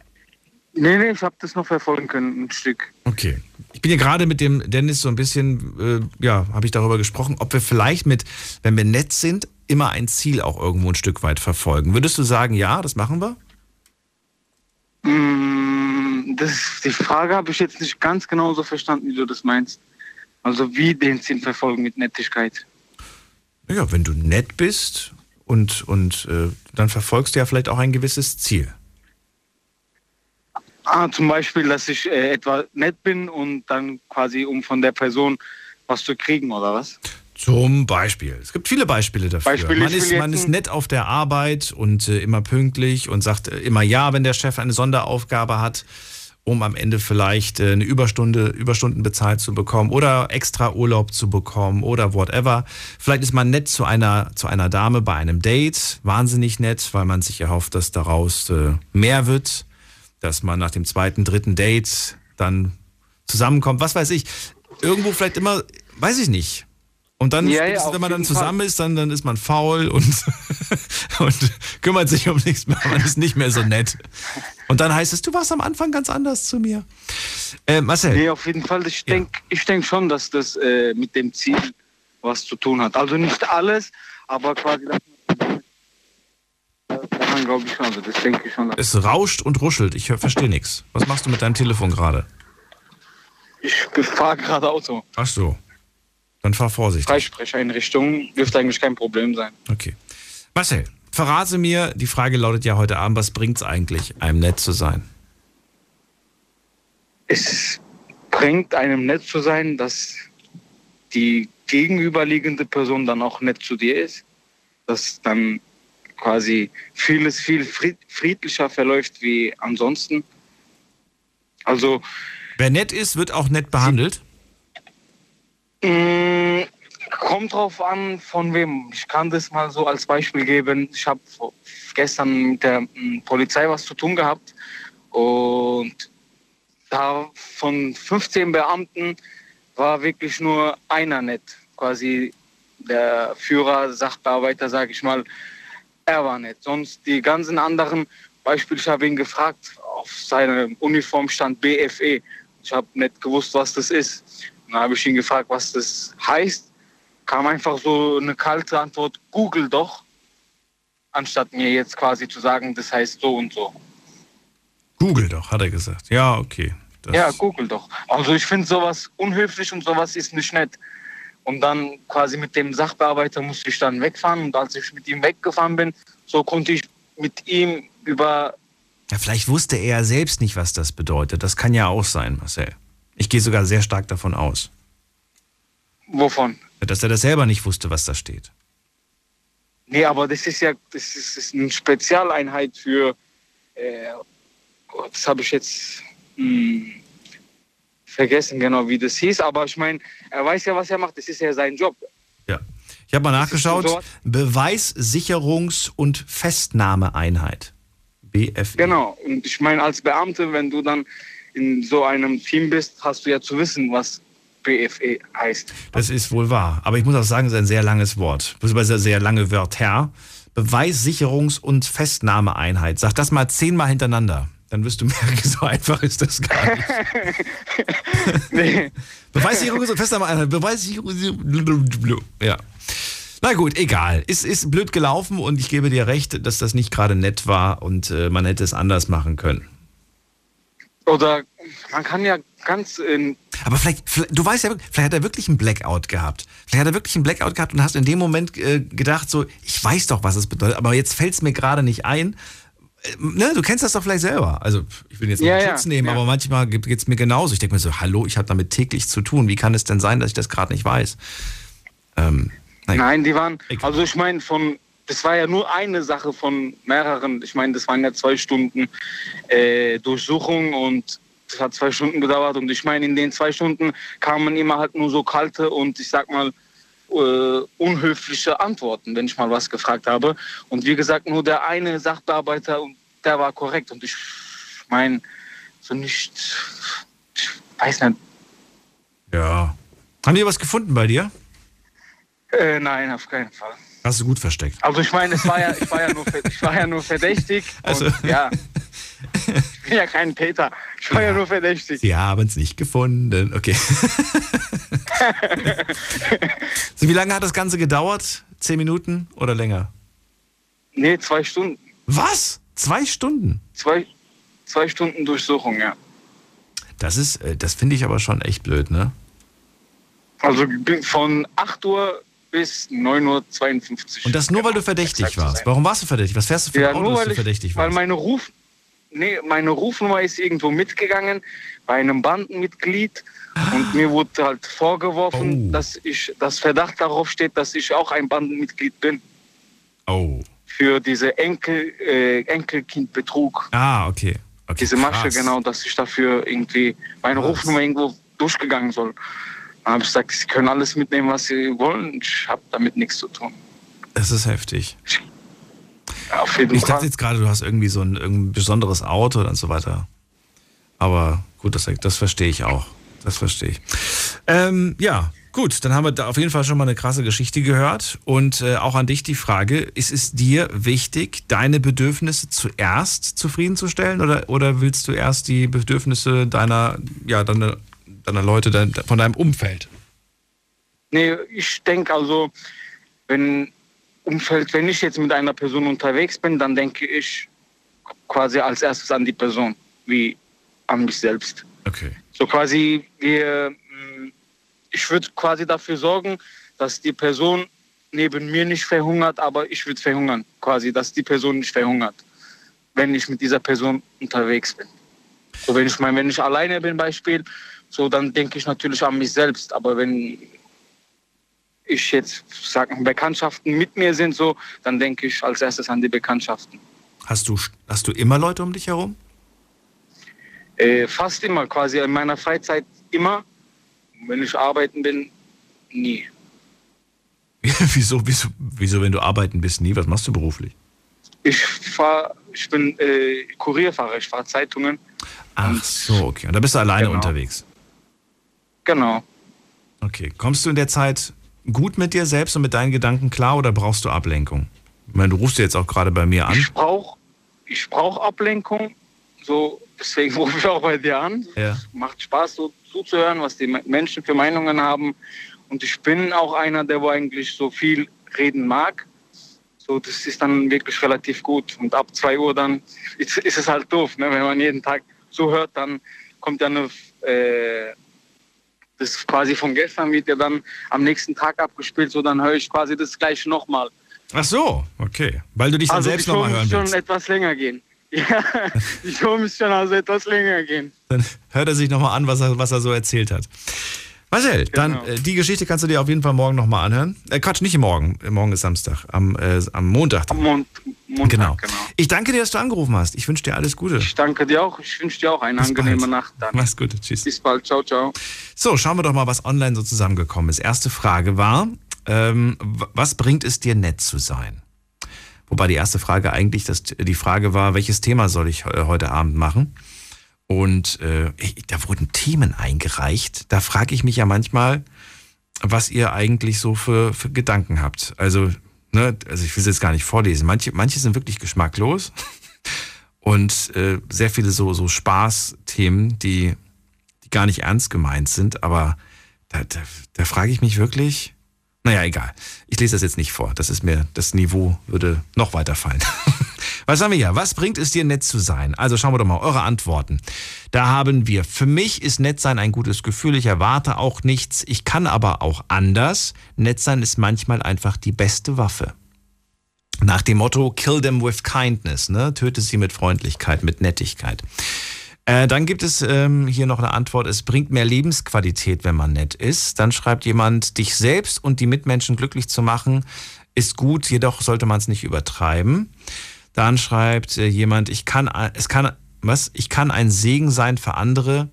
S12: Nee, nee, ich habe das noch verfolgen können, ein Stück.
S3: Okay. Ich bin ja gerade mit dem Dennis so ein bisschen, äh, ja, habe ich darüber gesprochen, ob wir vielleicht mit, wenn wir nett sind, immer ein Ziel auch irgendwo ein Stück weit verfolgen. Würdest du sagen, ja, das machen wir?
S12: Mm, Das, die Frage habe ich jetzt nicht ganz genau so verstanden, wie du das meinst. Also wie den Sinn verfolgen mit Nettigkeit.
S3: Ja, wenn du nett bist und, und äh, dann verfolgst du ja vielleicht auch ein gewisses Ziel.
S12: Ah, zum Beispiel, dass ich äh, etwa nett bin und dann quasi, um von der Person was zu kriegen, oder was?
S3: Zum Beispiel. Es gibt viele Beispiele dafür.
S12: Beispiel,
S3: man, ist, man ist nett auf der Arbeit und äh, immer pünktlich und sagt äh, immer ja, wenn der Chef eine Sonderaufgabe hat, um am Ende vielleicht äh, eine Überstunde, Überstunden bezahlt zu bekommen oder extra Urlaub zu bekommen oder whatever. Vielleicht ist man nett zu einer, zu einer Dame bei einem Date, wahnsinnig nett, weil man sich erhofft, dass daraus äh, mehr wird, dass man nach dem zweiten, dritten Date dann zusammenkommt, was weiß ich. Irgendwo vielleicht immer, weiß ich nicht. Und dann,
S12: Ja, ja,
S3: wenn man dann zusammen ist, dann, dann ist man faul und, (laughs) und kümmert sich um nichts mehr. Man ist nicht mehr so nett. Und dann heißt es, du warst am Anfang ganz anders zu mir. Äh, Marcel.
S12: Nee, auf jeden Fall. Ich denke ich denk schon, dass das äh, mit dem Ziel was zu tun hat. Also nicht alles, aber quasi das kann man, glaube ich, schon. Also das denke ich schon.
S3: Es rauscht und ruschelt. Ich verstehe nichts. Was machst du mit deinem Telefon gerade?
S12: Ich fahre gerade Auto.
S3: Ach so. Dann fahr vorsichtig.
S12: Freisprecheinrichtung dürfte eigentlich kein Problem sein.
S3: Okay. Marcel, verrate mir, die Frage lautet ja heute Abend, was bringt's eigentlich, einem nett zu sein?
S12: Es bringt einem nett zu sein, dass die gegenüberliegende Person dann auch nett zu dir ist. Dass dann quasi vieles viel fried- friedlicher verläuft wie ansonsten. Also
S3: Wer nett ist, wird auch nett behandelt.
S12: Mm, Kommt drauf an, von wem. Ich kann das mal so als Beispiel geben. Ich habe gestern mit der mm, Polizei was zu tun gehabt und da von 15 Beamten war wirklich nur einer nett. Quasi der Führer, Sachbearbeiter, sage ich mal, er war nett. Sonst die ganzen anderen, Beispiel, ich habe ihn gefragt, auf seiner Uniform stand BFE. Ich habe nicht gewusst, was das ist. Dann habe ich ihn gefragt, was das heißt. Kam einfach so eine kalte Antwort, Google doch, anstatt mir jetzt quasi zu sagen, das heißt so und so.
S3: Google doch, hat er gesagt. Ja, okay. Das
S12: ja, Google doch. Also ich finde sowas unhöflich und sowas ist nicht nett. Und dann quasi mit dem Sachbearbeiter musste ich dann wegfahren. Und als ich mit ihm weggefahren bin, so konnte ich mit ihm über.
S3: Ja, vielleicht wusste er selbst nicht, was das bedeutet. Das kann ja auch sein, Marcel. Ich gehe sogar sehr stark davon aus.
S12: Wovon?
S3: Dass er das selber nicht wusste, was da steht.
S12: Nee, aber das ist ja das ist, ist eine Spezialeinheit für. Äh, oh, das habe ich jetzt hm, vergessen, genau wie das hieß. Aber ich meine, er weiß ja, was er macht. Das ist ja sein Job.
S3: Ja. Ich habe mal nachgeschaut. Beweissicherungs- und Festnahmeeinheit. BFE.
S12: Genau. Und ich meine, als Beamte, wenn du dann in so einem Team bist, hast du ja zu wissen, was BFE heißt.
S3: Das ist wohl wahr. Aber ich muss auch sagen, es ist ein sehr langes Wort. Beziehungsweise sehr lange Wörter. Beweissicherungs- und Festnahmeeinheit. Sag das mal zehnmal hintereinander. Dann wirst du merken, so einfach ist das gar nicht. (laughs) nee. Beweissicherungs- und Festnahmeeinheit. Beweissicherungs... Ja. Na gut, egal. Ist, ist blöd gelaufen und ich gebe dir recht, dass das nicht gerade nett war und äh, man hätte es anders machen können.
S12: Oder man kann ja ganz. In
S3: Aber vielleicht, vielleicht, du weißt ja, vielleicht hat er wirklich einen Blackout gehabt. Vielleicht hat er wirklich einen Blackout gehabt und hast in dem Moment äh, gedacht, so, ich weiß doch, was es bedeutet, aber jetzt fällt es mir gerade nicht ein. Ne, du kennst das doch vielleicht selber. Also, ich will jetzt nicht
S12: Ja,
S3: Schutz
S12: ja,
S3: nehmen,
S12: ja.
S3: aber manchmal geht es mir genauso. Ich denke mir so, hallo, ich habe damit täglich zu tun. Wie kann es denn sein, dass ich das gerade nicht weiß? Ähm, nein.
S12: Nein, die waren. Also ich meine, von. Das war ja nur eine Sache von mehreren. Ich meine, das waren ja zwei Stunden äh, Durchsuchung und das hat zwei Stunden gedauert. Und ich meine, in den zwei Stunden kamen immer halt nur so kalte und ich sag mal äh, unhöfliche Antworten, wenn ich mal was gefragt habe. Und wie gesagt, nur der eine Sachbearbeiter, und der war korrekt. Und ich meine, so nicht. Ich weiß nicht.
S3: Ja. Haben die was gefunden bei dir?
S12: Äh, nein, auf keinen Fall.
S3: Hast du gut versteckt.
S12: Also ich meine, es war ja, ich war ja nur, ich war ja nur verdächtig. (laughs)
S3: Also-
S12: Und, ja. Ich bin ja kein Täter. Ich war ja, nur verdächtig.
S3: Sie haben es nicht gefunden. Okay. (laughs) so, wie lange hat das Ganze gedauert? Zehn Minuten oder länger?
S12: Nee, zwei Stunden.
S3: Was? Zwei Stunden?
S12: Zwei, zwei Stunden Durchsuchung, ja.
S3: Das ist, äh, das finde ich aber schon echt blöd, ne?
S12: Also von 8 Uhr bis 9.52 Uhr.
S3: Und das nur, weil du verdächtig warst. Warum warst du verdächtig? Was fährst du für ein
S12: Ja,
S3: Auto,
S12: nur
S3: dass
S12: weil
S3: du
S12: ich,
S3: verdächtig
S12: weil
S3: warst?
S12: meine Ruf, nee, meine Rufnummer ist irgendwo mitgegangen bei einem Bandenmitglied und mir wurde halt vorgeworfen, dass ich, dass Verdacht darauf steht, dass ich auch ein Bandenmitglied bin
S3: Oh.
S12: für diese Enkel, äh, Enkelkindbetrug.
S3: Ah, okay. okay
S12: diese Masche,
S3: krass.
S12: genau, dass ich dafür irgendwie meine Rufnummer irgendwo durchgegangen soll. Dann habe ich gesagt, sie können alles mitnehmen, was sie wollen. Ich habe damit nichts zu tun.
S3: Das ist heftig.
S12: Auf jeden
S3: ich
S12: Fall.
S3: dachte jetzt gerade, du hast irgendwie so ein, irgendein besonderes Auto und so weiter. Aber gut, das, das verstehe ich auch. Das verstehe ich. Ähm, ja, gut, dann haben wir da auf jeden Fall schon mal eine krasse Geschichte gehört. Und äh, auch an dich die Frage, ist es dir wichtig, deine Bedürfnisse zuerst zufriedenzustellen oder, oder willst du erst die Bedürfnisse deiner, ja, deiner, deiner Leute, dein, von deinem Umfeld?
S12: Nee, ich denke also, wenn Umfeld, wenn ich jetzt mit einer Person unterwegs bin, dann denke ich quasi als erstes an die Person, wie an mich selbst.
S3: Okay.
S12: So quasi, wir, mh, ich würde quasi dafür sorgen, dass die Person neben mir nicht verhungert, aber ich würde verhungern. Quasi, dass die Person nicht verhungert, wenn ich mit dieser Person unterwegs bin. So, wenn ich meine, wenn ich alleine bin, Beispiel, so dann denke ich natürlich an mich selbst. Aber wenn ich jetzt sagen Bekanntschaften mit mir sind, so, dann denke ich als erstes an die Bekanntschaften.
S3: Hast du, hast du immer Leute um dich herum?
S12: Äh, fast immer, quasi in meiner Freizeit immer. Wenn ich arbeiten bin, nie. (laughs)
S3: wieso, wieso, wieso, wenn du arbeiten bist, nie? Was machst du beruflich?
S12: Ich fahr, ich bin äh, Kurierfahrer, ich fahre Zeitungen.
S3: Ach so, okay. Und da bist du alleine
S12: Genau.
S3: unterwegs.
S12: Genau.
S3: Okay. Kommst du in der Zeit gut mit dir selbst und mit deinen Gedanken klar oder brauchst du Ablenkung? Ich meine, du rufst jetzt auch gerade bei mir an.
S12: Ich brauche ich brauch Ablenkung. So, deswegen (laughs) rufe ich auch bei dir an.
S3: Ja.
S12: Macht Spaß, so zuzuhören, was die Me- Menschen für Meinungen haben. Und ich bin auch einer, der wo eigentlich so viel reden mag. So, das ist dann wirklich relativ gut. Und ab 2 Uhr dann ist, ist es halt doof. Ne? Wenn man jeden Tag zuhört, dann kommt ja eine, äh, das quasi von gestern wird ja dann am nächsten Tag abgespielt. So, dann höre ich quasi das gleiche nochmal.
S3: Ach so, okay. Weil du dich dann
S12: Also
S3: selbst
S12: die Show
S3: nochmal hören
S12: muss schon
S3: willst.
S12: etwas länger gehen. (laughs) Ja, (laughs) die Show muss schon also etwas länger gehen.
S3: Dann hört er sich nochmal an, was er, was er so erzählt hat. Marcel, dann
S12: Genau.
S3: äh, die Geschichte kannst du dir auf jeden Fall morgen nochmal anhören. Äh, Quatsch, nicht morgen. Äh, Morgen ist Samstag. Am, äh, am Montag.
S12: Am Mon Montag,
S3: genau.
S12: genau.
S3: Ich danke dir, dass du angerufen hast. Ich wünsche dir alles Gute.
S12: Ich danke dir auch. Ich wünsche dir auch eine
S3: Bis
S12: angenehme
S3: bald.
S12: Nacht. Dann.
S3: Mach's gut. Tschüss.
S12: Bis bald. Ciao, ciao.
S3: So, schauen wir doch mal, was online so zusammengekommen ist. Erste Frage war, ähm, was bringt es dir, nett zu sein? Wobei die erste Frage eigentlich das, die Frage war, welches Thema soll ich äh, heute Abend machen? Und äh, da wurden Themen eingereicht. Da frage ich mich ja manchmal, was ihr eigentlich so für, für Gedanken habt. Also, ne, also ich will es jetzt gar nicht vorlesen. Manche, manche sind wirklich geschmacklos (laughs) und äh, sehr viele so, so Spaßthemen, die, die gar nicht ernst gemeint sind. Aber da, da, da frage ich mich wirklich, naja, egal. Ich lese das jetzt nicht vor. Das ist mir, das Niveau würde noch weiter fallen. (laughs) Was haben wir hier? Was bringt es dir, nett zu sein? Also schauen wir doch mal eure Antworten. Da haben wir, für mich ist nett sein ein gutes Gefühl. Ich erwarte auch nichts. Ich kann aber auch anders. Nett sein ist manchmal einfach die beste Waffe. Nach dem Motto, kill them with kindness, ne? Töte sie mit Freundlichkeit, mit Nettigkeit. Äh, dann gibt es ähm, hier noch eine Antwort, es bringt mehr Lebensqualität, wenn man nett ist. Dann schreibt jemand, dich selbst und die Mitmenschen glücklich zu machen, ist gut, jedoch sollte man es nicht übertreiben. Dann schreibt äh, jemand, ich kann, äh, es kann, was? Ich kann ein Segen sein für andere.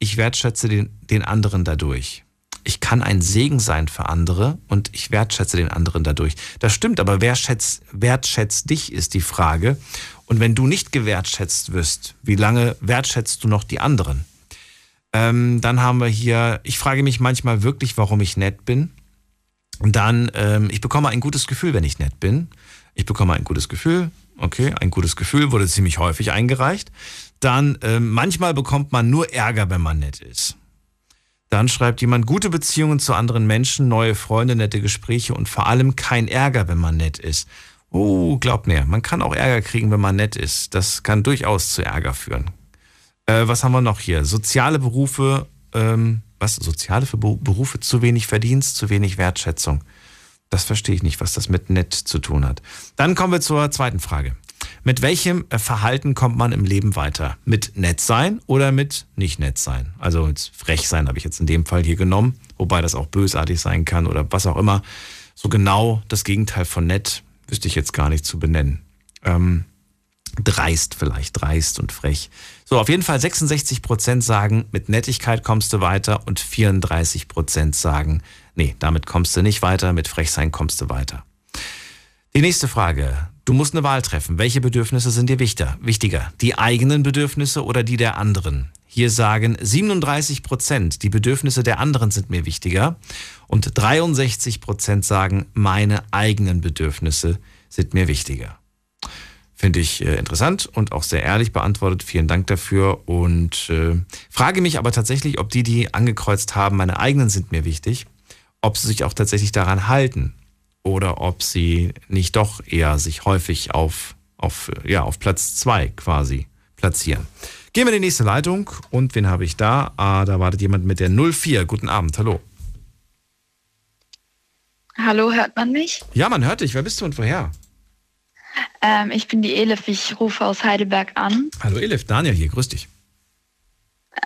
S3: Ich wertschätze den, den anderen dadurch. Ich kann ein Segen sein für andere und ich wertschätze den anderen dadurch. Das stimmt, aber wer schätzt, wertschätzt dich, ist die Frage. Und wenn du nicht gewertschätzt wirst, wie lange wertschätzt du noch die anderen? Ähm, dann haben wir hier, ich frage mich manchmal wirklich, warum ich nett bin. Und dann, ähm, ich bekomme ein gutes Gefühl, wenn ich nett bin. Ich bekomme ein gutes Gefühl. Okay, ein gutes Gefühl wurde ziemlich häufig eingereicht. Dann, ähm, manchmal bekommt man nur Ärger, wenn man nett ist. Dann schreibt jemand, gute Beziehungen zu anderen Menschen, neue Freunde, nette Gespräche und vor allem kein Ärger, wenn man nett ist. Oh, glaubt mir, man kann auch Ärger kriegen, wenn man nett ist. Das kann durchaus zu Ärger führen. Äh, was haben wir noch hier? Soziale Berufe, ähm, was? Soziale Beru- Berufe, zu wenig Verdienst, zu wenig Wertschätzung. Das verstehe ich nicht, was das mit nett zu tun hat. Dann kommen wir zur zweiten Frage. Mit welchem äh, Verhalten kommt man im Leben weiter? Mit nett sein oder mit nicht nett sein? Also jetzt frech sein habe ich jetzt in dem Fall hier genommen, wobei das auch bösartig sein kann oder was auch immer. So genau das Gegenteil von nett wüsste ich jetzt gar nicht zu benennen. Ähm, dreist vielleicht, dreist und frech. So, auf jeden Fall 66 Prozent sagen, mit Nettigkeit kommst du weiter und 34 Prozent sagen, nee, damit kommst du nicht weiter, mit Frechsein kommst du weiter. Die nächste Frage. Du musst eine Wahl treffen. Welche Bedürfnisse sind dir wichtiger? wichtiger? Die eigenen Bedürfnisse oder die der anderen? Hier sagen 37 Prozent, die Bedürfnisse der anderen sind mir wichtiger. Und 63 Prozent sagen, meine eigenen Bedürfnisse sind mir wichtiger. Finde ich äh, interessant und auch sehr ehrlich beantwortet. Vielen Dank dafür. Und äh, frage mich aber tatsächlich, ob die, die angekreuzt haben, meine eigenen sind mir wichtig, ob sie sich auch tatsächlich daran halten oder ob sie nicht doch eher sich häufig auf, auf, ja, auf Platz zwei quasi platzieren. Gehen wir in die nächste Leitung. Und wen habe ich da? Ah, da wartet jemand mit der 04. Guten Abend, hallo.
S15: Hallo, hört man mich?
S3: Ja, man hört dich. Wer bist du und woher?
S15: Ähm, ich bin die Elif, ich rufe aus Heidelberg an.
S3: Hallo Elif, Daniel hier, grüß dich.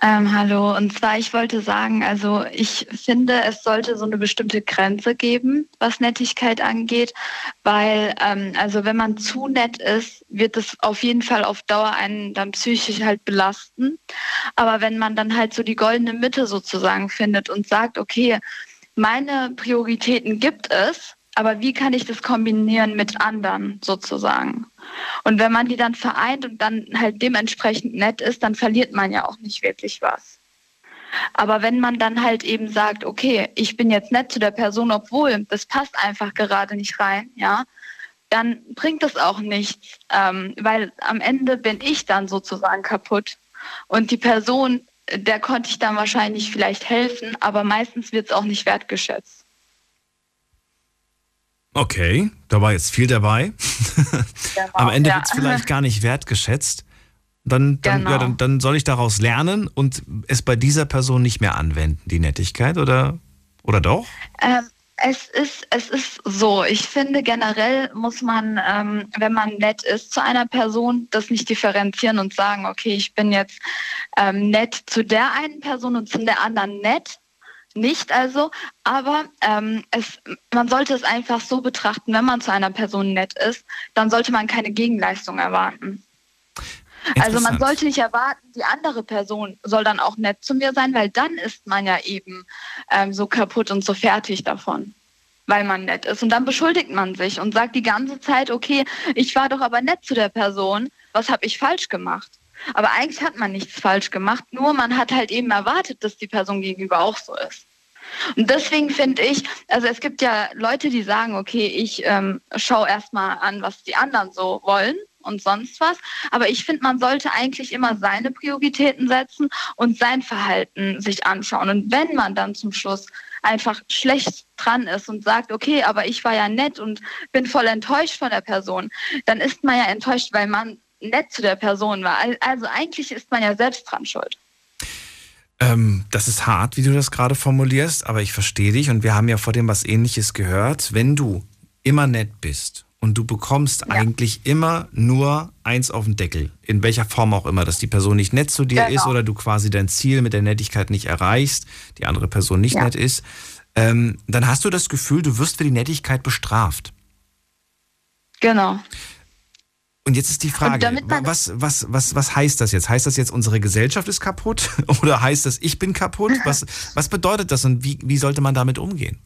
S15: Ähm, hallo, und zwar ich wollte sagen, also ich finde, es sollte so eine bestimmte Grenze geben, was Nettigkeit angeht, weil ähm, also wenn man zu nett ist, wird es auf jeden Fall auf Dauer einen dann psychisch halt belasten. Aber wenn man dann halt so die goldene Mitte sozusagen findet und sagt, okay, meine Prioritäten gibt es, aber wie kann ich das kombinieren mit anderen sozusagen? Und wenn man die dann vereint und dann halt dementsprechend nett ist, dann verliert man ja auch nicht wirklich was. Aber wenn man dann halt eben sagt, okay, ich bin jetzt nett zu der Person, obwohl das passt einfach gerade nicht rein, ja, dann bringt es auch nichts, ähm, weil am Ende bin ich dann sozusagen kaputt und die Person, der konnte ich dann wahrscheinlich vielleicht helfen, aber meistens wird es auch nicht wertgeschätzt.
S3: Okay, da war jetzt viel dabei. Genau, (laughs) Am Ende ja. wird es vielleicht gar nicht wertgeschätzt. Dann, dann, genau. ja, dann, dann, soll ich daraus lernen und es bei dieser Person nicht mehr anwenden, die Nettigkeit, oder, oder doch?
S15: Ähm, es, ist, es ist so, ich finde generell muss man, ähm, wenn man nett ist zu einer Person, das nicht differenzieren und sagen, okay, ich bin jetzt ähm, nett zu der einen Person und zu der anderen nett, nicht also, aber ähm, es, man sollte es einfach so betrachten, wenn man zu einer Person nett ist, dann sollte man keine Gegenleistung erwarten. Also man sollte nicht erwarten, die andere Person soll dann auch nett zu mir sein, weil dann ist man ja eben ähm, so kaputt und so fertig davon, weil man nett ist. Und dann beschuldigt man sich und sagt die ganze Zeit, okay, ich war doch aber nett zu der Person, was habe ich falsch gemacht? Aber eigentlich hat man nichts falsch gemacht, nur man hat halt eben erwartet, dass die Person gegenüber auch so ist. Und deswegen finde ich, also es gibt ja Leute, die sagen, okay, ich ähm, schaue erstmal an, was die anderen so wollen und sonst was. Aber ich finde, man sollte eigentlich immer seine Prioritäten setzen und sein Verhalten sich anschauen. Und wenn man dann zum Schluss einfach schlecht dran ist und sagt, okay, aber ich war ja nett und bin voll enttäuscht von der Person, dann ist man ja enttäuscht, weil man nett zu der Person war. Also eigentlich ist man ja selbst dran schuld.
S3: Ähm, das ist hart, wie du das gerade formulierst, aber ich verstehe dich und wir haben ja vor dem was ähnliches gehört. Wenn du immer nett bist und du bekommst ja. eigentlich immer nur eins auf den Deckel, in welcher Form auch immer, dass die Person nicht nett zu dir genau. ist oder du quasi dein Ziel mit der Nettigkeit nicht erreichst, die andere Person nicht ja. nett ist, ähm, dann hast du das Gefühl, du wirst für die Nettigkeit bestraft.
S15: Genau.
S3: Und jetzt ist die Frage, was, was, was, was heißt das jetzt? Heißt das jetzt, unsere Gesellschaft ist kaputt? (laughs) Oder heißt das, ich bin kaputt? Was, (laughs) was bedeutet das und wie, wie sollte man damit umgehen?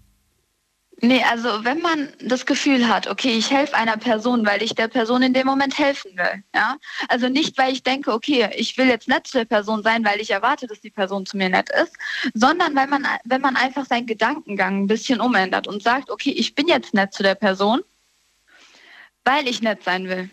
S15: Nee, also wenn man das Gefühl hat, okay, ich helfe einer Person, weil ich der Person in dem Moment helfen will, ja. Also nicht, weil ich denke, okay, ich will jetzt nett zu der Person sein, weil ich erwarte, dass die Person zu mir nett ist, sondern weil man, wenn man einfach seinen Gedankengang ein bisschen umändert und sagt, okay, ich bin jetzt nett zu der Person, weil ich nett sein will.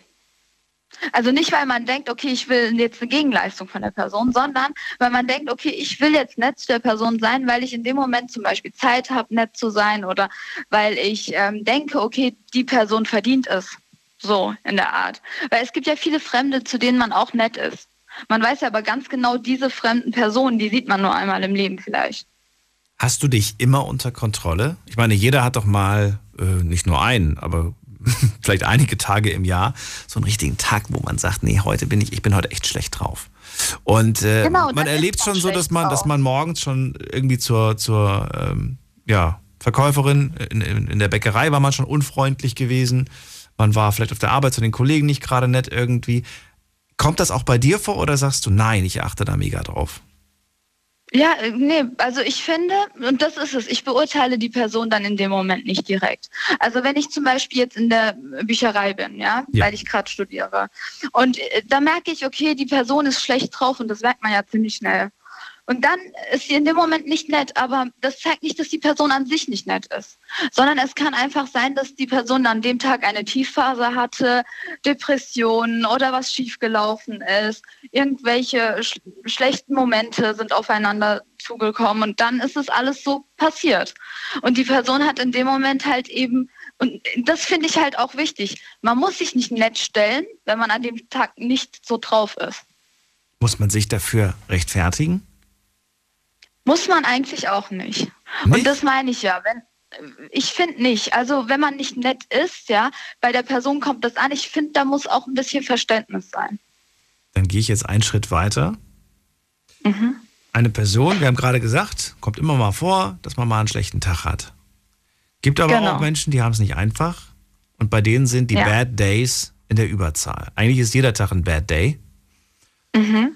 S15: Also nicht, weil man denkt, okay, ich will jetzt eine Gegenleistung von der Person, sondern weil man denkt, okay, ich will jetzt nett zu der Person sein, weil ich in dem Moment zum Beispiel Zeit habe, nett zu sein oder weil ich ähm, denke, okay, die Person verdient es. So in der Art. Weil es gibt ja viele Fremde, zu denen man auch nett ist. Man weiß ja aber ganz genau, diese fremden Personen, die sieht man nur einmal im Leben vielleicht.
S3: Hast du dich immer unter Kontrolle? Ich meine, jeder hat doch mal, äh, nicht nur einen, aber (laughs) vielleicht einige Tage im Jahr, so einen richtigen Tag, wo man sagt, nee, heute bin ich, ich bin heute echt schlecht drauf. Und äh, genau, man erlebt schon so, dass man, dass man morgens schon irgendwie zur, zur ähm, ja, Verkäuferin in, in, in der Bäckerei war man schon unfreundlich gewesen. Man war vielleicht auf der Arbeit zu den Kollegen nicht gerade nett irgendwie. Kommt das auch bei dir vor oder sagst du, nein, ich achte da mega drauf?
S15: Ja, äh, nee, also ich finde, und das ist es, ich beurteile die Person dann in dem Moment nicht direkt. Also wenn ich zum Beispiel jetzt in der Bücherei bin, ja, ja. weil ich gerade studiere, und äh, da merke ich, okay, die Person ist schlecht drauf und das merkt man ja ziemlich schnell. Und dann ist sie in dem Moment nicht nett, aber das zeigt nicht, dass die Person an sich nicht nett ist, sondern es kann einfach sein, dass die Person an dem Tag eine Tiefphase hatte, Depressionen oder was schiefgelaufen ist, irgendwelche sch schlechten Momente sind aufeinander zugekommen und dann ist es alles so passiert. Und die Person hat in dem Moment halt eben und das finde ich halt auch wichtig. Man muss sich nicht nett stellen, wenn man an dem Tag nicht so drauf ist.
S3: Muss man sich dafür rechtfertigen?
S15: Muss man eigentlich auch nicht. nicht? Und das meine ich ja. Wenn, ich finde nicht. Also wenn man nicht nett ist, ja, bei der Person kommt das an. Ich finde, da muss auch ein bisschen Verständnis sein.
S3: Dann gehe ich jetzt einen Schritt weiter. Mhm. Eine Person, wir haben gerade gesagt, kommt immer mal vor, dass man mal einen schlechten Tag hat. Gibt aber genau. auch Menschen, die haben es nicht einfach. Und bei denen sind die ja. Bad Days in der Überzahl. Eigentlich ist jeder Tag ein Bad Day. Mhm.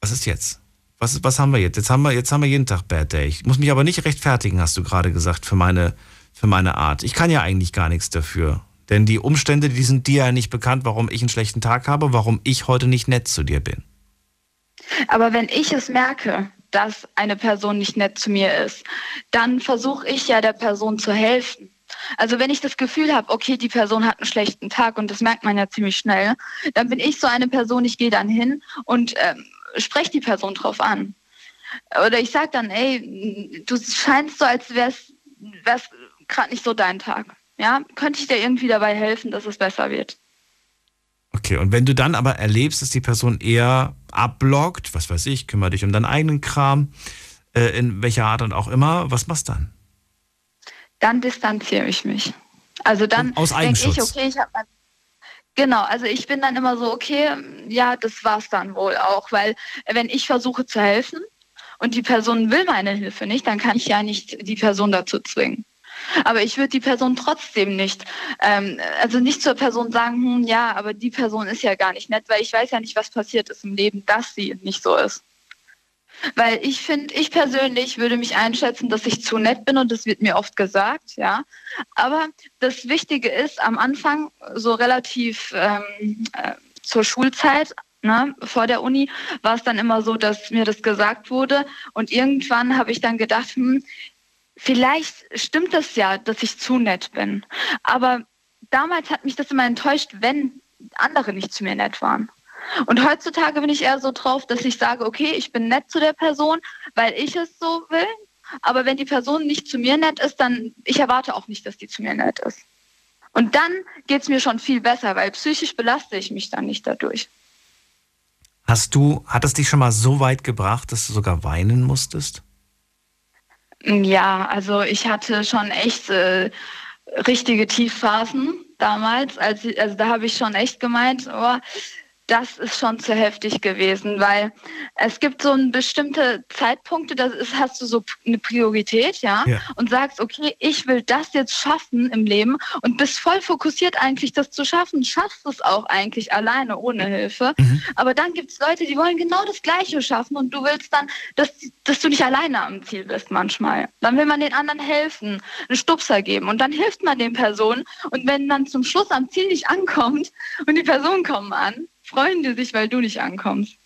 S3: Was ist jetzt? Was, was haben wir jetzt? Jetzt haben wir, jetzt haben wir jeden Tag Bad Day. Ich muss mich aber nicht rechtfertigen, hast du gerade gesagt, für meine, für meine Art. Ich kann ja eigentlich gar nichts dafür. Denn die Umstände, die sind dir ja nicht bekannt, warum ich einen schlechten Tag habe, warum ich heute nicht nett zu dir bin.
S15: Aber wenn ich es merke, dass eine Person nicht nett zu mir ist, dann versuche ich ja der Person zu helfen. Also wenn ich das Gefühl habe, okay, die Person hat einen schlechten Tag und das merkt man ja ziemlich schnell, dann bin ich so eine Person, ich gehe dann hin und ähm, spreche die Person drauf an. Oder ich sage dann, ey, du scheinst so, als wäre es gerade nicht so dein Tag. Ja, könnte ich dir irgendwie dabei helfen, dass es besser wird?
S3: Okay, und wenn du dann aber erlebst, dass die Person eher abblockt, was weiß ich, kümmere dich um deinen eigenen Kram, äh, in welcher Art und auch immer, was machst du dann?
S15: Dann distanziere ich mich. Also dann denke ich, okay, ich habe Genau, also ich bin dann immer so, okay, ja, das war's dann wohl auch, weil wenn ich versuche zu helfen und die Person will meine Hilfe nicht, dann kann ich ja nicht die Person dazu zwingen. Aber ich würde die Person trotzdem nicht, ähm, also nicht zur Person sagen, hm, ja, aber die Person ist ja gar nicht nett, weil ich weiß ja nicht, was passiert ist im Leben, dass sie nicht so ist. Weil ich finde, ich persönlich würde mich einschätzen, dass ich zu nett bin und das wird mir oft gesagt, ja. Aber das Wichtige ist, am Anfang, so relativ ähm, äh, zur Schulzeit, Ne, vor der Uni war es dann immer so, dass mir das gesagt wurde. Und irgendwann habe ich dann gedacht, hm, vielleicht stimmt das ja, dass ich zu nett bin. Aber damals hat mich das immer enttäuscht, wenn andere nicht zu mir nett waren. Und heutzutage bin ich eher so drauf, dass ich sage, okay, ich bin nett zu der Person, weil ich es so will. Aber wenn die Person nicht zu mir nett ist, dann ich erwarte auch nicht, dass die zu mir nett ist. Und dann geht es mir schon viel besser, weil psychisch belaste ich mich dann nicht dadurch.
S3: Hast du, hat es dich schon mal so weit gebracht, dass du sogar weinen musstest?
S15: Ja, also ich hatte schon echt äh, richtige Tiefphasen damals. Als, also da habe ich schon echt gemeint, oh, das ist schon zu heftig gewesen, weil es gibt so bestimmte Zeitpunkte, da hast du so eine Priorität, ja, ja, und sagst, okay, ich will das jetzt schaffen im Leben und bist voll fokussiert eigentlich, das zu schaffen, schaffst es auch eigentlich alleine, ohne Hilfe. Mhm. Aber dann gibt es Leute, die wollen genau das Gleiche schaffen und du willst dann, dass, dass du nicht alleine am Ziel bist manchmal. Dann will man den anderen helfen, einen Stupser geben und dann hilft man den Personen und wenn dann zum Schluss am Ziel nicht ankommt und die Personen kommen an, freuen die sich, weil du nicht ankommst.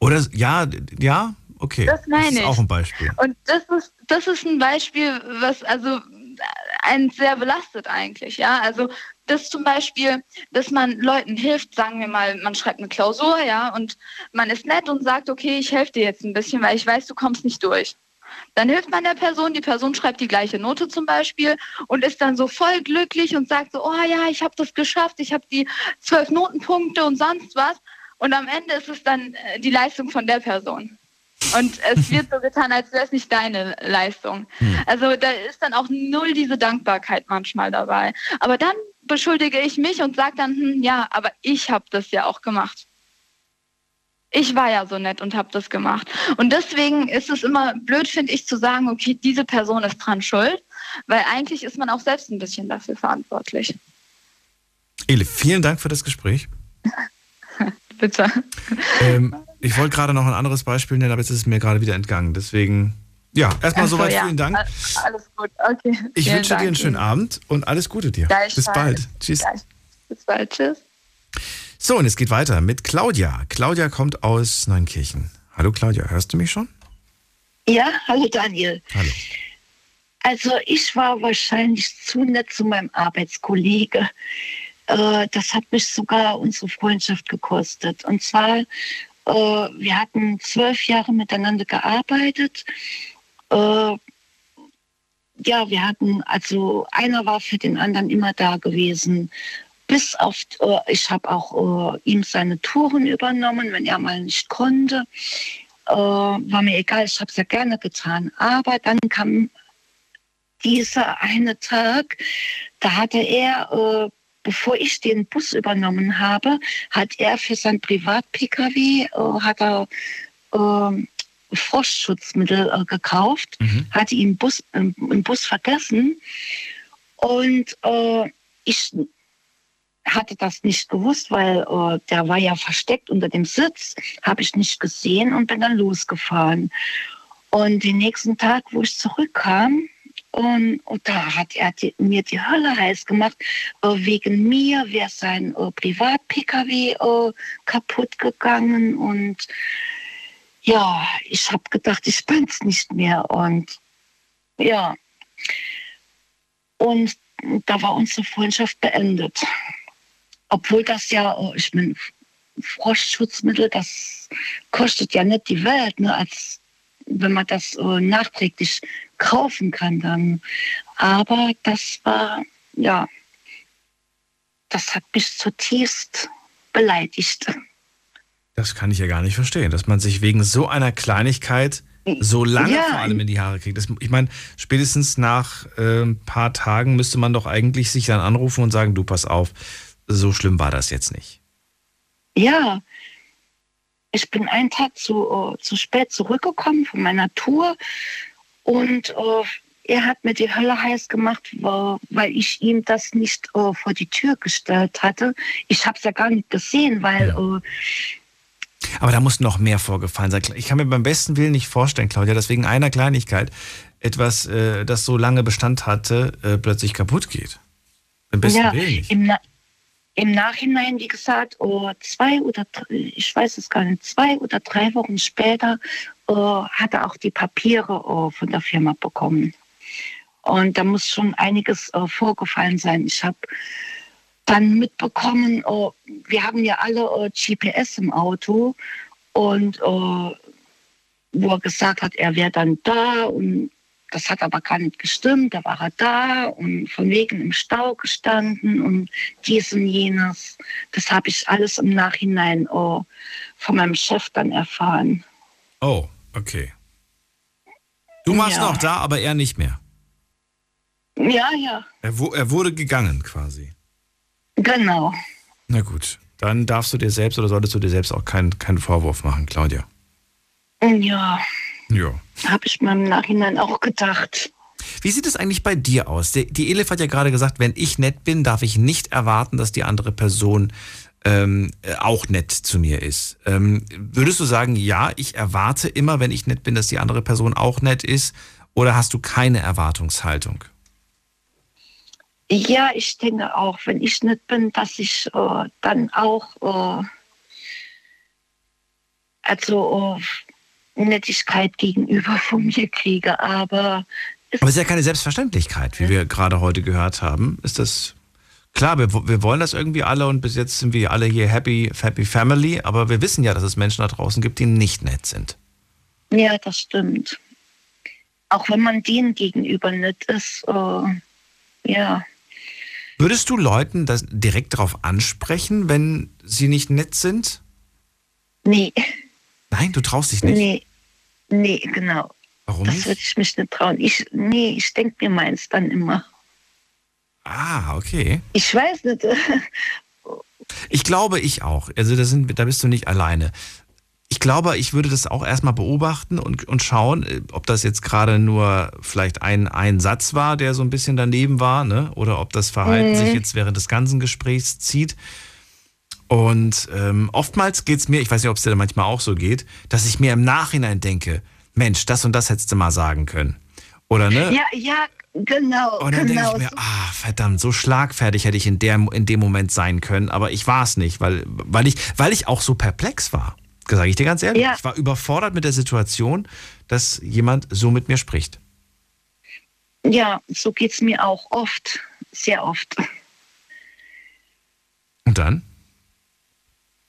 S3: Oder ja, ja, okay.
S15: Das meine ich. Das
S3: ist auch ein Beispiel.
S15: Und das ist, das ist ein Beispiel, was also einen sehr belastet eigentlich, ja. Also das zum Beispiel, dass man Leuten hilft, sagen wir mal, man schreibt eine Klausur, ja, und man ist nett und sagt, okay, ich helfe dir jetzt ein bisschen, weil ich weiß, du kommst nicht durch. Dann hilft man der Person, die Person schreibt die gleiche Note zum Beispiel und ist dann so voll glücklich und sagt so, oh ja, ich habe das geschafft, ich habe die zwölf Notenpunkte und sonst was. Und am Ende ist es dann äh, die Leistung von der Person. Und es (laughs) wird so getan, als wäre es nicht deine Leistung. Hm. Also da ist dann auch null diese Dankbarkeit manchmal dabei. Aber dann beschuldige ich mich und sage dann, hm, ja, aber ich habe das ja auch gemacht ich war ja so nett und habe das gemacht. Und deswegen ist es immer blöd, finde ich, zu sagen, okay, diese Person ist dran schuld, weil eigentlich ist man auch selbst ein bisschen dafür verantwortlich.
S3: Ele, vielen Dank für das Gespräch. (laughs)
S15: Bitte.
S3: Ähm, ich wollte gerade noch ein anderes Beispiel nennen, aber jetzt ist es mir gerade wieder entgangen. Deswegen, ja, erstmal so, soweit ja. vielen Dank.
S15: Alles gut, okay.
S3: Ich vielen wünsche Dank dir einen schönen Abend und alles Gute dir. Bis bald. Tschüss.
S15: Bis bald. Tschüss.
S3: So, und es geht weiter mit Claudia. Claudia kommt aus Neunkirchen. Hallo Claudia, hörst du mich schon?
S16: Ja, hallo Daniel.
S3: Hallo.
S16: Also ich war wahrscheinlich zu nett zu meinem Arbeitskollege. Äh, das hat mich sogar unsere Freundschaft gekostet. Und zwar, äh, wir hatten zwölf Jahre miteinander gearbeitet. Äh, ja, wir hatten, also einer war für den anderen immer da gewesen bis auf, äh, ich habe auch äh, ihm seine Touren übernommen, wenn er mal nicht konnte. Äh, war mir egal, ich habe es ja gerne getan. Aber dann kam dieser eine Tag, da hatte er, äh, bevor ich den Bus übernommen habe, hat er für sein Privat-Pkw, äh, hat er ähm, Frostschutzmittel äh, gekauft, mhm. hatte ihn Bus, im Bus vergessen. Und ich hatte das nicht gewusst, weil äh, der war ja versteckt unter dem Sitz, habe ich nicht gesehen und bin dann losgefahren. Und den nächsten Tag, wo ich zurückkam, Und, und da hat er die, mir die Hölle heiß gemacht. Äh, wegen mir wäre sein äh, Privat-Pkw äh, kaputt gegangen. Und ja, ich habe gedacht, ich bin's nicht mehr. Und ja, und da war unsere Freundschaft beendet. Obwohl das ja, äh, ich meine, Frostschutzmittel, das kostet ja nicht die Welt, ne, als wenn man das äh, nachträglich kaufen kann dann. Aber das war, ja, das hat mich zutiefst beleidigt.
S3: Das kann ich ja gar nicht verstehen, dass man sich wegen so einer Kleinigkeit so lange
S16: Ja.
S3: vor allem in die Haare kriegt. Das, ich meine, spätestens nach äh, ein paar Tagen müsste man doch eigentlich sich dann anrufen und sagen, du pass auf, so schlimm war das jetzt nicht.
S16: Ja, ich bin einen Tag zu, äh, zu spät zurückgekommen von meiner Tour und äh, er hat mir die Hölle heiß gemacht, weil ich ihm das nicht äh, vor die Tür gestellt hatte. Ich habe es ja gar nicht gesehen, weil äh,
S3: Aber da muss noch mehr vorgefallen sein. Ich kann mir beim besten Willen nicht vorstellen, Claudia, dass wegen einer Kleinigkeit etwas, äh, das so lange Bestand hatte, äh, plötzlich kaputt geht. Beim besten
S16: ja,
S3: Willen nicht.
S16: im, Na im Nachhinein, wie gesagt, oh, zwei oder drei, ich weiß es gar nicht, zwei oder drei Wochen später oh, hat er auch die Papiere oh, von der Firma bekommen. Und da muss schon einiges äh, vorgefallen sein. Ich habe dann mitbekommen, oh, wir haben ja alle äh, GPS im Auto und äh, wo er gesagt hat, er wäre dann da und das hat aber gar nicht gestimmt, da war er da und von wegen im Stau gestanden und dies und jenes. Das habe ich alles im Nachhinein oh, von meinem Chef dann erfahren.
S3: Oh, okay. Du warst
S16: Ja.
S3: noch da, aber er nicht mehr.
S16: Ja, ja,
S3: Er, wu- er wurde gegangen quasi.
S16: genau.
S3: Na gut, dann darfst du dir selbst oder solltest du dir selbst auch keinen keinen Vorwurf machen, Claudia.
S16: Ja,
S3: Ja.
S16: habe ich mir im Nachhinein auch gedacht.
S3: Wie sieht es eigentlich bei dir aus? Die, die Elif hat ja gerade gesagt, wenn ich nett bin, darf ich nicht erwarten, dass die andere Person ähm, äh, auch nett zu mir ist. Ähm, würdest du sagen, ja, ich erwarte immer, wenn ich nett bin, dass die andere Person auch nett ist? Oder hast du keine Erwartungshaltung?
S16: Ja, ich denke auch, wenn ich nicht bin, dass ich äh, dann auch äh, also äh, Nettigkeit gegenüber von mir kriege. Aber
S3: Aber es ist ja keine Selbstverständlichkeit, wie wir gerade heute gehört haben. Ist das klar, wir, wir wollen das irgendwie alle und bis jetzt sind wir alle hier happy, happy family, aber wir wissen ja, dass es Menschen da draußen gibt, die nicht nett sind.
S16: ja, das stimmt. Auch wenn man denen gegenüber nicht ist, äh, ja.
S3: Würdest du Leuten das direkt darauf ansprechen, wenn sie nicht nett sind?
S16: Nee,
S3: Nein, du traust dich nicht.
S16: nee, nee, genau.
S3: Warum
S16: das würde ich mich nicht trauen. Ich, nee, ich denke mir meins dann immer.
S3: Ah, okay.
S16: Ich weiß nicht. (laughs)
S3: Ich glaube, ich auch. Also da, sind, da bist du nicht alleine. Ich glaube, ich würde das auch erstmal beobachten und, und schauen, äh, ob das jetzt gerade nur vielleicht ein, ein Satz war, der so ein bisschen daneben war, ne? oder ob das Verhalten
S17: Mhm.
S3: sich jetzt während des ganzen Gesprächs zieht. Und ähm, oftmals geht es mir, ich weiß nicht, ob es dir manchmal auch so geht, dass ich mir im Nachhinein denke, Mensch, das und das hättest du mal sagen können. Oder ne?
S16: Ja, ja, genau.
S3: Und dann denke
S16: genau.
S3: ich mir, ah, verdammt, so schlagfertig hätte ich in, der, in dem Moment sein können, aber ich war es nicht, weil, weil, ich, weil ich auch so perplex war. Sage ich dir ganz ehrlich.
S16: Ja.
S3: Ich war überfordert mit der Situation, dass jemand so mit mir spricht.
S16: ja, so geht es mir auch oft, sehr oft.
S3: Und dann?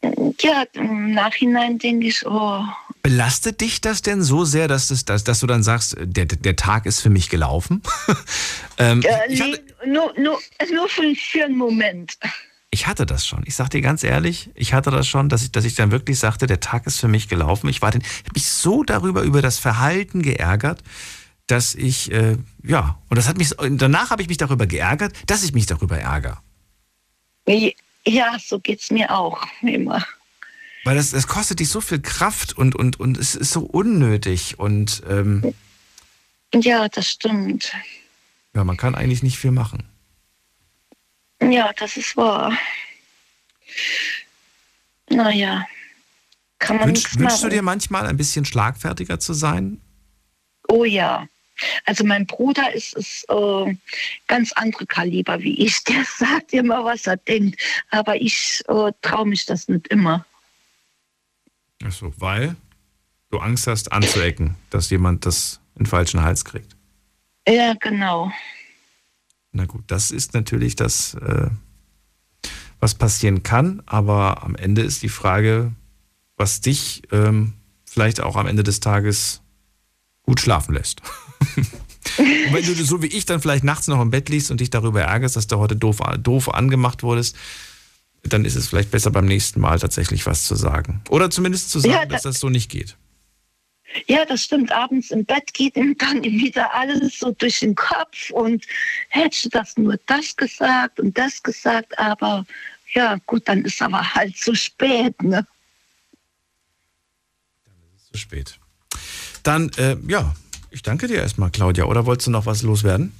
S16: Ja, im Nachhinein denke ich, oh,
S3: Belastet dich das denn so sehr, dass, das, dass, dass du dann sagst, der, der Tag ist für mich gelaufen? (laughs) ähm,
S16: äh, nee, nur, nur, nur für, für einen Moment.
S3: ich hatte das schon. Ich sag dir ganz ehrlich, ich hatte das schon, dass ich, dass ich dann wirklich sagte, der Tag ist für mich gelaufen. Ich war den, ich hab mich so darüber, über das Verhalten geärgert, dass ich, äh, ja, und das hat mich, danach habe ich mich darüber geärgert, dass ich mich darüber ärgere.
S16: Ja, so geht es mir auch immer.
S3: Weil das, das kostet dich so viel Kraft und, und, und es ist so unnötig und ähm,
S16: Ja, das stimmt.
S3: ja, man kann eigentlich nicht viel machen.
S16: Ja, das ist wahr. Naja, kann man
S3: Wünsch, wünschst du dir manchmal ein bisschen schlagfertiger zu sein?
S16: Oh ja, Also mein Bruder ist, ist äh, ganz andere Kaliber wie ich. (laughs) Der sagt immer, was er denkt. Aber ich äh, traue mich das nicht immer.
S3: Achso, weil du Angst hast anzuecken, dass jemand das in den falschen Hals kriegt.
S16: Ja, genau.
S3: Na gut, das ist natürlich das, äh, was passieren kann, aber am Ende ist die Frage, was dich ähm, vielleicht auch am Ende des Tages gut schlafen lässt. (laughs) und wenn du so wie ich dann vielleicht nachts noch im Bett liegst und dich darüber ärgerst, dass du heute doof, doof angemacht wurdest, dann ist es vielleicht besser beim nächsten Mal tatsächlich was zu sagen. Oder zumindest zu sagen,
S16: Ja,
S3: dass
S16: das-
S3: so nicht geht.
S16: Ja, das stimmt. Abends im Bett geht ihm dann wieder alles so durch den Kopf und hättest du das nur das gesagt und das gesagt, aber ja, gut, dann ist aber halt zu spät, ne?
S3: Zu spät. Dann, äh, ja, ich danke dir erstmal, Claudia. Oder wolltest du noch was loswerden?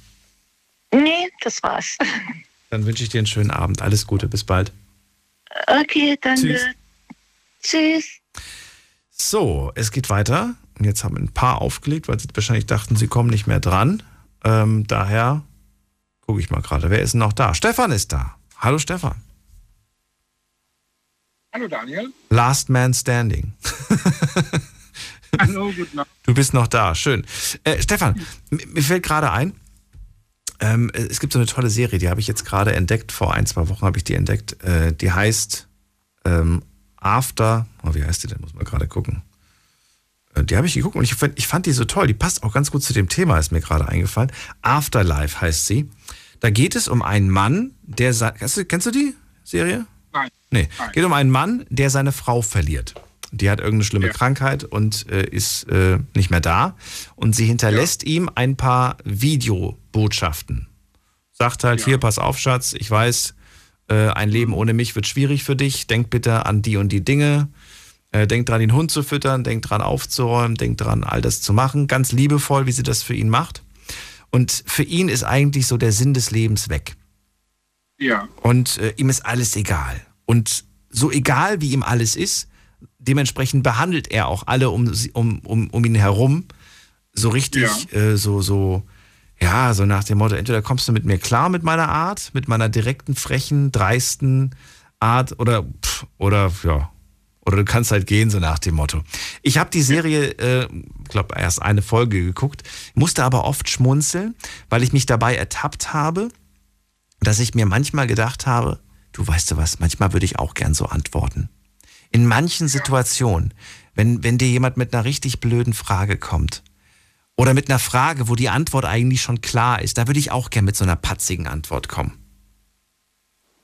S16: Nee, das war's. (laughs)
S3: Dann wünsche ich dir einen schönen Abend. Alles Gute, bis bald.
S16: Okay, danke.
S3: Tschüss.
S16: Tschüss.
S3: So, es geht weiter. Und Jetzt haben ein paar aufgelegt, weil sie wahrscheinlich dachten, sie kommen nicht mehr dran. Ähm, daher gucke ich mal gerade, wer ist denn noch da? Stefan ist da. Hallo Stefan.
S17: Hallo Daniel.
S3: Last Man Standing. (laughs)
S17: Hallo, (laughs) guten Abend.
S3: Du bist noch da, schön. Äh, Stefan, mir fällt gerade ein, ähm, es gibt so eine tolle Serie, die habe ich jetzt gerade entdeckt, vor ein, zwei Wochen habe ich die entdeckt. Äh, die heißt ähm, After, oh, wie heißt die denn, muss man gerade gucken. Äh, Die habe ich geguckt und ich fand, ich fand die so toll. Die passt auch ganz gut zu dem Thema, ist mir gerade eingefallen. Afterlife heißt sie. Da geht es um einen Mann, der. Kennst du, kennst du die Serie?
S17: Nein.
S3: Nee. Geht um einen Mann, der seine Frau verliert. Die hat irgendeine schlimme Krankheit und äh, ist äh, nicht mehr da. Und sie hinterlässt ihm ein paar Videobotschaften. Sagt halt, hier, pass auf, Schatz, ich weiß, äh, ein Leben ohne mich wird schwierig für dich. Denk bitte an die und die Dinge. Äh, denk dran, den Hund zu füttern, denk dran, aufzuräumen, denk dran, all das zu machen. Ganz liebevoll, wie sie das für ihn macht. Und für ihn ist eigentlich so der Sinn des Lebens weg.
S17: Ja.
S3: Und äh, ihm ist alles egal. Und so egal wie ihm alles ist, dementsprechend behandelt er auch alle um, um, um, um ihn herum so richtig, äh, so, so, ja, so nach dem Motto, entweder kommst du mit mir klar mit meiner Art, mit meiner direkten, frechen, dreisten Art oder, pff, oder, ja, oder du kannst halt gehen, so nach dem Motto. Ich habe die Serie, äh, glaube erst eine Folge geguckt, musste aber oft schmunzeln, weil ich mich dabei ertappt habe, dass ich mir manchmal gedacht habe, du weißt du was, manchmal würde ich auch gern so antworten. In manchen Situationen, wenn, wenn dir jemand mit einer richtig blöden Frage kommt oder mit einer Frage, wo die Antwort eigentlich schon klar ist, da würde ich auch gern mit so einer patzigen Antwort kommen.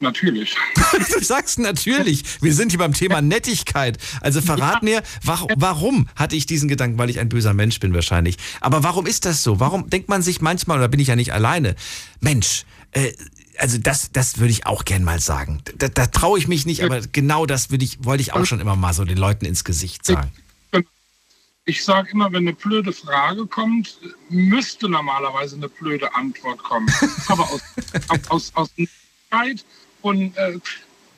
S17: Natürlich. (laughs)
S3: Du sagst natürlich, wir sind hier beim Thema Nettigkeit. Also verrat mir, warum, warum hatte ich diesen Gedanken, weil ich ein böser Mensch bin wahrscheinlich. Aber warum ist das so? Warum denkt man sich manchmal, oder bin ich ja nicht alleine, Mensch, äh, also das, das würde ich auch gern mal sagen. Da, da traue ich mich nicht, aber genau das würde ich, wollte ich auch schon immer mal so den Leuten ins Gesicht sagen.
S17: Ich sage immer, wenn eine blöde Frage kommt, müsste normalerweise eine blöde Antwort kommen. (laughs) Aber aus, aus, aus Zeit und äh,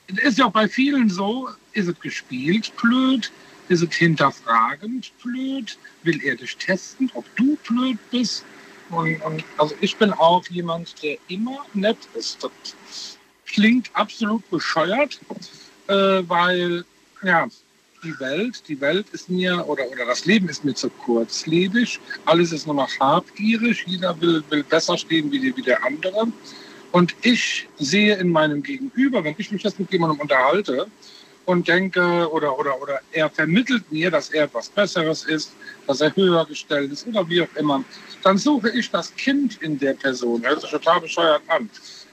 S17: es ist ja auch bei vielen so, ist es gespielt blöd, ist es hinterfragend blöd, will er dich testen, ob du blöd bist. Und, und also ich bin auch jemand, der immer nett ist. Das klingt absolut bescheuert, äh, weil ja, die Welt, die Welt ist mir oder, oder das Leben ist mir zu kurzlebig. Alles ist nur noch habgierig. Jeder will, will besser stehen wie, die, wie der andere. Und ich sehe in meinem Gegenüber, wenn ich mich jetzt mit jemandem unterhalte und denke oder, oder, oder er vermittelt mir, dass er etwas Besseres ist, dass er höher gestellt ist oder wie auch immer, dann suche ich das Kind in der Person. Hört sich total bescheuert an.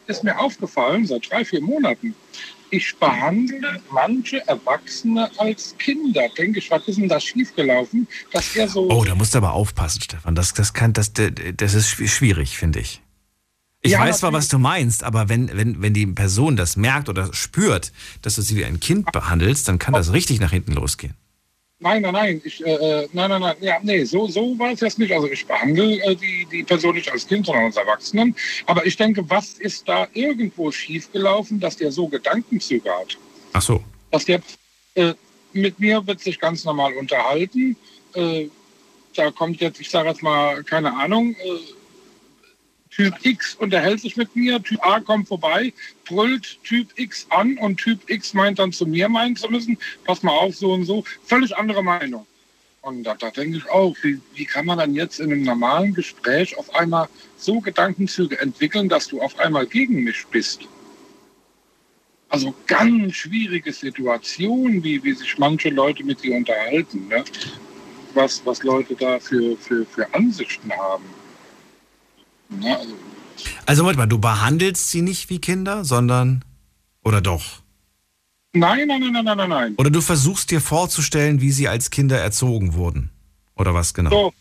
S17: Ist mir aufgefallen seit drei, vier Monaten. Ich behandle manche Erwachsene als Kinder. Denke ich, was ist denn da schiefgelaufen, dass er so.
S3: Oh, da musst du aber aufpassen, Stefan. Das, das, kann, das, das ist schwi- schwierig, finde ich. Ich
S17: Ja,
S3: weiß zwar, was du meinst, aber wenn, wenn, wenn die Person das merkt oder spürt, dass du sie wie ein Kind behandelst, dann kann das richtig nach hinten losgehen.
S17: Nein, nein, nein, ich, äh, äh, nein, nein, nein, ja, nee, so, so war es jetzt nicht. Also ich behandle äh, die, die Person nicht als Kind, sondern als Erwachsenen. Aber ich denke, was ist da irgendwo schiefgelaufen, dass der so Gedankenzüge hat?
S3: Ach so.
S17: Dass der äh, mit mir wird sich ganz normal unterhalten. Äh, da kommt jetzt, ich sage jetzt mal, keine Ahnung, äh, Typ X unterhält sich mit mir, Typ A kommt vorbei, brüllt Typ X an und Typ X meint dann zu mir meinen zu müssen, pass mal auf, so und so, völlig andere Meinung. Und da, da denke ich auch, wie, wie kann man dann jetzt in einem normalen Gespräch auf einmal so Gedankenzüge entwickeln, dass du auf einmal gegen mich bist? Also ganz schwierige Situation, wie, wie sich manche Leute mit dir unterhalten. Ne? Was, was Leute da für, für, für Ansichten haben. Ne? Also,
S3: Also warte mal, du behandelst sie nicht wie Kinder, sondern. Oder doch?
S17: nein, nein, nein, nein, nein, nein.
S3: Oder du versuchst dir vorzustellen, wie sie als Kinder erzogen wurden. Oder was genau?
S17: So,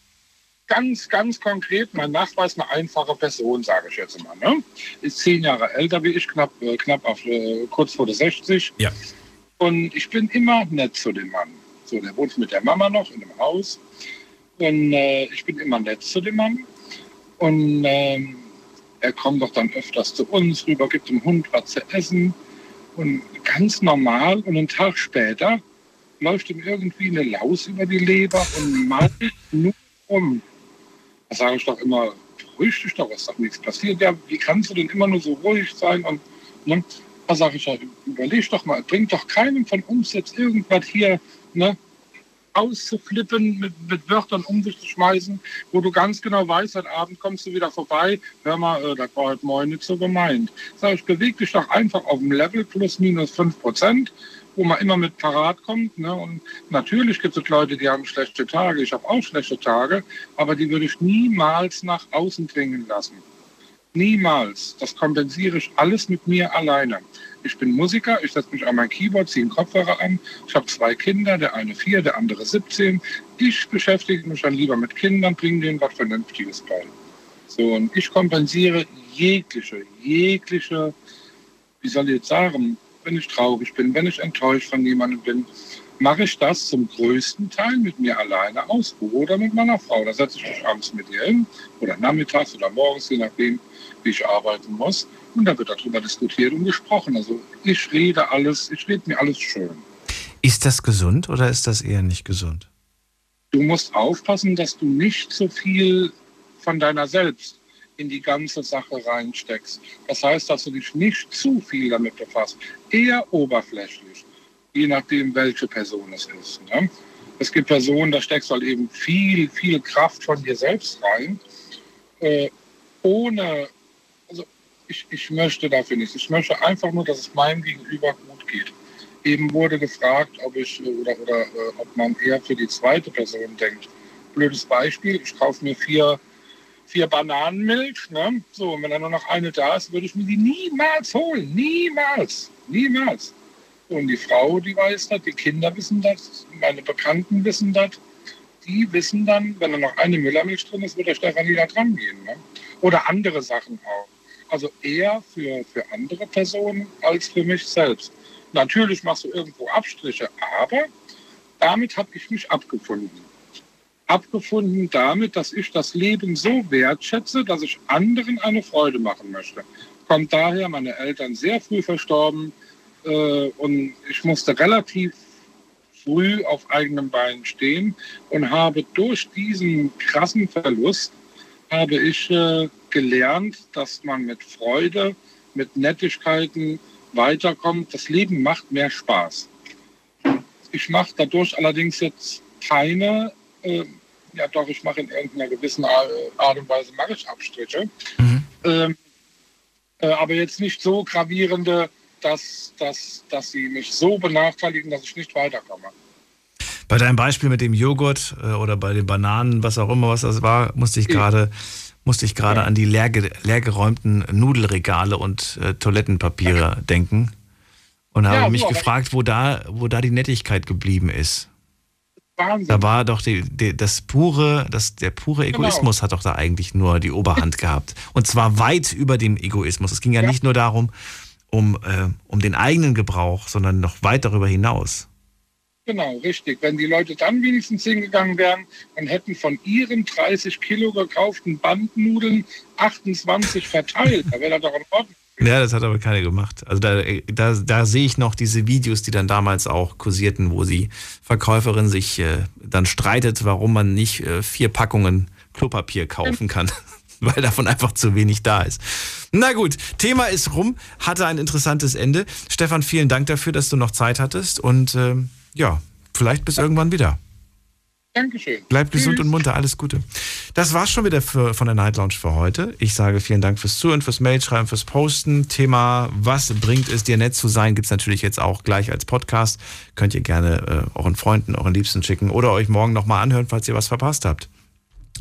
S17: ganz, ganz konkret, mein Nachbar ist eine einfache Person, sage ich jetzt mal. Ne? Ist zehn Jahre älter wie ich, knapp, äh, knapp auf, äh, kurz vor der 60.
S3: Ja.
S17: Und ich bin immer nett zu dem Mann. So, der wohnt mit der Mama noch in einem Haus. Und äh, ich bin immer nett zu dem Mann. Und ähm, er kommt doch dann öfters zu uns rüber, gibt dem Hund was zu essen. Und ganz normal. Und einen Tag später läuft ihm irgendwie eine Laus über die Leber und mault nur um. Da sage ich doch immer, beruhig dich doch, ist doch nichts passiert. Ja, wie kannst du denn immer nur so ruhig sein? Und ne, da sage ich ja, überleg doch mal, bringt doch keinem von uns jetzt irgendwas hier ne, auszuflippen, mit, mit Wörtern um sich zu schmeißen, wo du ganz genau weißt, heute Abend kommst du wieder vorbei, hör mal, äh, das war heute Morgen nicht so gemeint. Sag ich, beweg dich doch einfach auf dem Level plus minus 5 Prozent, wo man immer mit parat kommt. Ne? Und natürlich gibt es Leute, die haben schlechte Tage, ich habe auch schlechte Tage, aber die würde ich niemals nach außen dringen lassen. Niemals. Das kompensiere ich alles mit mir alleine. Ich bin Musiker, ich setze mich an mein Keyboard, ziehe einen Kopfhörer an. Ich habe zwei Kinder, der eine vier, der andere 17. Ich beschäftige mich dann lieber mit Kindern, bringe denen was Vernünftiges bei. So, und ich kompensiere jegliche, jegliche, wie soll ich jetzt sagen, wenn ich traurig bin, wenn ich enttäuscht von jemandem bin, mache ich das zum größten Teil mit mir alleine aus oder mit meiner Frau. Da setze ich mich abends mit ihr hin oder nachmittags oder morgens, je nachdem, ich arbeiten muss. Und da wird darüber diskutiert und gesprochen. Also ich rede alles, ich rede mir alles schön.
S3: Ist das gesund oder ist das eher nicht gesund?
S17: Du musst aufpassen, dass du nicht so viel von deiner selbst in die ganze Sache reinsteckst. Das heißt, dass du dich nicht zu viel damit befasst. Eher oberflächlich, je nachdem, welche Person es ist. Ne? Es gibt Personen, da steckst du halt eben viel, viel Kraft von dir selbst rein, äh, ohne, ich, ich möchte dafür nichts. Ich möchte einfach nur, dass es meinem Gegenüber gut geht. Eben wurde gefragt, ob ich äh, oder, oder äh, ob man eher für die zweite Person denkt. Blödes Beispiel, ich kaufe mir vier, vier Bananenmilch, ne? So, und wenn dann nur noch eine da ist, würde ich mir die niemals holen. Niemals. Niemals. Und die Frau, die weiß das, die Kinder wissen das, meine Bekannten wissen das. Die wissen dann, wenn da noch eine Müllermilch drin ist, wird der Stefanie da dran gehen. Ne? Oder andere Sachen auch. Also eher für, für andere Personen als für mich selbst. Natürlich machst du irgendwo Abstriche, aber damit habe ich mich abgefunden. Abgefunden damit, dass ich das Leben so wertschätze, dass ich anderen eine Freude machen möchte. Kommt daher, meine Eltern sehr früh verstorben äh, und ich musste relativ früh auf eigenen Beinen stehen und habe durch diesen krassen Verlust habe ich äh, gelernt, dass man mit Freude, mit Nettigkeiten weiterkommt. Das Leben macht mehr Spaß. Ich mache dadurch allerdings jetzt keine, äh, ja doch, ich mache in irgendeiner gewissen Art und Weise mache ich Abstriche, ähm, äh, aber jetzt nicht so gravierende, dass, dass, dass sie mich so benachteiligen, dass ich nicht weiterkomme.
S3: Bei deinem Beispiel mit dem Joghurt äh, oder bei den Bananen, was auch immer, was das war, musste ich gerade musste ich gerade an die leerge leergeräumten Nudelregale und äh, Toilettenpapiere denken und habe
S17: Ja,
S3: mich gefragt, wo da, wo da die Nettigkeit geblieben ist.
S17: Wahnsinn.
S3: Da war doch die, die, das pure, das, der pure
S17: Genau.
S3: Egoismus hat doch da eigentlich nur die Oberhand (laughs) gehabt. Und zwar weit über dem Egoismus. Es ging ja, nicht nur darum, um, äh, um den eigenen Gebrauch, sondern noch weit darüber hinaus.
S17: Genau, richtig. Wenn die Leute dann wenigstens hingegangen wären und hätten von ihren 30 Kilo gekauften Bandnudeln 28 verteilt, da wäre das doch in Ordnung
S3: Ja, das hat aber keiner gemacht. Also da, da, da sehe ich noch diese Videos, die dann damals auch kursierten, wo die Verkäuferin sich äh, dann streitet, warum man nicht äh, vier Packungen Klopapier kaufen kann, (laughs) weil davon einfach zu wenig da ist. Na gut, Thema ist rum, hatte ein interessantes Ende. Stefan, vielen Dank dafür, dass du noch Zeit hattest und ähm, ja, vielleicht bis irgendwann wieder.
S17: Dankeschön.
S3: Bleib gesund und munter, alles Gute. Das war's schon wieder für, von der Night Lounge für heute. Ich sage vielen Dank fürs Zuhören, fürs Mailschreiben, fürs Posten. Thema, was bringt es dir nett zu sein, gibt's natürlich jetzt auch gleich als Podcast. Könnt ihr gerne äh, euren Freunden, euren Liebsten schicken oder euch morgen nochmal anhören, falls ihr was verpasst habt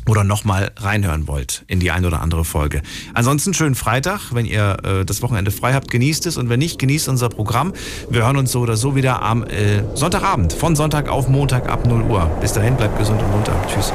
S3: oder nochmal reinhören wollt in die ein oder andere Folge. Ansonsten schönen Freitag, wenn ihr äh, das Wochenende frei habt, genießt es und wenn nicht, genießt unser Programm. Wir hören uns so oder so wieder am äh, Sonntagabend, von Sonntag auf Montag ab 0 Uhr. Bis dahin, bleibt gesund und munter. Tschüss.